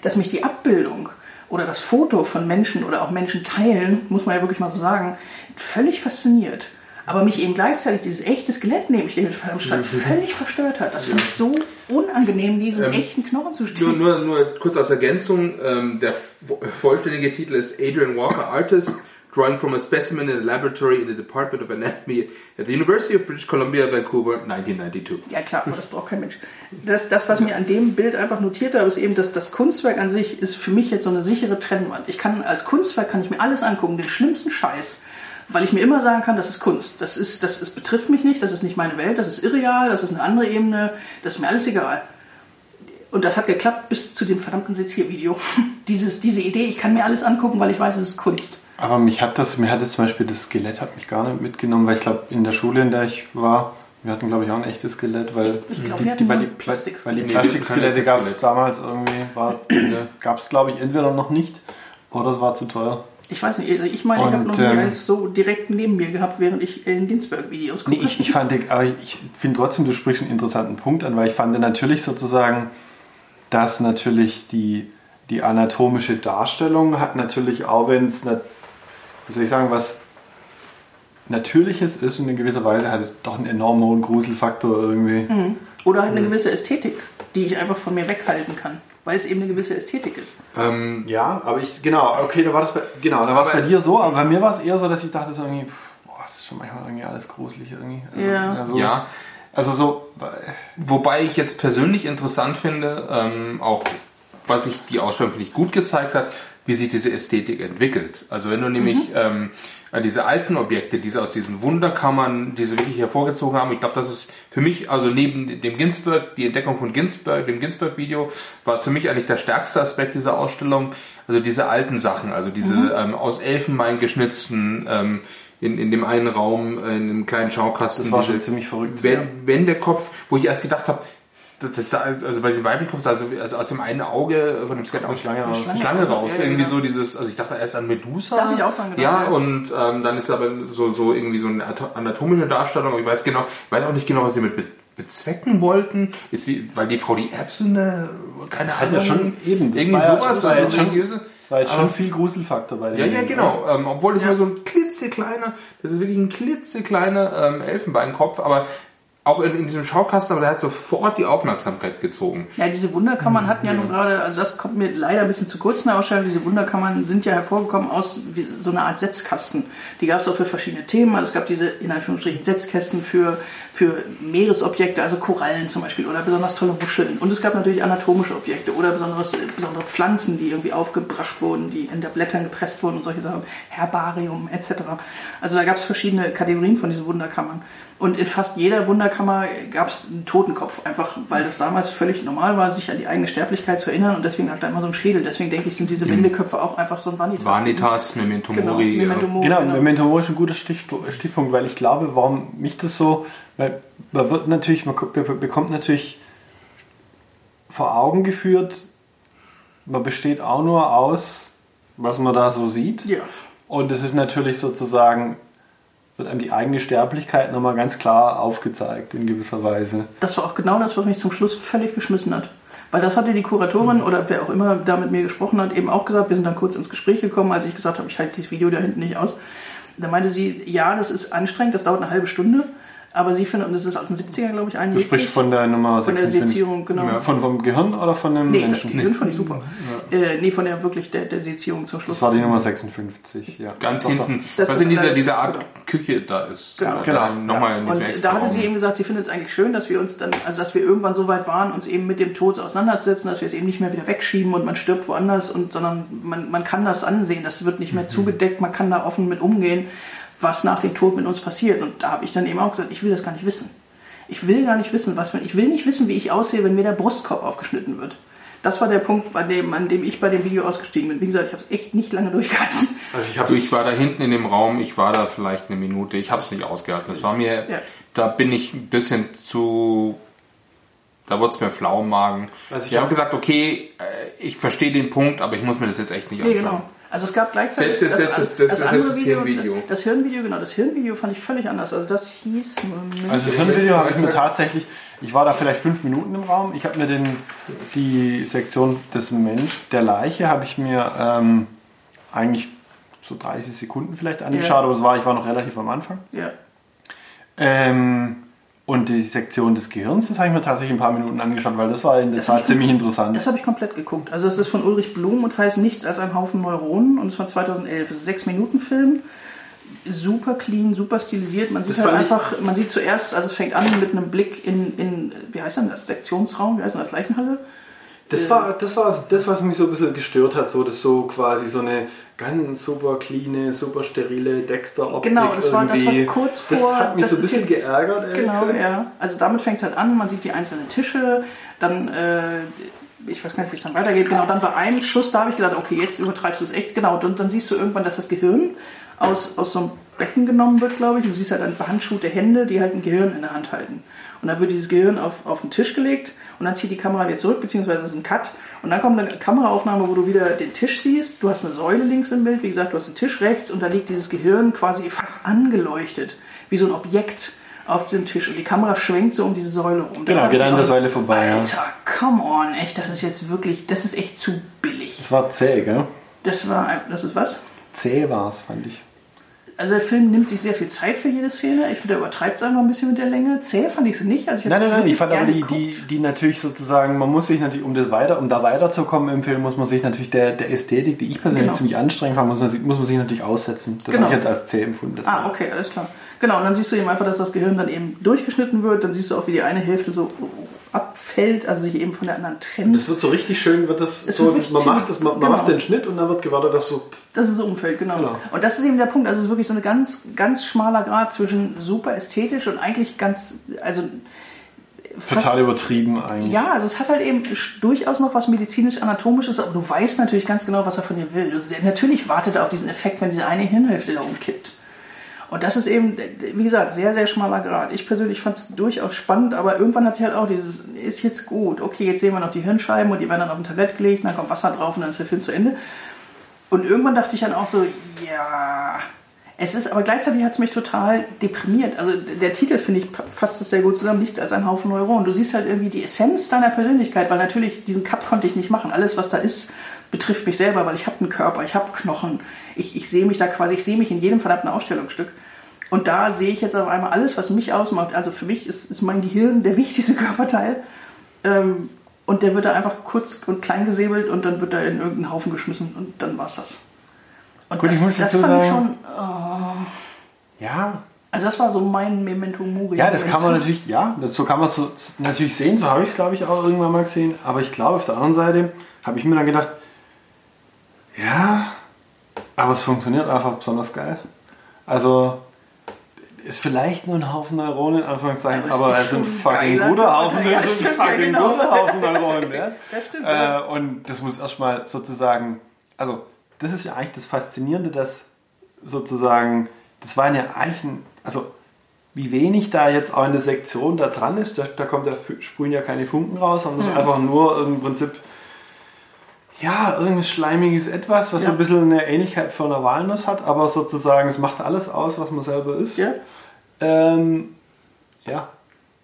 dass mich die Abbildung oder das Foto von Menschen oder auch Menschen teilen, muss man ja wirklich mal so sagen, völlig fasziniert. Aber mich eben gleichzeitig dieses echte Skelett neben ich mit verdammt stand, völlig verstört hat. Das fand ich so unangenehm, diesen Ähm, echten Knochen zu Nur, stehen. nur, nur kurz als Ergänzung, ähm, der vo- vollständige Titel ist Adrian Walker, Artist, drawing from a specimen in a laboratory in the Department of Anatomy at the University of British Columbia, Vancouver, 1992. Ja klar, aber das braucht kein Mensch. Das, das, was mir an dem Bild einfach notiert habe, ist eben, dass das Kunstwerk an sich ist für mich jetzt so eine sichere Trennwand. Ich kann als Kunstwerk kann ich mir alles angucken, den schlimmsten Scheiß, weil ich mir immer sagen kann, das ist Kunst. Das ist, das, es betrifft mich nicht, das ist nicht meine Welt, das ist irreal, das ist eine andere Ebene, das ist mir alles egal. Und das hat geklappt bis zu dem verdammten Seziervideo. Dieses, diese Idee, ich kann mir alles angucken, weil ich weiß, es ist Kunst. Aber mich hat das, mir hat jetzt zum Beispiel das Skelett hat mich gar nicht mitgenommen, weil ich glaube, in der Schule, in der ich war, wir hatten glaube ich auch ein echtes Skelett, weil, Ich glaub, die, weil, die, Pla Plastikskelett. weil die Plastikskelette gab es damals irgendwie, war, gab es glaube ich entweder noch nicht oder es war zu teuer. Ich weiß nicht, also ich meine, ich habe noch nie ähm, eins so direkt neben mir gehabt, während ich in Ginsberg-Videos gucke. Nee, ich, ich fand, aber ich finde trotzdem, du sprichst einen interessanten Punkt an, weil ich fand natürlich sozusagen, dass natürlich die, die anatomische Darstellung hat natürlich auch, wenn es wie soll ich sagen, was Natürliches ist und in gewisser Weise hat doch einen enorm hohen Gruselfaktor irgendwie. Oder halt eine gewisse Ästhetik, die ich einfach von mir weghalten kann, weil es eben eine gewisse Ästhetik ist. Ähm, Ja, aber ich, genau, okay, da war das bei, genau, da war es bei dir so, aber bei mir war es eher so, dass ich dachte, so irgendwie, boah, das ist schon manchmal irgendwie alles gruselig irgendwie. Also, Ja. Also, ja, Also so, Wobei ich jetzt persönlich interessant finde, ähm, auch was sich die Ausstellung, finde ich, gut gezeigt hat, wie sich diese Ästhetik entwickelt. Also wenn du nämlich ähm, äh, diese alten Objekte, diese aus diesen Wunderkammern, diese wirklich hervorgezogen haben, ich glaube, das ist für mich, also neben dem Ginsberg, die Entdeckung von Ginsberg, dem Ginsberg-Video, war es für mich eigentlich der stärkste Aspekt dieser Ausstellung, also diese alten Sachen, also diese ähm, aus Elfenbein geschnitzten, ähm, in, in dem einen Raum, äh, in einem kleinen Schaukasten. das war diese- schon ziemlich verrückt. wenn, wenn der Kopf, wo ich erst gedacht habe, das sah, also bei diesem weiblichen Kopf sah so, also aus dem einen Auge von dem Skelett Eine Schlange raus. Schlange, Schlange raus. Ja, ja, irgendwie ja. so dieses, also ich dachte erst an Medusa. Da hab ich auch dran gedacht, Ja, ja. und ähm, dann ist aber so, so irgendwie so eine ato- anatomische Darstellung, ich weiß genau, ich weiß auch nicht genau, was sie mit be- bezwecken wollten. Ist die, weil die Frau die Erbsen, eine, keine Das hat Ahnung. ja schon eben, das irgendwie war ja- sowas, also jetzt schon- religiöse. War jetzt Aber- schon viel Gruselfaktor bei Ja, dem. ja, genau. Ähm, obwohl das nur so ein klitzekleiner, das ist wirklich ein klitzekleiner ähm, Elfenbeinkopf, aber auch in, in diesem Schaukasten, aber der hat sofort die Aufmerksamkeit gezogen. Ja, diese Wunderkammern hatten ja, nun gerade, also das kommt mir leider ein bisschen zu kurz in der Ausstellung, diese Wunderkammern sind ja hervorgekommen aus wie so einer Art Setzkasten. Die gab es auch für verschiedene Themen, also es gab diese in Anführungsstrichen Setzkästen für, für Meeresobjekte, also Korallen zum Beispiel oder besonders tolle Muscheln. Und es gab natürlich anatomische Objekte oder besonderes, besondere Pflanzen, die irgendwie aufgebracht wurden, die in der Blättern gepresst wurden und solche Sachen, Herbarium etc. Also da gab es verschiedene Kategorien von diesen Wunderkammern. Und in fast jeder Wunderkammer gab es einen Totenkopf, einfach weil das damals völlig normal war, sich an die eigene Sterblichkeit zu erinnern und deswegen lag da immer so ein Schädel. Deswegen denke ich, sind diese Windeköpfe auch einfach so ein Vanitas. Vanitas, Memento Genau, Mori. Memento äh, Mori. Genau, genau. Memento Mori ist ein guter Stichpu- Stichpunkt, weil ich glaube, warum mich das so, weil man wird natürlich, man ko- be- bekommt natürlich vor Augen geführt, man besteht auch nur aus, was man da so sieht. Ja. Und es ist natürlich sozusagen, wird einem die eigene Sterblichkeit nochmal ganz klar aufgezeigt in gewisser Weise. Das war auch genau das, was mich zum Schluss völlig geschmissen hat. Weil das hatte die Kuratorin oder wer auch immer da mit mir gesprochen hat, eben auch gesagt. Wir sind dann kurz ins Gespräch gekommen, als ich gesagt habe, ich halte dieses Video da hinten nicht aus. Da meinte sie, ja, das ist anstrengend, das dauert eine halbe Stunde. Aber sie findet, und das ist aus den 70ern, glaube ich, Du 71. sprichst von der Nummer Von der 56. Sezierung, genau. Ja, Von vom Gehirn oder von dem Nee, das Menschen? Gehirn fand ich super. Äh, nee, von der wirklich der, der Sezierung zum Schluss. Das war die Nummer 56, ja. Ganz hinten, Das was ist in dieser, dieser Art genau. Küche da ist. Genau. Äh, Genau, Nochmal in Und da hatte sie eben gesagt, sie findet es eigentlich schön, dass wir uns dann, also dass wir irgendwann so weit waren, uns eben mit dem Tod auseinanderzusetzen, dass wir es eben nicht mehr wieder wegschieben und man stirbt woanders und sondern man, man kann das ansehen, das wird nicht mehr zugedeckt, man kann da offen mit umgehen, was nach dem Tod mit uns passiert. Und da habe ich dann eben auch gesagt, ich will das gar nicht wissen. Ich will gar nicht wissen, was man, ich will nicht wissen, wie ich aussehe, wenn mir der Brustkorb aufgeschnitten wird. Das war der Punkt, bei dem, an dem ich bei dem Video ausgestiegen bin. Wie gesagt, ich habe es echt nicht lange durchgehalten. Also ich Ich war da hinten in dem Raum, ich war da vielleicht eine Minute, ich habe es nicht ausgehalten. Das war mir, Ja. da bin ich ein bisschen zu, da wurde es mir flau im Magen. Also ich ich habe hab- gesagt, okay, äh, ich verstehe den Punkt, aber ich muss mir das jetzt echt nicht Nee, anschauen. genau. Also es gab gleichzeitig Selbst das- selbst das- das- das- andere das Video, Hirnvideo. Das, das Hirnvideo, genau, das Hirnvideo fand ich völlig anders. Also das hieß Moment, Also das Hirnvideo habe ich mir tatsächlich, ich war da vielleicht fünf Minuten im Raum, ich habe mir den, die Sektion des Mensch, der Leiche, habe ich mir ähm, eigentlich so 30 Sekunden vielleicht angeschaut, Ja. aber es war, ich war noch relativ am Anfang. ja. Ähm, und die Sektion des Gehirns, das habe ich mir tatsächlich ein paar Minuten angeschaut, weil das war in der Das Tat ich- ziemlich interessant. Das habe ich komplett geguckt. Also es ist von Ulrich Blum und heißt Nichts als ein Haufen Neuronen und es war 2011. Es ist ein sechs Minuten Film. Super clean, super stilisiert. Man sieht Das halt einfach, man sieht zuerst, also es fängt an mit einem Blick in, in wie heißt denn das, Sektionsraum, wie heißt denn das, Leichenhalle? Das war, das war das, was mich so ein bisschen gestört hat, so das so quasi so eine ganz super cleane, super sterile Dexter-Optik Genau, das war, das war kurz vor. Das hat mich das so ein bisschen jetzt- geärgert, Genau, gesagt. ja. Also damit fängt es halt an, man sieht die einzelnen Tische, dann, äh, ich weiß gar nicht, wie es dann weitergeht, genau, dann bei einem Schuss, da habe ich gedacht, okay, jetzt übertreibst du es echt, genau, und dann siehst du irgendwann, dass das Gehirn aus, aus so einem Becken genommen wird, glaube ich, du siehst halt dann behandschuhte Hände, die halt ein Gehirn in der Hand halten. Und dann wird dieses Gehirn auf, auf den Tisch gelegt und dann zieht die Kamera wieder zurück, beziehungsweise das ist ein Cut. Und dann kommt eine Kameraaufnahme, wo du wieder den Tisch siehst. Du hast eine Säule links im Bild, wie gesagt, du hast einen Tisch rechts und da liegt dieses Gehirn quasi fast angeleuchtet, wie so ein Objekt auf diesem Tisch. Und die Kamera schwenkt so um diese Säule rum. Genau, geht an der Säule vorbei, ja. Alter, come on, echt, das ist jetzt wirklich, das ist echt zu billig. Das war zäh, gell? Das war, das ist was? Zäh war es, fand ich. Also der Film nimmt sich sehr viel Zeit für jede Szene. Ich finde, er übertreibt es einfach ein bisschen mit der Länge. Zäh fand ich sie nicht. Also ich Nein, nein, nein, ich fand aber die, die, die natürlich sozusagen, man muss sich natürlich, um das weiter, um da weiterzukommen im Film, muss man sich natürlich der, der Ästhetik, die ich persönlich Genau. ziemlich anstrengend fand, muss man, sich- muss man sich natürlich aussetzen. Das Genau. habe ich jetzt als zäh empfunden. Das Ah, okay, alles klar. Genau, und dann siehst du eben einfach, dass das Gehirn dann eben durchgeschnitten wird. Dann siehst du auch, wie die eine Hälfte so abfällt, also sich eben von der anderen trennt. Das wird so richtig schön, wird das Es so, wird man macht das, man, man genau. macht den Schnitt und dann wird gewartet, dass so Das ist das Umfeld, genau. Genau. Und das ist eben der Punkt. Also es ist wirklich so ein ganz, ganz schmaler Grad zwischen super ästhetisch und eigentlich ganz, also fast- total übertrieben eigentlich. Ja, also es hat halt eben durchaus noch was medizinisch-anatomisches, aber du weißt natürlich ganz genau, was er von dir will. Du, natürlich wartet er auf diesen Effekt, wenn diese eine Hirnhälfte da umkippt. Und das ist eben, wie gesagt, sehr, sehr schmaler Grad. Ich persönlich fand es durchaus spannend, aber irgendwann hatte ich halt auch dieses, ist jetzt gut, okay, jetzt sehen wir noch die Hirnscheiben und die werden dann auf ein Tablett gelegt, dann kommt Wasser drauf und dann ist der Film zu Ende. Und irgendwann dachte ich dann auch so, ja, es ist, aber gleichzeitig hat es mich total deprimiert. Also der Titel, finde ich, fasst es sehr gut zusammen, nichts als ein Haufen Neuronen. Du siehst halt irgendwie die Essenz deiner Persönlichkeit, weil natürlich diesen Cut konnte ich nicht machen. Alles, was da ist, betrifft mich selber, weil ich habe einen Körper, ich habe Knochen, ich, ich sehe mich da quasi, ich sehe mich in jedem verdammten Ausstellungsstück. Und da sehe ich jetzt auf einmal alles, was mich ausmacht. Also für mich ist, ist mein Gehirn der wichtigste Körperteil. Ähm, und der wird da einfach kurz und klein gesäbelt und dann wird er in irgendeinen Haufen geschmissen und dann war's das. Und Gut, das, ich muss das fand ich sagen- schon. Ja, Also das war so mein Memento Mori. Ja, das kann man natürlich, ja, so kann man es so, natürlich sehen, so habe ich es, glaube ich, auch irgendwann mal gesehen. Aber ich glaube, auf der anderen Seite habe ich mir dann gedacht, ja, aber es funktioniert einfach besonders geil. Also, ist vielleicht nur ein Haufen Neuronen, in Anführungszeichen, Aber aber es es ist ist ein schon fucking guter Haufen. Ja, es ist ein stimmt, ja, fucking genau. guter Haufen Neuronen. Ja? Das stimmt, Äh, und das muss erstmal sozusagen, also, das ist ja eigentlich das Faszinierende, dass sozusagen, das waren ja eigentlich, ein, also, wie wenig da jetzt auch in der Sektion da dran ist, da, da kommt da sprühen ja keine Funken raus, sondern das ist einfach nur im Prinzip ja, irgendwas schleimiges Etwas, was so Ja. ein bisschen eine Ähnlichkeit von einer Walnuss hat, aber sozusagen, es macht alles aus, was man selber ist. Ja, Ähm, ja.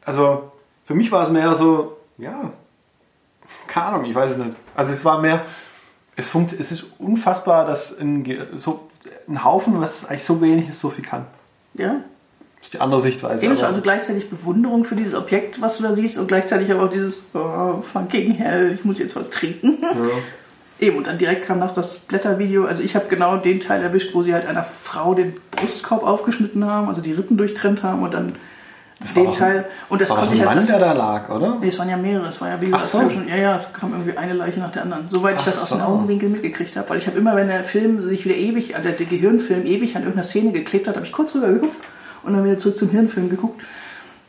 Also für mich war es mehr so, ja, keine Ahnung, ich weiß es nicht. Also es war mehr, es, funkt, es ist unfassbar, dass ein, so, ein Haufen, was eigentlich so wenig ist, so viel kann. ja. Das ist die andere Sichtweise. Ebenso, also gleichzeitig Bewunderung für dieses Objekt, was du da siehst, und gleichzeitig aber auch dieses oh, fucking hell, ich muss jetzt was trinken. Eben, und dann direkt kam noch das Blättervideo. Also ich habe genau den Teil erwischt, wo sie halt einer Frau den Brustkorb aufgeschnitten haben, also die Rippen durchtrennt haben und dann Das den Teil. Und das war konnte ein ich halt. Mann, Das, der da lag, oder? nee, es waren ja mehrere. Es war ja wie gesagt, so. schon, ja, ja, es kam irgendwie eine Leiche nach der anderen. Soweit ich Ach das aus den so. Augenwinkel mitgekriegt habe. Weil ich habe immer, wenn der Film sich wieder ewig, also der Gehirnfilm ewig an irgendeiner Szene geklebt hat, habe ich kurz rüber geguckt und dann wieder zurück zum Hirnfilm geguckt.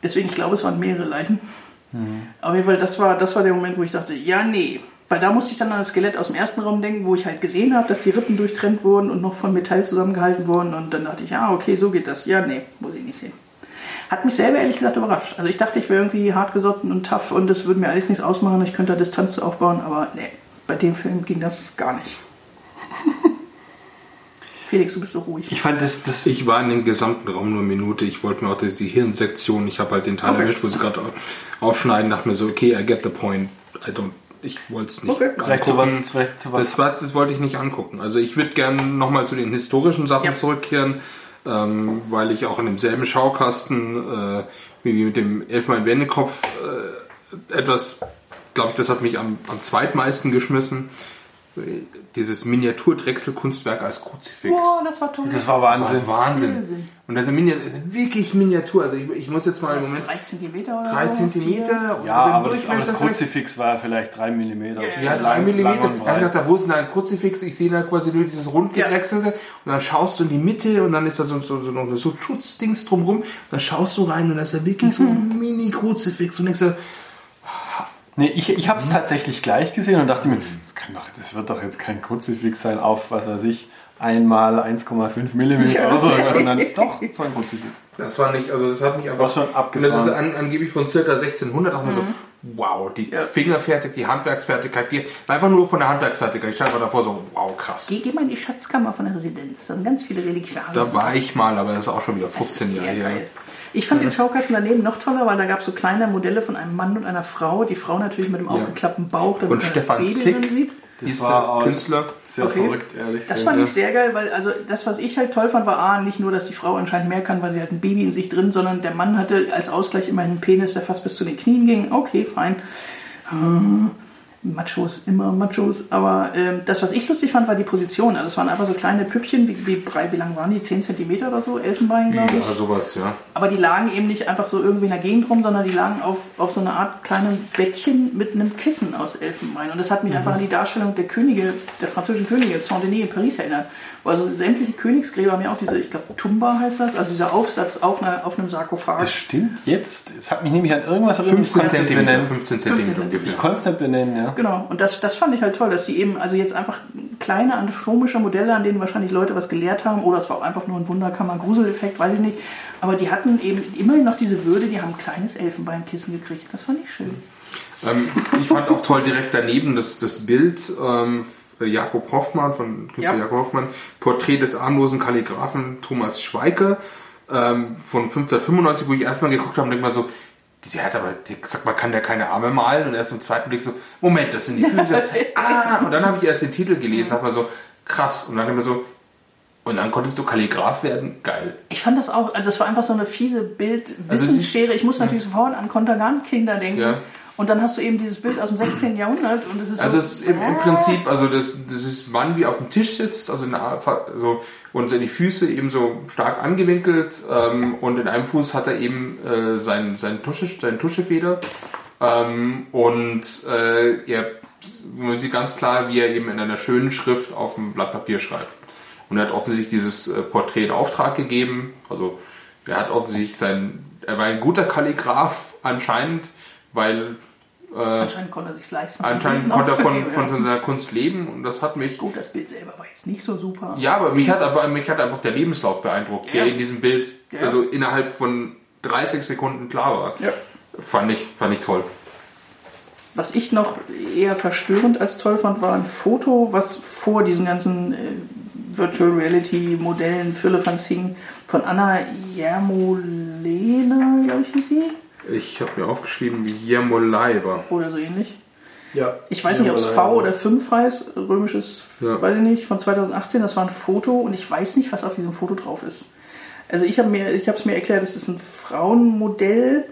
Deswegen, ich glaube, es waren mehrere Leichen. Mhm. Auf jeden Fall, das war, das war der Moment, wo ich dachte, ja, nee. Weil da musste ich dann an das Skelett aus dem ersten Raum denken, wo ich halt gesehen habe, dass die Rippen durchtrennt wurden und noch von Metall zusammengehalten wurden. Und dann dachte ich, ja, okay, so geht das. Ja, nee, muss ich nicht sehen. Hat mich selber ehrlich gesagt überrascht. Also ich dachte, ich wäre irgendwie hartgesotten und tough und das würde mir alles nichts ausmachen. Ich könnte da Distanz zu aufbauen, aber nee, bei dem Film ging das gar nicht. Felix, du bist so ruhig. Ich fand das, das Ich war in dem gesamten Raum nur eine Minute. Ich wollte mir auch die, die Hirnsektion, ich habe halt den Teil Okay. erwischt, wo sie gerade aufschneiden, dachte mir so, okay, I get the point. I don't, ich wollte es nicht Okay. vielleicht angucken. sowas, vielleicht sowas Das, war- das wollte ich nicht angucken. Also ich würde gerne nochmal zu den historischen Sachen Ja. zurückkehren, ähm, weil ich auch in demselben Schaukasten äh, wie mit dem Elfmal Wendekopf äh, etwas, glaube ich, das hat mich am, am zweitmeisten geschmissen. Dieses Miniaturdrechselkunstwerk als Kruzifix. Boah, das war toll. das war Das Wahnsinn. war Wahnsinn. Wahnsinn. Und das ist Miniatur, wirklich Miniatur. Also ich, ich muss jetzt mal im Moment Drei Zentimeter oder drei so? Zentimeter und Ja, so aber das, aber das Kruzifix war vielleicht drei Millimeter. ja, drei lang- Millimeter. lang und Also ich dachte, wo ist denn ein Kruzifix? Ich sehe da quasi nur dieses rundgedrechselte und dann schaust du in die Mitte und dann ist da so, so, so, noch so Schutzdings drumrum. Und dann schaust du rein und da ist da wirklich so ein Mini-Kruzifix und denkst dir, Nee, ich, ich habe es tatsächlich gleich gesehen und dachte mir, das, kann doch, das wird doch jetzt kein Kruzifix sein auf, was weiß ich, einmal 1,5 Millimeter oder so. irgendwas. Und dann, doch, es war ein Kruzifix. das war nicht, also das hat mich einfach War schon abgefahren. Das ist an, angeblich von circa 1600, auch mal so, wow, die Ja. Fingerfertig, die Handwerksfertigkeit, die, einfach nur von der Handwerksfertigkeit. Ich stand mal davor so, wow, krass. Geh, geh mal in die Schatzkammer von der Residenz. Da sind ganz viele Reliquien. Da war ich mal, aber das ist auch schon wieder Das 15 ist Jahre her. Ich fand den Schaukasten daneben noch toller, weil da gab es so kleine Modelle von einem Mann und einer Frau. Die Frau natürlich mit dem aufgeklappten Bauch, damit das Stefan Baby Zick. drin sieht. Das war der auch Künstler. sehr Okay. verrückt, ehrlich Das fand ich sehr geil, weil also das, was ich halt toll fand, war A, nicht nur, dass die Frau anscheinend mehr kann, weil sie hat ein Baby in sich drin, sondern der Mann hatte als Ausgleich immer einen Penis, der fast bis zu den Knien ging. Okay, fein. Äh, Machos, immer Machos. Aber ähm, das, was ich lustig fand, war die Position. Also es waren einfach so kleine Püppchen, wie, wie breit, wie lang waren die? 10 cm oder so? Elfenbein, glaube ich. Ja, sowas, ja. Aber die lagen eben nicht einfach so irgendwie in der Gegend rum, sondern die lagen auf, auf so einer Art kleinem Bettchen mit einem Kissen aus Elfenbein. Und das hat mich einfach an die Darstellung der Könige, der französischen Könige Saint-Denis in Paris erinnert. Wo also sämtliche Königsgräber haben ja auch diese, ich glaube, Tumba heißt das, also dieser Aufsatz auf, einer, auf einem Sarkophag. Das stimmt jetzt. Es hat mich nämlich an irgendwas erinnert. 15 ich konnte es nicht Zentimeter, benennen. 15 Zentimeter 15 ungefähr. Ich konnte es nicht benennen, ja. Genau, und das, das fand ich halt toll, dass die eben, also jetzt einfach kleine anatomische Modelle, an denen wahrscheinlich Leute was gelehrt haben, oder es war auch einfach nur ein Wunderkammer-Gruseleffekt, weiß ich nicht. Aber die hatten eben immerhin noch diese Würde, die haben ein kleines Elfenbeinkissen gekriegt. Das fand ich schön. Ähm, ich fand auch toll direkt daneben das, das Bild ähm, Jakob Hoffmann, von Künstler Ja. Jakob Hoffmann, Porträt des armlosen Kalligraphen Thomas Schweike ähm, von 1595, wo ich erstmal geguckt habe und denke mal so, der hat aber, der, sag mal, kann der keine Arme malen? Und erst im zweiten Blick so, Moment, das sind die Füße. ah, und dann habe ich erst den Titel gelesen, habe mal so, krass. Und dann immer so, und dann konntest du Kalligraph werden? Geil. Ich fand das auch, also es war einfach so eine fiese Also es Bildwissensschere. Ich muss natürlich sofort an Kontergan-Kinder denken. Ja. Und dann hast du eben dieses Bild aus dem 16. Jahrhundert und es ist Also so, es ist im, im Prinzip, also das, das ist Mann, wie auf dem Tisch sitzt, also, in also und seine Füße eben so stark angewinkelt ähm, und in einem Fuß hat er eben äh, sein, sein Tusche, seine Tuschefeder ähm, und äh, er, man sieht ganz klar, wie er eben in einer schönen Schrift auf dem Blatt Papier schreibt. Und er hat offensichtlich dieses äh, Porträt in Auftrag gegeben, also er hat offensichtlich sein, er war ein guter Kalligraph anscheinend, weil äh, anscheinend konnte er sich leisten. Anscheinend konnte er von, von, von seiner Kunst leben und das hat mich. Gut, das Bild selber war jetzt nicht so super. Ja, aber mich hat einfach, mich hat einfach der Lebenslauf beeindruckt, Ja. der in diesem Bild Ja. also innerhalb von 30 Sekunden klar war. Ja. Fand, ich, fand ich toll. Was ich noch eher verstörend als toll fand, war ein Foto, was vor diesen ganzen äh, Virtual Reality Modellen Firlefanz hing, von Anna Jermolena, glaube ich, hieß sie. Ich habe mir aufgeschrieben, wie Jermolaiva. Oder so ähnlich. Ja. Ich weiß nicht, ob es V oder 5 heißt, römisches, Ja. weiß ich nicht, von 2018. Das war ein Foto und ich weiß nicht, was auf diesem Foto drauf ist. Also ich habe mir, ich habe es mir erklärt, es ist ein Frauenmodell,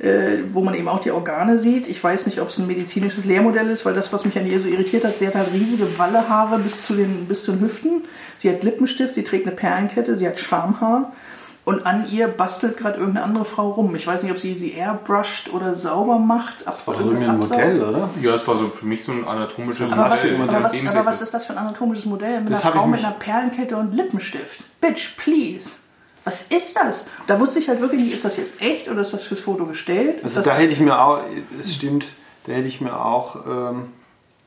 äh, wo man eben auch die Organe sieht. Ich weiß nicht, ob es ein medizinisches Lehrmodell ist, weil das, was mich an ihr so irritiert hat, sie hat halt riesige Wallehaare bis zu den, bis zu den Hüften. Sie hat Lippenstift, sie trägt eine Perlenkette, sie hat Schamhaar. Und an ihr bastelt gerade irgendeine andere Frau rum. Ich weiß nicht, ob sie sie airbrushed oder sauber macht. Das war doch irgendein Modell, oder? Ja, es war so für mich so ein anatomisches aber was, Modell, aber, was, aber was ist das für ein anatomisches Modell? Mit Das einer Frau mit einer Perlenkette und Lippenstift. Bitch, please. Was ist das? Da wusste ich halt wirklich nicht, ist das jetzt echt oder ist das fürs Foto gestellt? Ist Also das, da hätte ich mir auch, es stimmt, da hätte ich mir auch, ähm,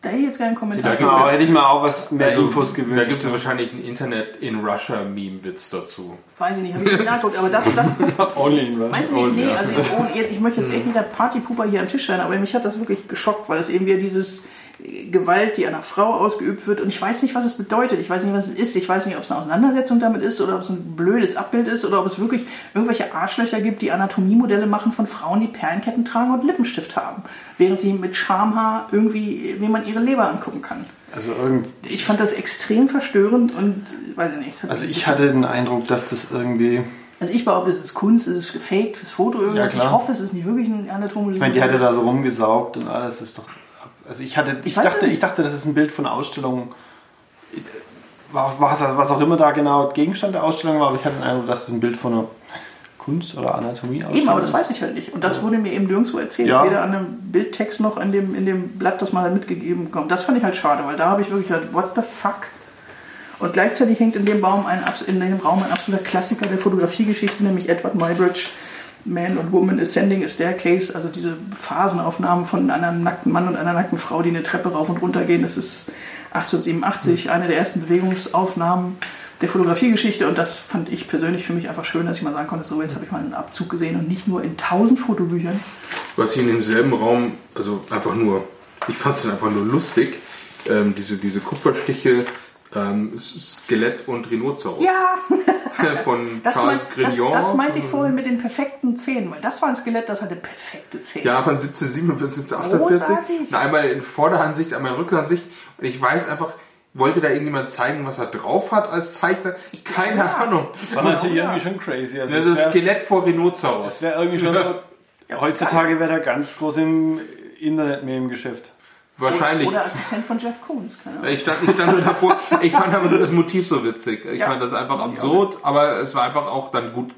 da hätte ich jetzt keinen Kommentar. Da genau, gibt's jetzt- hätte ich mir auch was mehr Also, Infos da gewünscht. gibt es wahrscheinlich einen Internet in Russia Meme-Witz dazu. Weiß ich nicht, habe ich nicht nachgeguckt. Aber das, das Only in weiß ich Russia. nicht, nee, also jetzt, ich möchte jetzt echt nicht der Partypuper hier am Tisch sein, aber mich hat das wirklich geschockt, weil es eben wieder dieses Gewalt, die einer Frau ausgeübt wird und ich weiß nicht, was es bedeutet. Ich weiß nicht, was es ist. Ich weiß nicht, ob es eine Auseinandersetzung damit ist oder ob es ein blödes Abbild ist oder ob es wirklich irgendwelche Arschlöcher gibt, die Anatomie-Modelle machen von Frauen, die Perlenketten tragen und Lippenstift haben, während sie mit Schamhaar irgendwie, wie man ihre Leber angucken kann. Also, irgend, Ich fand das extrem verstörend und weiß ich nicht. hat also ich hatte den Eindruck, dass das irgendwie, also ich behaupte, es ist Kunst, es ist gefaked fürs Foto irgendwas. Ja, ich hoffe, es ist nicht wirklich ein anatomisches ich meine, die Modell. hatte da so rumgesaugt und alles ist doch, also ich hatte, ich, weiß dachte, ich dachte, das ist ein Bild von Ausstellung, was, was, auch immer da genau Gegenstand der Ausstellung war, aber ich hatte den Eindruck, dass es ein Bild von einer Kunst- oder Anatomieausstellung Eben, aber das weiß ich halt nicht. Und das wurde mir eben nirgendwo erzählt. Ja. Weder an dem Bildtext noch in dem, in dem Blatt, das mal da mitgegeben kommt. Das fand ich halt schade, weil da habe ich wirklich gedacht, what the fuck? Und gleichzeitig hängt in dem, Baum ein, in dem Raum ein absoluter Klassiker der Fotografiegeschichte, nämlich Edward Muybridge, Man und Woman Ascending a Staircase, also diese Phasenaufnahmen von einem nackten Mann und einer nackten Frau, die eine Treppe rauf und runter gehen. Das ist 1887 eine der ersten Bewegungsaufnahmen der Fotografiegeschichte und das fand ich persönlich für mich einfach schön, dass ich mal sagen konnte, so jetzt habe ich mal einen Abzug gesehen und nicht nur in tausend Fotobüchern. was ich in demselben Raum, also einfach nur, ich fand es dann einfach nur lustig, ähm, diese, diese Kupferstiche Ähm, es ist Skelett und Rhinoceros. Ja, Von das, Charles mein, das, Grignon. das meinte ich vorhin mit den perfekten Zähnen, weil das war ein Skelett, das hatte perfekte Zähne. Ja, von 1747, 1748. Großartig. Und einmal in Vorderansicht, einmal in Rückansicht. Und ich weiß einfach, wollte da irgendjemand zeigen, was er drauf hat als Zeichner? Ich keine Ja. Ahnung. Das war natürlich irgendwie schon crazy. Also Also es wäre Skelett vor Rhinoceros. es wär irgendwie schon so. Ja, heutzutage wäre der ganz groß im Internet-Meme-Geschäft. Wahrscheinlich. Oder Assistent von Jeff Koons, keine Ahnung. Ich stand, ich stand nur davor, ich fand aber nur das Motiv so witzig. Ich Ja. fand das einfach absurd, aber es war einfach auch dann gut,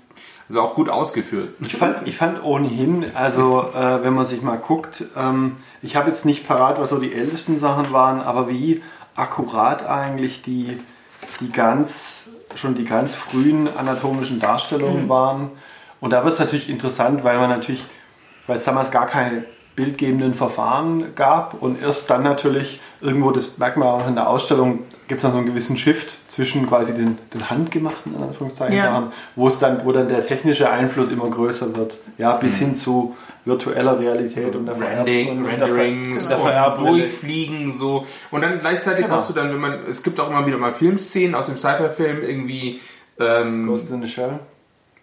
also auch gut ausgeführt. Ich fand, ich fand ohnehin, also äh, wenn man sich mal guckt, ähm, ich habe jetzt nicht parat, was so die ältesten Sachen waren, aber wie akkurat eigentlich die, die ganz, schon die ganz frühen anatomischen Darstellungen waren. Und da wird es natürlich interessant, weil man natürlich, weil es damals gar keine bildgebenden Verfahren gab und erst dann natürlich irgendwo, das merkt man auch in der Ausstellung, gibt es dann so einen gewissen Shift zwischen quasi den, den handgemachten, in Anführungszeichen, Ja. Sachen, wo es dann, wo dann der technische Einfluss immer größer wird. Ja, bis hin zu virtueller Realität und der Rending, und der Ver- durchfliegen, so. Und dann gleichzeitig Genau. hast du dann, wenn man, es gibt auch immer wieder mal Filmszenen aus dem Sci-Fi-Film, irgendwie, ähm, Ghost in the Shell.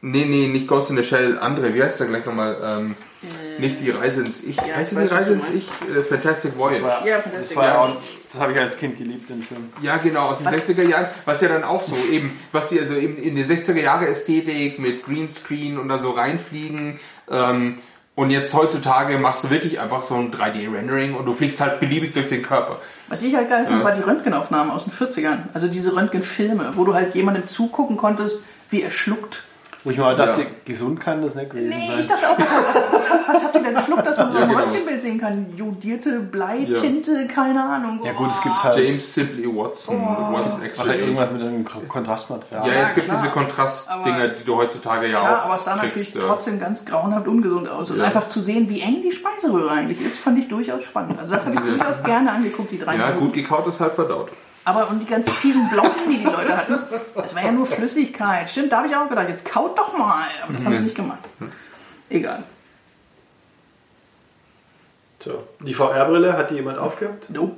nee, nee, nicht Ghost in the Shell, andere, wie heißt der gleich nochmal, ähm, nicht die Reise ins Ich, ja, heißt ich die was Reise ins. Ich, äh, Fantastic Voyage. Das war, Ja, das, Fantastic war ja Voyage. auch, das habe ich als Kind geliebt, den Film. Ja, genau, aus den 60er Jahren, was ja dann auch so eben, was die also eben in die 60er Jahre Ästhetik mit Greenscreen und da so reinfliegen. Ähm, und jetzt heutzutage machst du wirklich einfach so ein 3D-Rendering und du fliegst halt beliebig durch den Körper. Was ich halt geil fand, Ja. war die Röntgenaufnahmen aus den 40ern. Also diese Röntgenfilme, wo du halt jemandem zugucken konntest, wie er schluckt. Wo ich mal dachte, Ja. gesund kann das nicht gewesen Nee, sein. ich dachte auch, was, was, was, habt- was habt ihr denn geschluckt, dass man so Ja, ein genau. Röntgenbild sehen kann? Jodierte Bleitinte, keine Ahnung. ja gut, es gibt halt, James Simply Watson, Watson hat X-Ray. halt irgendwas mit einem Ko- Kontrastmaterial. Ja, Ja, es gibt klar. diese Kontrastdinger, die du heutzutage ja Klar, auch aber es sah kriegst, natürlich ja. trotzdem ganz grauenhaft ungesund aus. Und Ja. einfach zu sehen, wie eng die Speiseröhre eigentlich ist, fand ich durchaus spannend. Also das habe ich Ja. durchaus gerne angeguckt, die drei Ja, Minuten. gut gekaut ist halt verdaut. Aber und die ganzen fiesen Blocken, die die Leute hatten, das war ja nur Flüssigkeit. Stimmt, da habe ich auch gedacht, jetzt kaut doch mal. Aber das haben sie nicht gemacht. Egal. So. Die VR-Brille hat die jemand aufgehabt? Nope.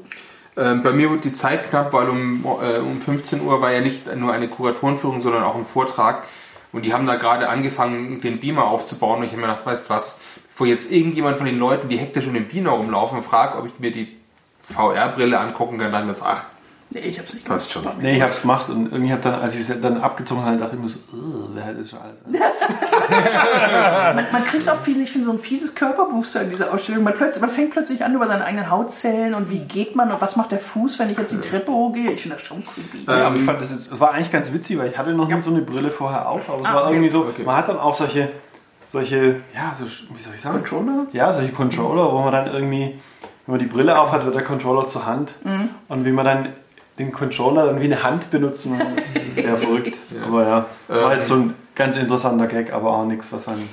Ähm, bei mir wird die Zeit knapp, weil um, äh, um 15 Uhr war ja nicht nur eine Kuratorenführung, sondern auch ein Vortrag. Und die haben da gerade angefangen, den Beamer aufzubauen. Und ich habe mir gedacht, weißt du was, bevor jetzt irgendjemand von den Leuten, die hektisch um den Beamer rumlaufen, fragt, ob ich mir die VR-Brille angucken kann, dann das, ach, Nee, ich hab's nicht gemacht. Passt schon. Nee, ich hab's gemacht und irgendwie hab dann, als ich es dann abgezogen habe, dachte ich mir so, "Ugh, wer hält das schon alles? an?" Man, man kriegt auch viel, ich finde, so ein fieses Körperbewusstsein in dieser Ausstellung. Man, plötzlich, man fängt plötzlich an über seine eigenen Hautzellen und wie geht man und was macht der Fuß, wenn ich jetzt die Treppe hochgehe. Ich finde das schon creepy. Ja, aber ich fand das jetzt, es war eigentlich ganz witzig, weil ich hatte noch nie so eine Brille vorher auf, aber es Ah, war okay. irgendwie so, Okay. man hat dann auch solche, solche, ja, so, wie soll ich sagen? Controller? Ja, solche Controller, wo man dann irgendwie, wenn man die Brille auf hat, wird der Controller zur Hand Mhm. und wie man dann den Controller dann wie eine Hand benutzen das ist sehr verrückt. Aber ja, war Ähm. jetzt so ein ganz interessanter Gag, aber auch nichts, was einen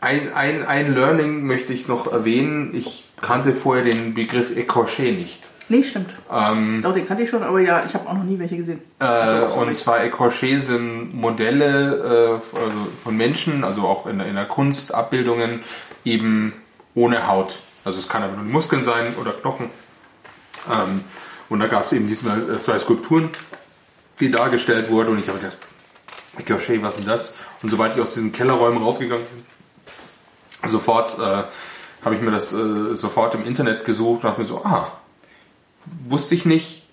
Ein, ein, ein Learning möchte ich noch erwähnen. Ich kannte vorher den Begriff Ecorché nicht. Nee, stimmt. Ähm, Doch, den kannte ich schon, aber ja, ich habe auch noch nie welche gesehen. Äh, Also, und zwar Ecorché sind Modelle äh, also von Menschen, also auch in, der- in der Kunst, Abbildungen, eben ohne Haut. Also es kann aber nur Muskeln sein oder Knochen. Ähm, und da gab es eben diesmal äh, zwei Skulpturen, die dargestellt wurden. Und ich habe gedacht, Ecorché, was ist denn das? Und sobald ich aus diesen Kellerräumen rausgegangen bin, sofort äh, habe ich mir das äh, sofort im Internet gesucht und dachte mir so, ah, wusste ich nicht,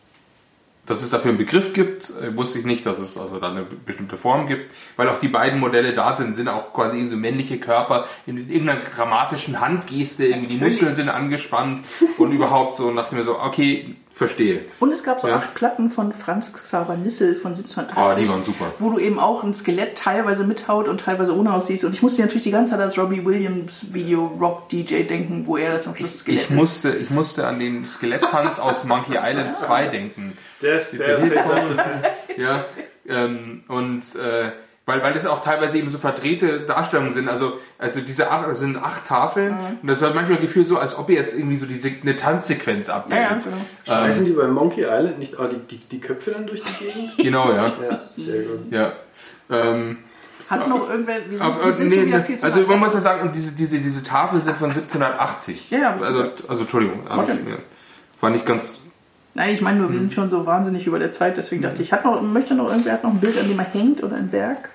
dass es dafür einen Begriff gibt, äh, wusste ich nicht, dass es also da eine be- bestimmte Form gibt, weil auch die beiden Modelle da sind, sind auch quasi so männliche Körper in irgendeiner dramatischen Handgeste, irgendwie die Muskeln sind angespannt und überhaupt so. Und dachte mir so, okay, verstehe. Und es gab so Ja. acht Platten von Franz Xaver Nissel von 1780. Oh, die waren super. Wo du eben auch ein Skelett teilweise mit Haut und teilweise ohne Haut siehst. Und ich musste natürlich die ganze Zeit an das Robbie Williams Video Rock DJ denken, wo er das am Schluss Skelett Ich musste, ich musste an den Skeletttanz aus Monkey Island 2 denken. Der ist sehr sensationell. Ja, ähm, und äh, weil, weil das auch teilweise eben so verdrehte Darstellungen sind. Also, also diese acht, das sind acht Tafeln und das war manchmal Gefühl so, als ob ihr jetzt irgendwie so diese, eine Tanzsequenz Ja, ja, abbildet. genau. Schmeißen die bei Monkey Island nicht auch die, die, die Köpfe dann durch die Gegend? Genau, ja. Ja, sehr gut. ja. Ähm, Hat noch irgendwer, wir sind, auf, wir sind nee, nee, viel zu also man muss ja sagen, und diese, diese, diese Tafeln sind von 1780. Ja, ja. Also, also Entschuldigung. Warte. Ja. War nicht ganz. Nein, ich meine nur, wir sind schon so wahnsinnig über der Zeit, deswegen dachte ich, hat noch, möchte noch irgendwer hat noch ein Bild, an dem er hängt oder ein Werk?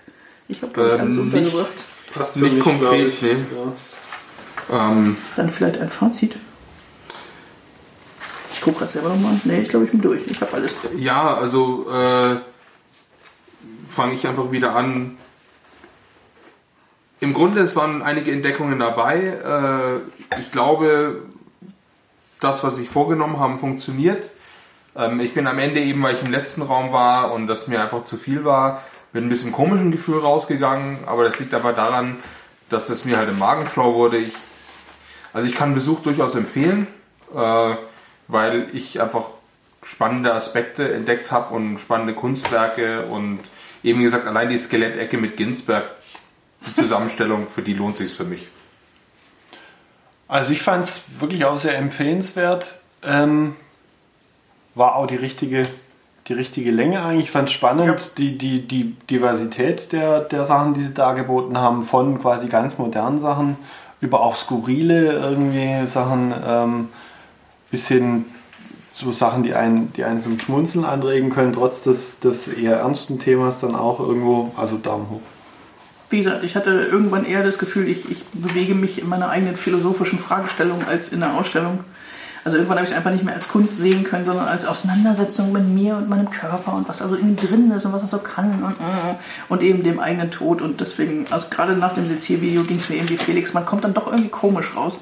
Ich habe Ähm, nicht- untergebracht. Passt Nicht glaub konkret, ich. nee. Ja. Ähm, Dann vielleicht ein Fazit. Ich gucke gerade selber nochmal. Nee, ich glaube, ich bin durch. Ich habe alles. ja, also äh, fange ich einfach wieder an. Im Grunde, es waren einige Entdeckungen dabei. Äh, ich glaube, das, was sich vorgenommen haben, funktioniert. Ähm, ich bin am Ende eben, weil ich im letzten Raum war und das mir einfach zu viel war, mit ein bisschen komischen Gefühl rausgegangen. Aber das liegt aber daran, dass es mir halt im Magenflow wurde. Ich, also ich kann Besuch durchaus empfehlen, äh, weil ich einfach spannende Aspekte entdeckt habe und spannende Kunstwerke und eben gesagt, allein die Skelettecke mit Ginsberg, die Zusammenstellung, für die lohnt sich für mich. Also ich fand es wirklich auch sehr empfehlenswert. Ähm, war auch die richtige, die richtige Länge eigentlich. Ich fand es spannend, die, die, die Diversität der, der Sachen, die sie dargeboten haben, von quasi ganz modernen Sachen über auch skurrile irgendwie Sachen ähm, bis hin zu Sachen, die einen, die einen zum Schmunzeln anregen können, trotz des, des eher ernsten Themas dann auch irgendwo. Also Daumen hoch. Wie gesagt, ich hatte irgendwann eher das Gefühl, ich, ich bewege mich in meiner eigenen philosophischen Fragestellung als in der Ausstellung. Also irgendwann habe ich es einfach nicht mehr als Kunst sehen können, sondern als Auseinandersetzung mit mir und meinem Körper und was also in ihm drin ist und was das so kann und, äh, und eben dem eigenen Tod. Und deswegen, also gerade nach dem Seziervideo ging es mir irgendwie Felix, man kommt dann doch irgendwie komisch raus.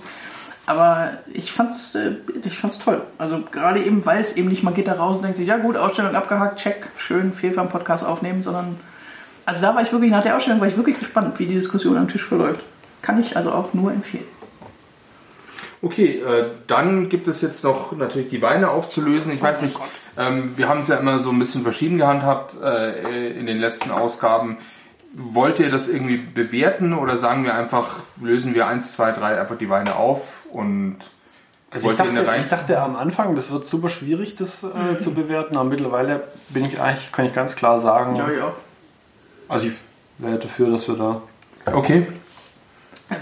Aber ich fand's, äh, ich fand's toll. Also gerade eben, weil es eben nicht, man geht da raus und denkt sich, ja gut, Ausstellung abgehakt, check, schön, Fehlfarm-Podcast aufnehmen, sondern also da war ich wirklich, nach der Ausstellung war ich wirklich gespannt, wie die Diskussion am Tisch verläuft. Kann ich also auch nur empfehlen. Okay, äh, dann gibt es jetzt noch natürlich die Weine aufzulösen. Ich weiß nicht, ähm, wir haben es ja immer so ein bisschen verschieden gehandhabt äh, in den letzten Ausgaben. Wollt ihr das irgendwie bewerten oder sagen wir einfach, lösen wir 1, 2, 3 einfach die Weine auf und Also ich wollt ihr in der dachte, Reihe? ich dachte am Anfang, das wird super schwierig, das äh, zu bewerten, aber mittlerweile bin ich eigentlich, kann ich ganz klar sagen, ja. also ich wäre dafür, dass wir da, Okay,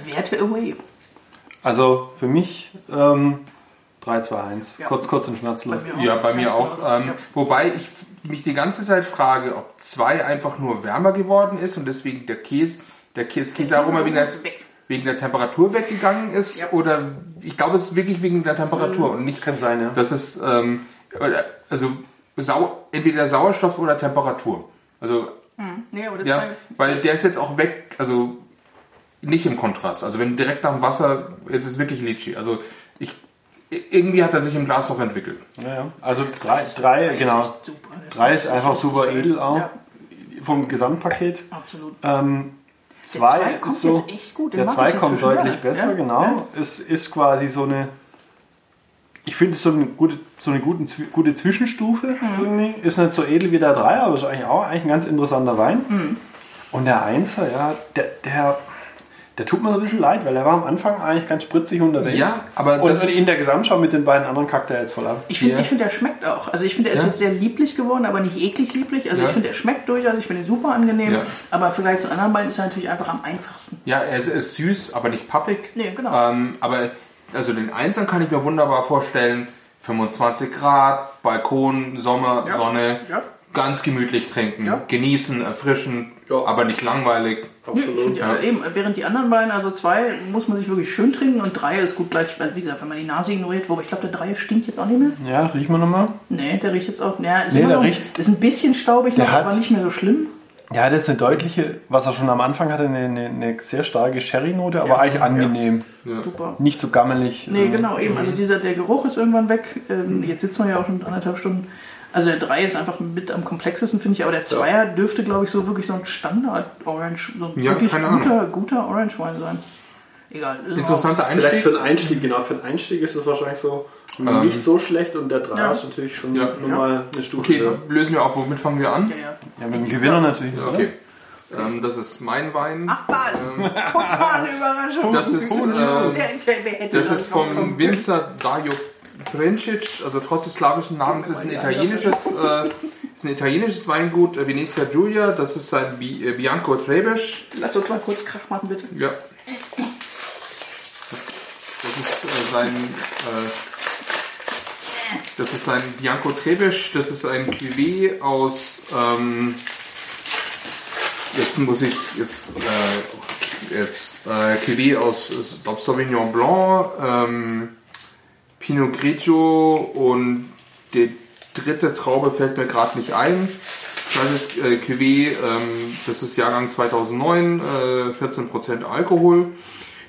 Werte away. Also für mich ähm, 3, 2, 1, Ja. kurz, kurz und schmerzlos. Bei ja, bei mir auch. Ähm, Ja. Wobei ich mich die ganze Zeit frage, ob 2 einfach nur wärmer geworden ist und deswegen der Käse, der Käse, Käse auch immer wegen der, wegen der Temperatur weggegangen ist Ja. oder ich glaube, es ist wirklich wegen der Temperatur und nicht Kann sein, ja. Das ist ähm, also sau, entweder Sauerstoff oder Temperatur. Also Nee, oder ja, zwei. weil der ist jetzt auch weg, also nicht im Kontrast. Also wenn direkt dem Wasser, jetzt ist es wirklich Litchi. Also ich irgendwie hat er sich im Glas noch entwickelt. Ja, ja. Also 3, drei, genau. 3 ist einfach super edel auch Ja, vom Gesamtpaket. absolut. Ähm, Der 2 zwei kommt ist so, jetzt echt gut, den der mag 2 ich kommt deutlich gerne. besser, Ja, genau. ja. Es ist quasi so eine, ich finde es so eine gute, so eine guten, gute Zwischenstufe Mhm. irgendwie. Ist nicht so edel wie der 3, aber ist eigentlich auch eigentlich ein ganz interessanter Wein. Mhm. Und der 1er, ja, der, der, der tut mir so ein bisschen leid, weil er war am Anfang eigentlich ganz spritzig unterwegs. Ja, aber und das ist- in der Gesamtschau mit den beiden anderen kackt er jetzt voll ab. Ich finde, Ja. ich finde, der schmeckt auch. Also ich finde, er ist Ja. jetzt sehr lieblich geworden, aber nicht eklig lieblich. Also Ja. ich finde, er schmeckt durchaus. Ich finde ihn super angenehm. Ja. Aber im Vergleich zu den anderen beiden ist er natürlich einfach am einfachsten. Ja, er ist, ist süß, aber nicht pappig. Nee, genau. Ähm, aber also den Einzelnen kann ich mir wunderbar vorstellen. 25 Grad, Balkon, Sommer, Ja. Sonne, Ja. Ganz gemütlich trinken, Ja. genießen, erfrischen, Ja. aber nicht langweilig. Finde die, Ja. eben, während die anderen beiden, also zwei, muss man sich wirklich schön trinken und drei ist gut gleich, weil, wie gesagt, wenn man die Nase ignoriert, wobei ich glaube, der drei stinkt jetzt auch nicht mehr. Ja, riechen wir nochmal. Nee, der riecht jetzt auch. Ja, ist Nee, immer der noch, riecht- ist ein bisschen staubig Der noch, hat- aber nicht mehr so schlimm. Ja, das ist eine deutliche, was er schon am Anfang hatte, eine, eine, eine sehr starke Sherry-Note, aber eigentlich angenehm. Super. Nicht so gammelig. Nee, ähm, genau, eben. Also dieser, der Geruch ist irgendwann weg. Ähm, jetzt sitzen wir ja auch schon anderthalb Stunden. Also der 3 ist einfach mit am komplexesten, finde ich, aber der Zweier dürfte, glaube ich, so wirklich so ein Standard-Orange, so ein Ja, wirklich guter, guter Orange-Wein sein. Egal. Interessanter Vielleicht Einstieg. für den Einstieg, genau, für den Einstieg ist es wahrscheinlich so Ähm, nicht so schlecht und der 3 Ja. ist natürlich schon Ja. nochmal eine Stufe. Okay, höher. lösen wir auf. Womit fangen wir an? Ja, ja. Ja, mit dem Gewinner natürlich. Ja, okay. Ähm, das ist mein Wein. Ach was! Totale Überraschung. Das ist, Oh, äh, hätte Das ist vom Winzer Dajo Prencic, also trotz des slawischen Namens ist ein italienisches, äh, ist ein italienisches Weingut, äh, Venezia Giulia, das ist ein Bi äh, Bianco Trebesch. Lass uns mal kurz Krach machen, bitte. Ja. Das ist äh, sein, äh, Das ist ein Bianco Trebisch, das ist ein Cuvée aus, ähm, jetzt muss ich, jetzt, äh, jetzt, Cuvée aus, glaube, Sauvignon Blanc, ähm, Pinot Grigio und die dritte Traube fällt mir gerade nicht ein. Das ist äh, Cuvée, ähm, das ist Jahrgang 2009, äh, 14% Alkohol.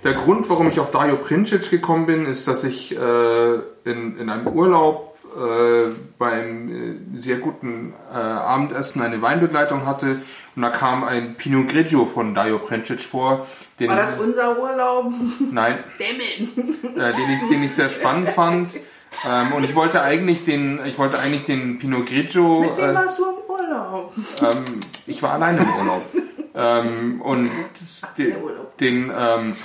Der Grund, warum ich auf Dario Princic gekommen bin, ist, dass ich äh, in, in einem Urlaub äh, beim äh, sehr guten äh, Abendessen eine Weinbegleitung hatte und da kam ein Pinot Grigio von Dario Princic vor. Den War ich- das unser Urlaub? Nein, Damn äh, den, ich, den ich sehr spannend fand. Ähm, und ich wollte eigentlich den, ich wollte eigentlich den Pinot Grigio. Mit wem äh, warst du im Urlaub? ähm, ich war alleine im Urlaub. ähm, und de, der Urlaub. den, ähm,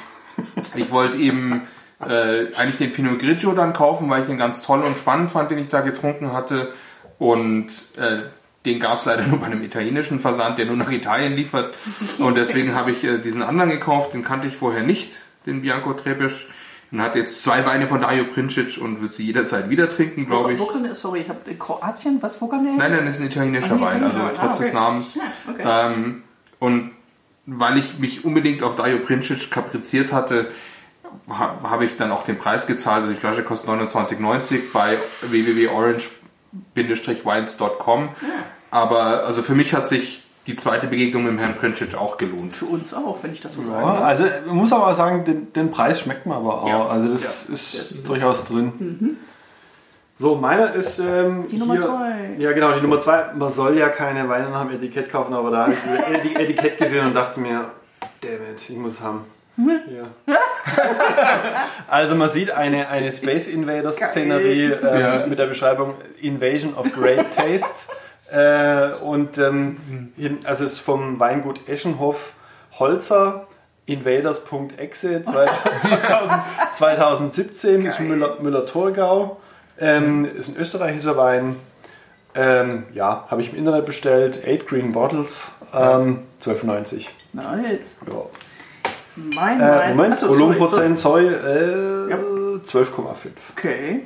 ich wollte eben äh, eigentlich den Pinot Grigio dann kaufen, weil ich den ganz toll und spannend fand, den ich da getrunken hatte. Und äh, den gab es leider nur bei einem italienischen Versand, der nur nach Italien liefert. Und deswegen habe ich äh, diesen anderen gekauft, den kannte ich vorher nicht, den Bianco Trepisch. Und hat jetzt zwei Weine von Dario Princic und wird sie jederzeit wieder trinken, glaube ich. Wo der, sorry, ich habe in Kroatien, was, wo kann der? Nein, nein, das ist ein italienischer Wein, also italienischer. trotz Ah, des okay. Namens. okay. Ähm, und weil ich mich unbedingt auf Dario Princic kapriziert hatte, ha, habe ich dann auch den Preis gezahlt. Also die Flasche kostet 29,90 bei www.orange-wines.com. Aber also für mich hat sich die zweite Begegnung mit Herrn Princic auch gelohnt. Für uns auch, wenn ich das so Ja, sage. also man muss aber auch sagen, den, den Preis schmeckt man aber auch. Ja. Also das ist durchaus drin. So, meiner ist ähm, Die Nummer hier, zwei. Ja, genau, die Nummer zwei. Man soll ja keine Weine nach dem Etikett kaufen, aber da habe ich das Etikett gesehen und dachte mir, damn it, ich muss es haben. Ja. Also man sieht eine, eine Space Invader Szenerie ähm, Ja. mit der Beschreibung Invasion of Great Taste. äh, und ähm, hin, also es ist vom Weingut Eschenhof Holzer invaders.exe 2000, 2017 ist Müller, Müller-Thurgau. Ähm, ist ein österreichischer Wein. Ähm, ja, habe ich im Internet bestellt. 8 Green Bottles. Ähm, 12,90. Nice. Ja. Mein Äh, Wein. Moment, Achso, sorry, Volumenprozent Zoll äh, Ja. 12,5. Okay.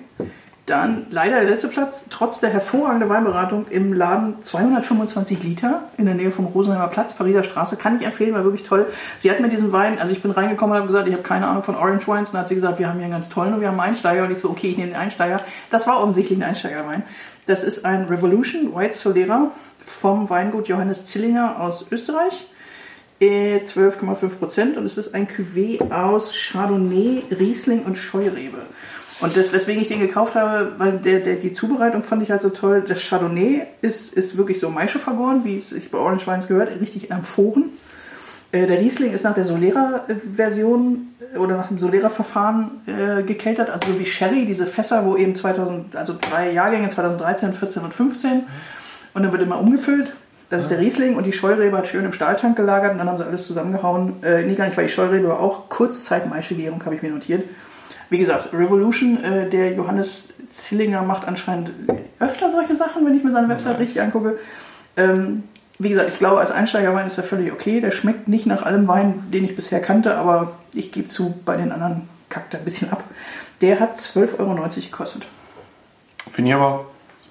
Dann leider der letzte Platz, trotz der hervorragenden Weinberatung im Laden 225 Liter in der Nähe vom Rosenheimer Platz, Pariser Straße. Kann ich empfehlen, war wirklich toll. Sie hat mir diesen Wein, also ich bin reingekommen und habe gesagt, ich habe keine Ahnung von Orange Wines. Und dann hat sie gesagt, wir haben hier einen ganz tollen und wir haben einen Einsteiger. Und ich so, okay, ich nehme den Einsteiger. Das war offensichtlich ein Einsteigerwein. Das ist ein Revolution White Solera vom Weingut Johannes Zillinger aus Österreich. Äh, 12,5 Prozent und es ist ein Cuvée aus Chardonnay, Riesling und Scheurebe. Und das, weswegen ich den gekauft habe, weil der, der, die Zubereitung fand ich halt so toll. Das Chardonnay ist, ist wirklich so Maische vergoren, wie es sich bei Orange Wines gehört, richtig in Amphoren. Äh, der Riesling ist nach der Solera-Version äh, oder nach dem Solera-Verfahren äh, gekeltert, also so wie Sherry, diese Fässer, wo eben 2000, also drei Jahrgänge, 2013, 14 und 15. Und dann wird immer umgefüllt. Das ist der Riesling und die Scheurebe hat schön im Stahltank gelagert und dann haben sie alles zusammengehauen. Äh, nee, gar nicht, weil die Scheurebe war auch Kurzzeit-Maischegärung, habe ich mir notiert. Wie gesagt, Revolution, äh, der Johannes Zillinger macht anscheinend öfter solche Sachen, wenn ich mir seine Website richtig angucke. Ähm, wie gesagt, ich glaube, als Einsteigerwein ist er völlig okay. Der schmeckt nicht nach allem Wein, den ich bisher kannte, aber ich gebe zu, bei den anderen kackt er ein bisschen ab. Der hat 12,90 Euro gekostet. Finde ich aber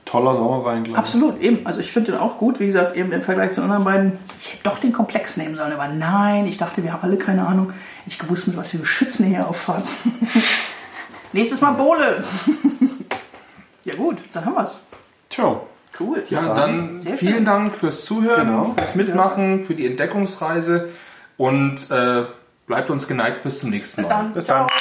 toller Sommerwein, glaube ich. Absolut, eben. Also ich finde den auch gut. Wie gesagt, eben im Vergleich zu den anderen beiden. Ich hätte doch den Komplex nehmen sollen, aber nein, ich dachte, wir haben alle keine Ahnung. Ich gewusst, mit was für Geschützen hier auffahren. Nächstes Mal Bohle. ja gut, dann haben wir's. Tja. Cool. Ja, dann Sehr vielen schön. Dank fürs Zuhören, Genau. fürs Mitmachen, für die Entdeckungsreise und äh, bleibt uns geneigt bis zum nächsten Bis Mal. dann. Bis Ciao. dann.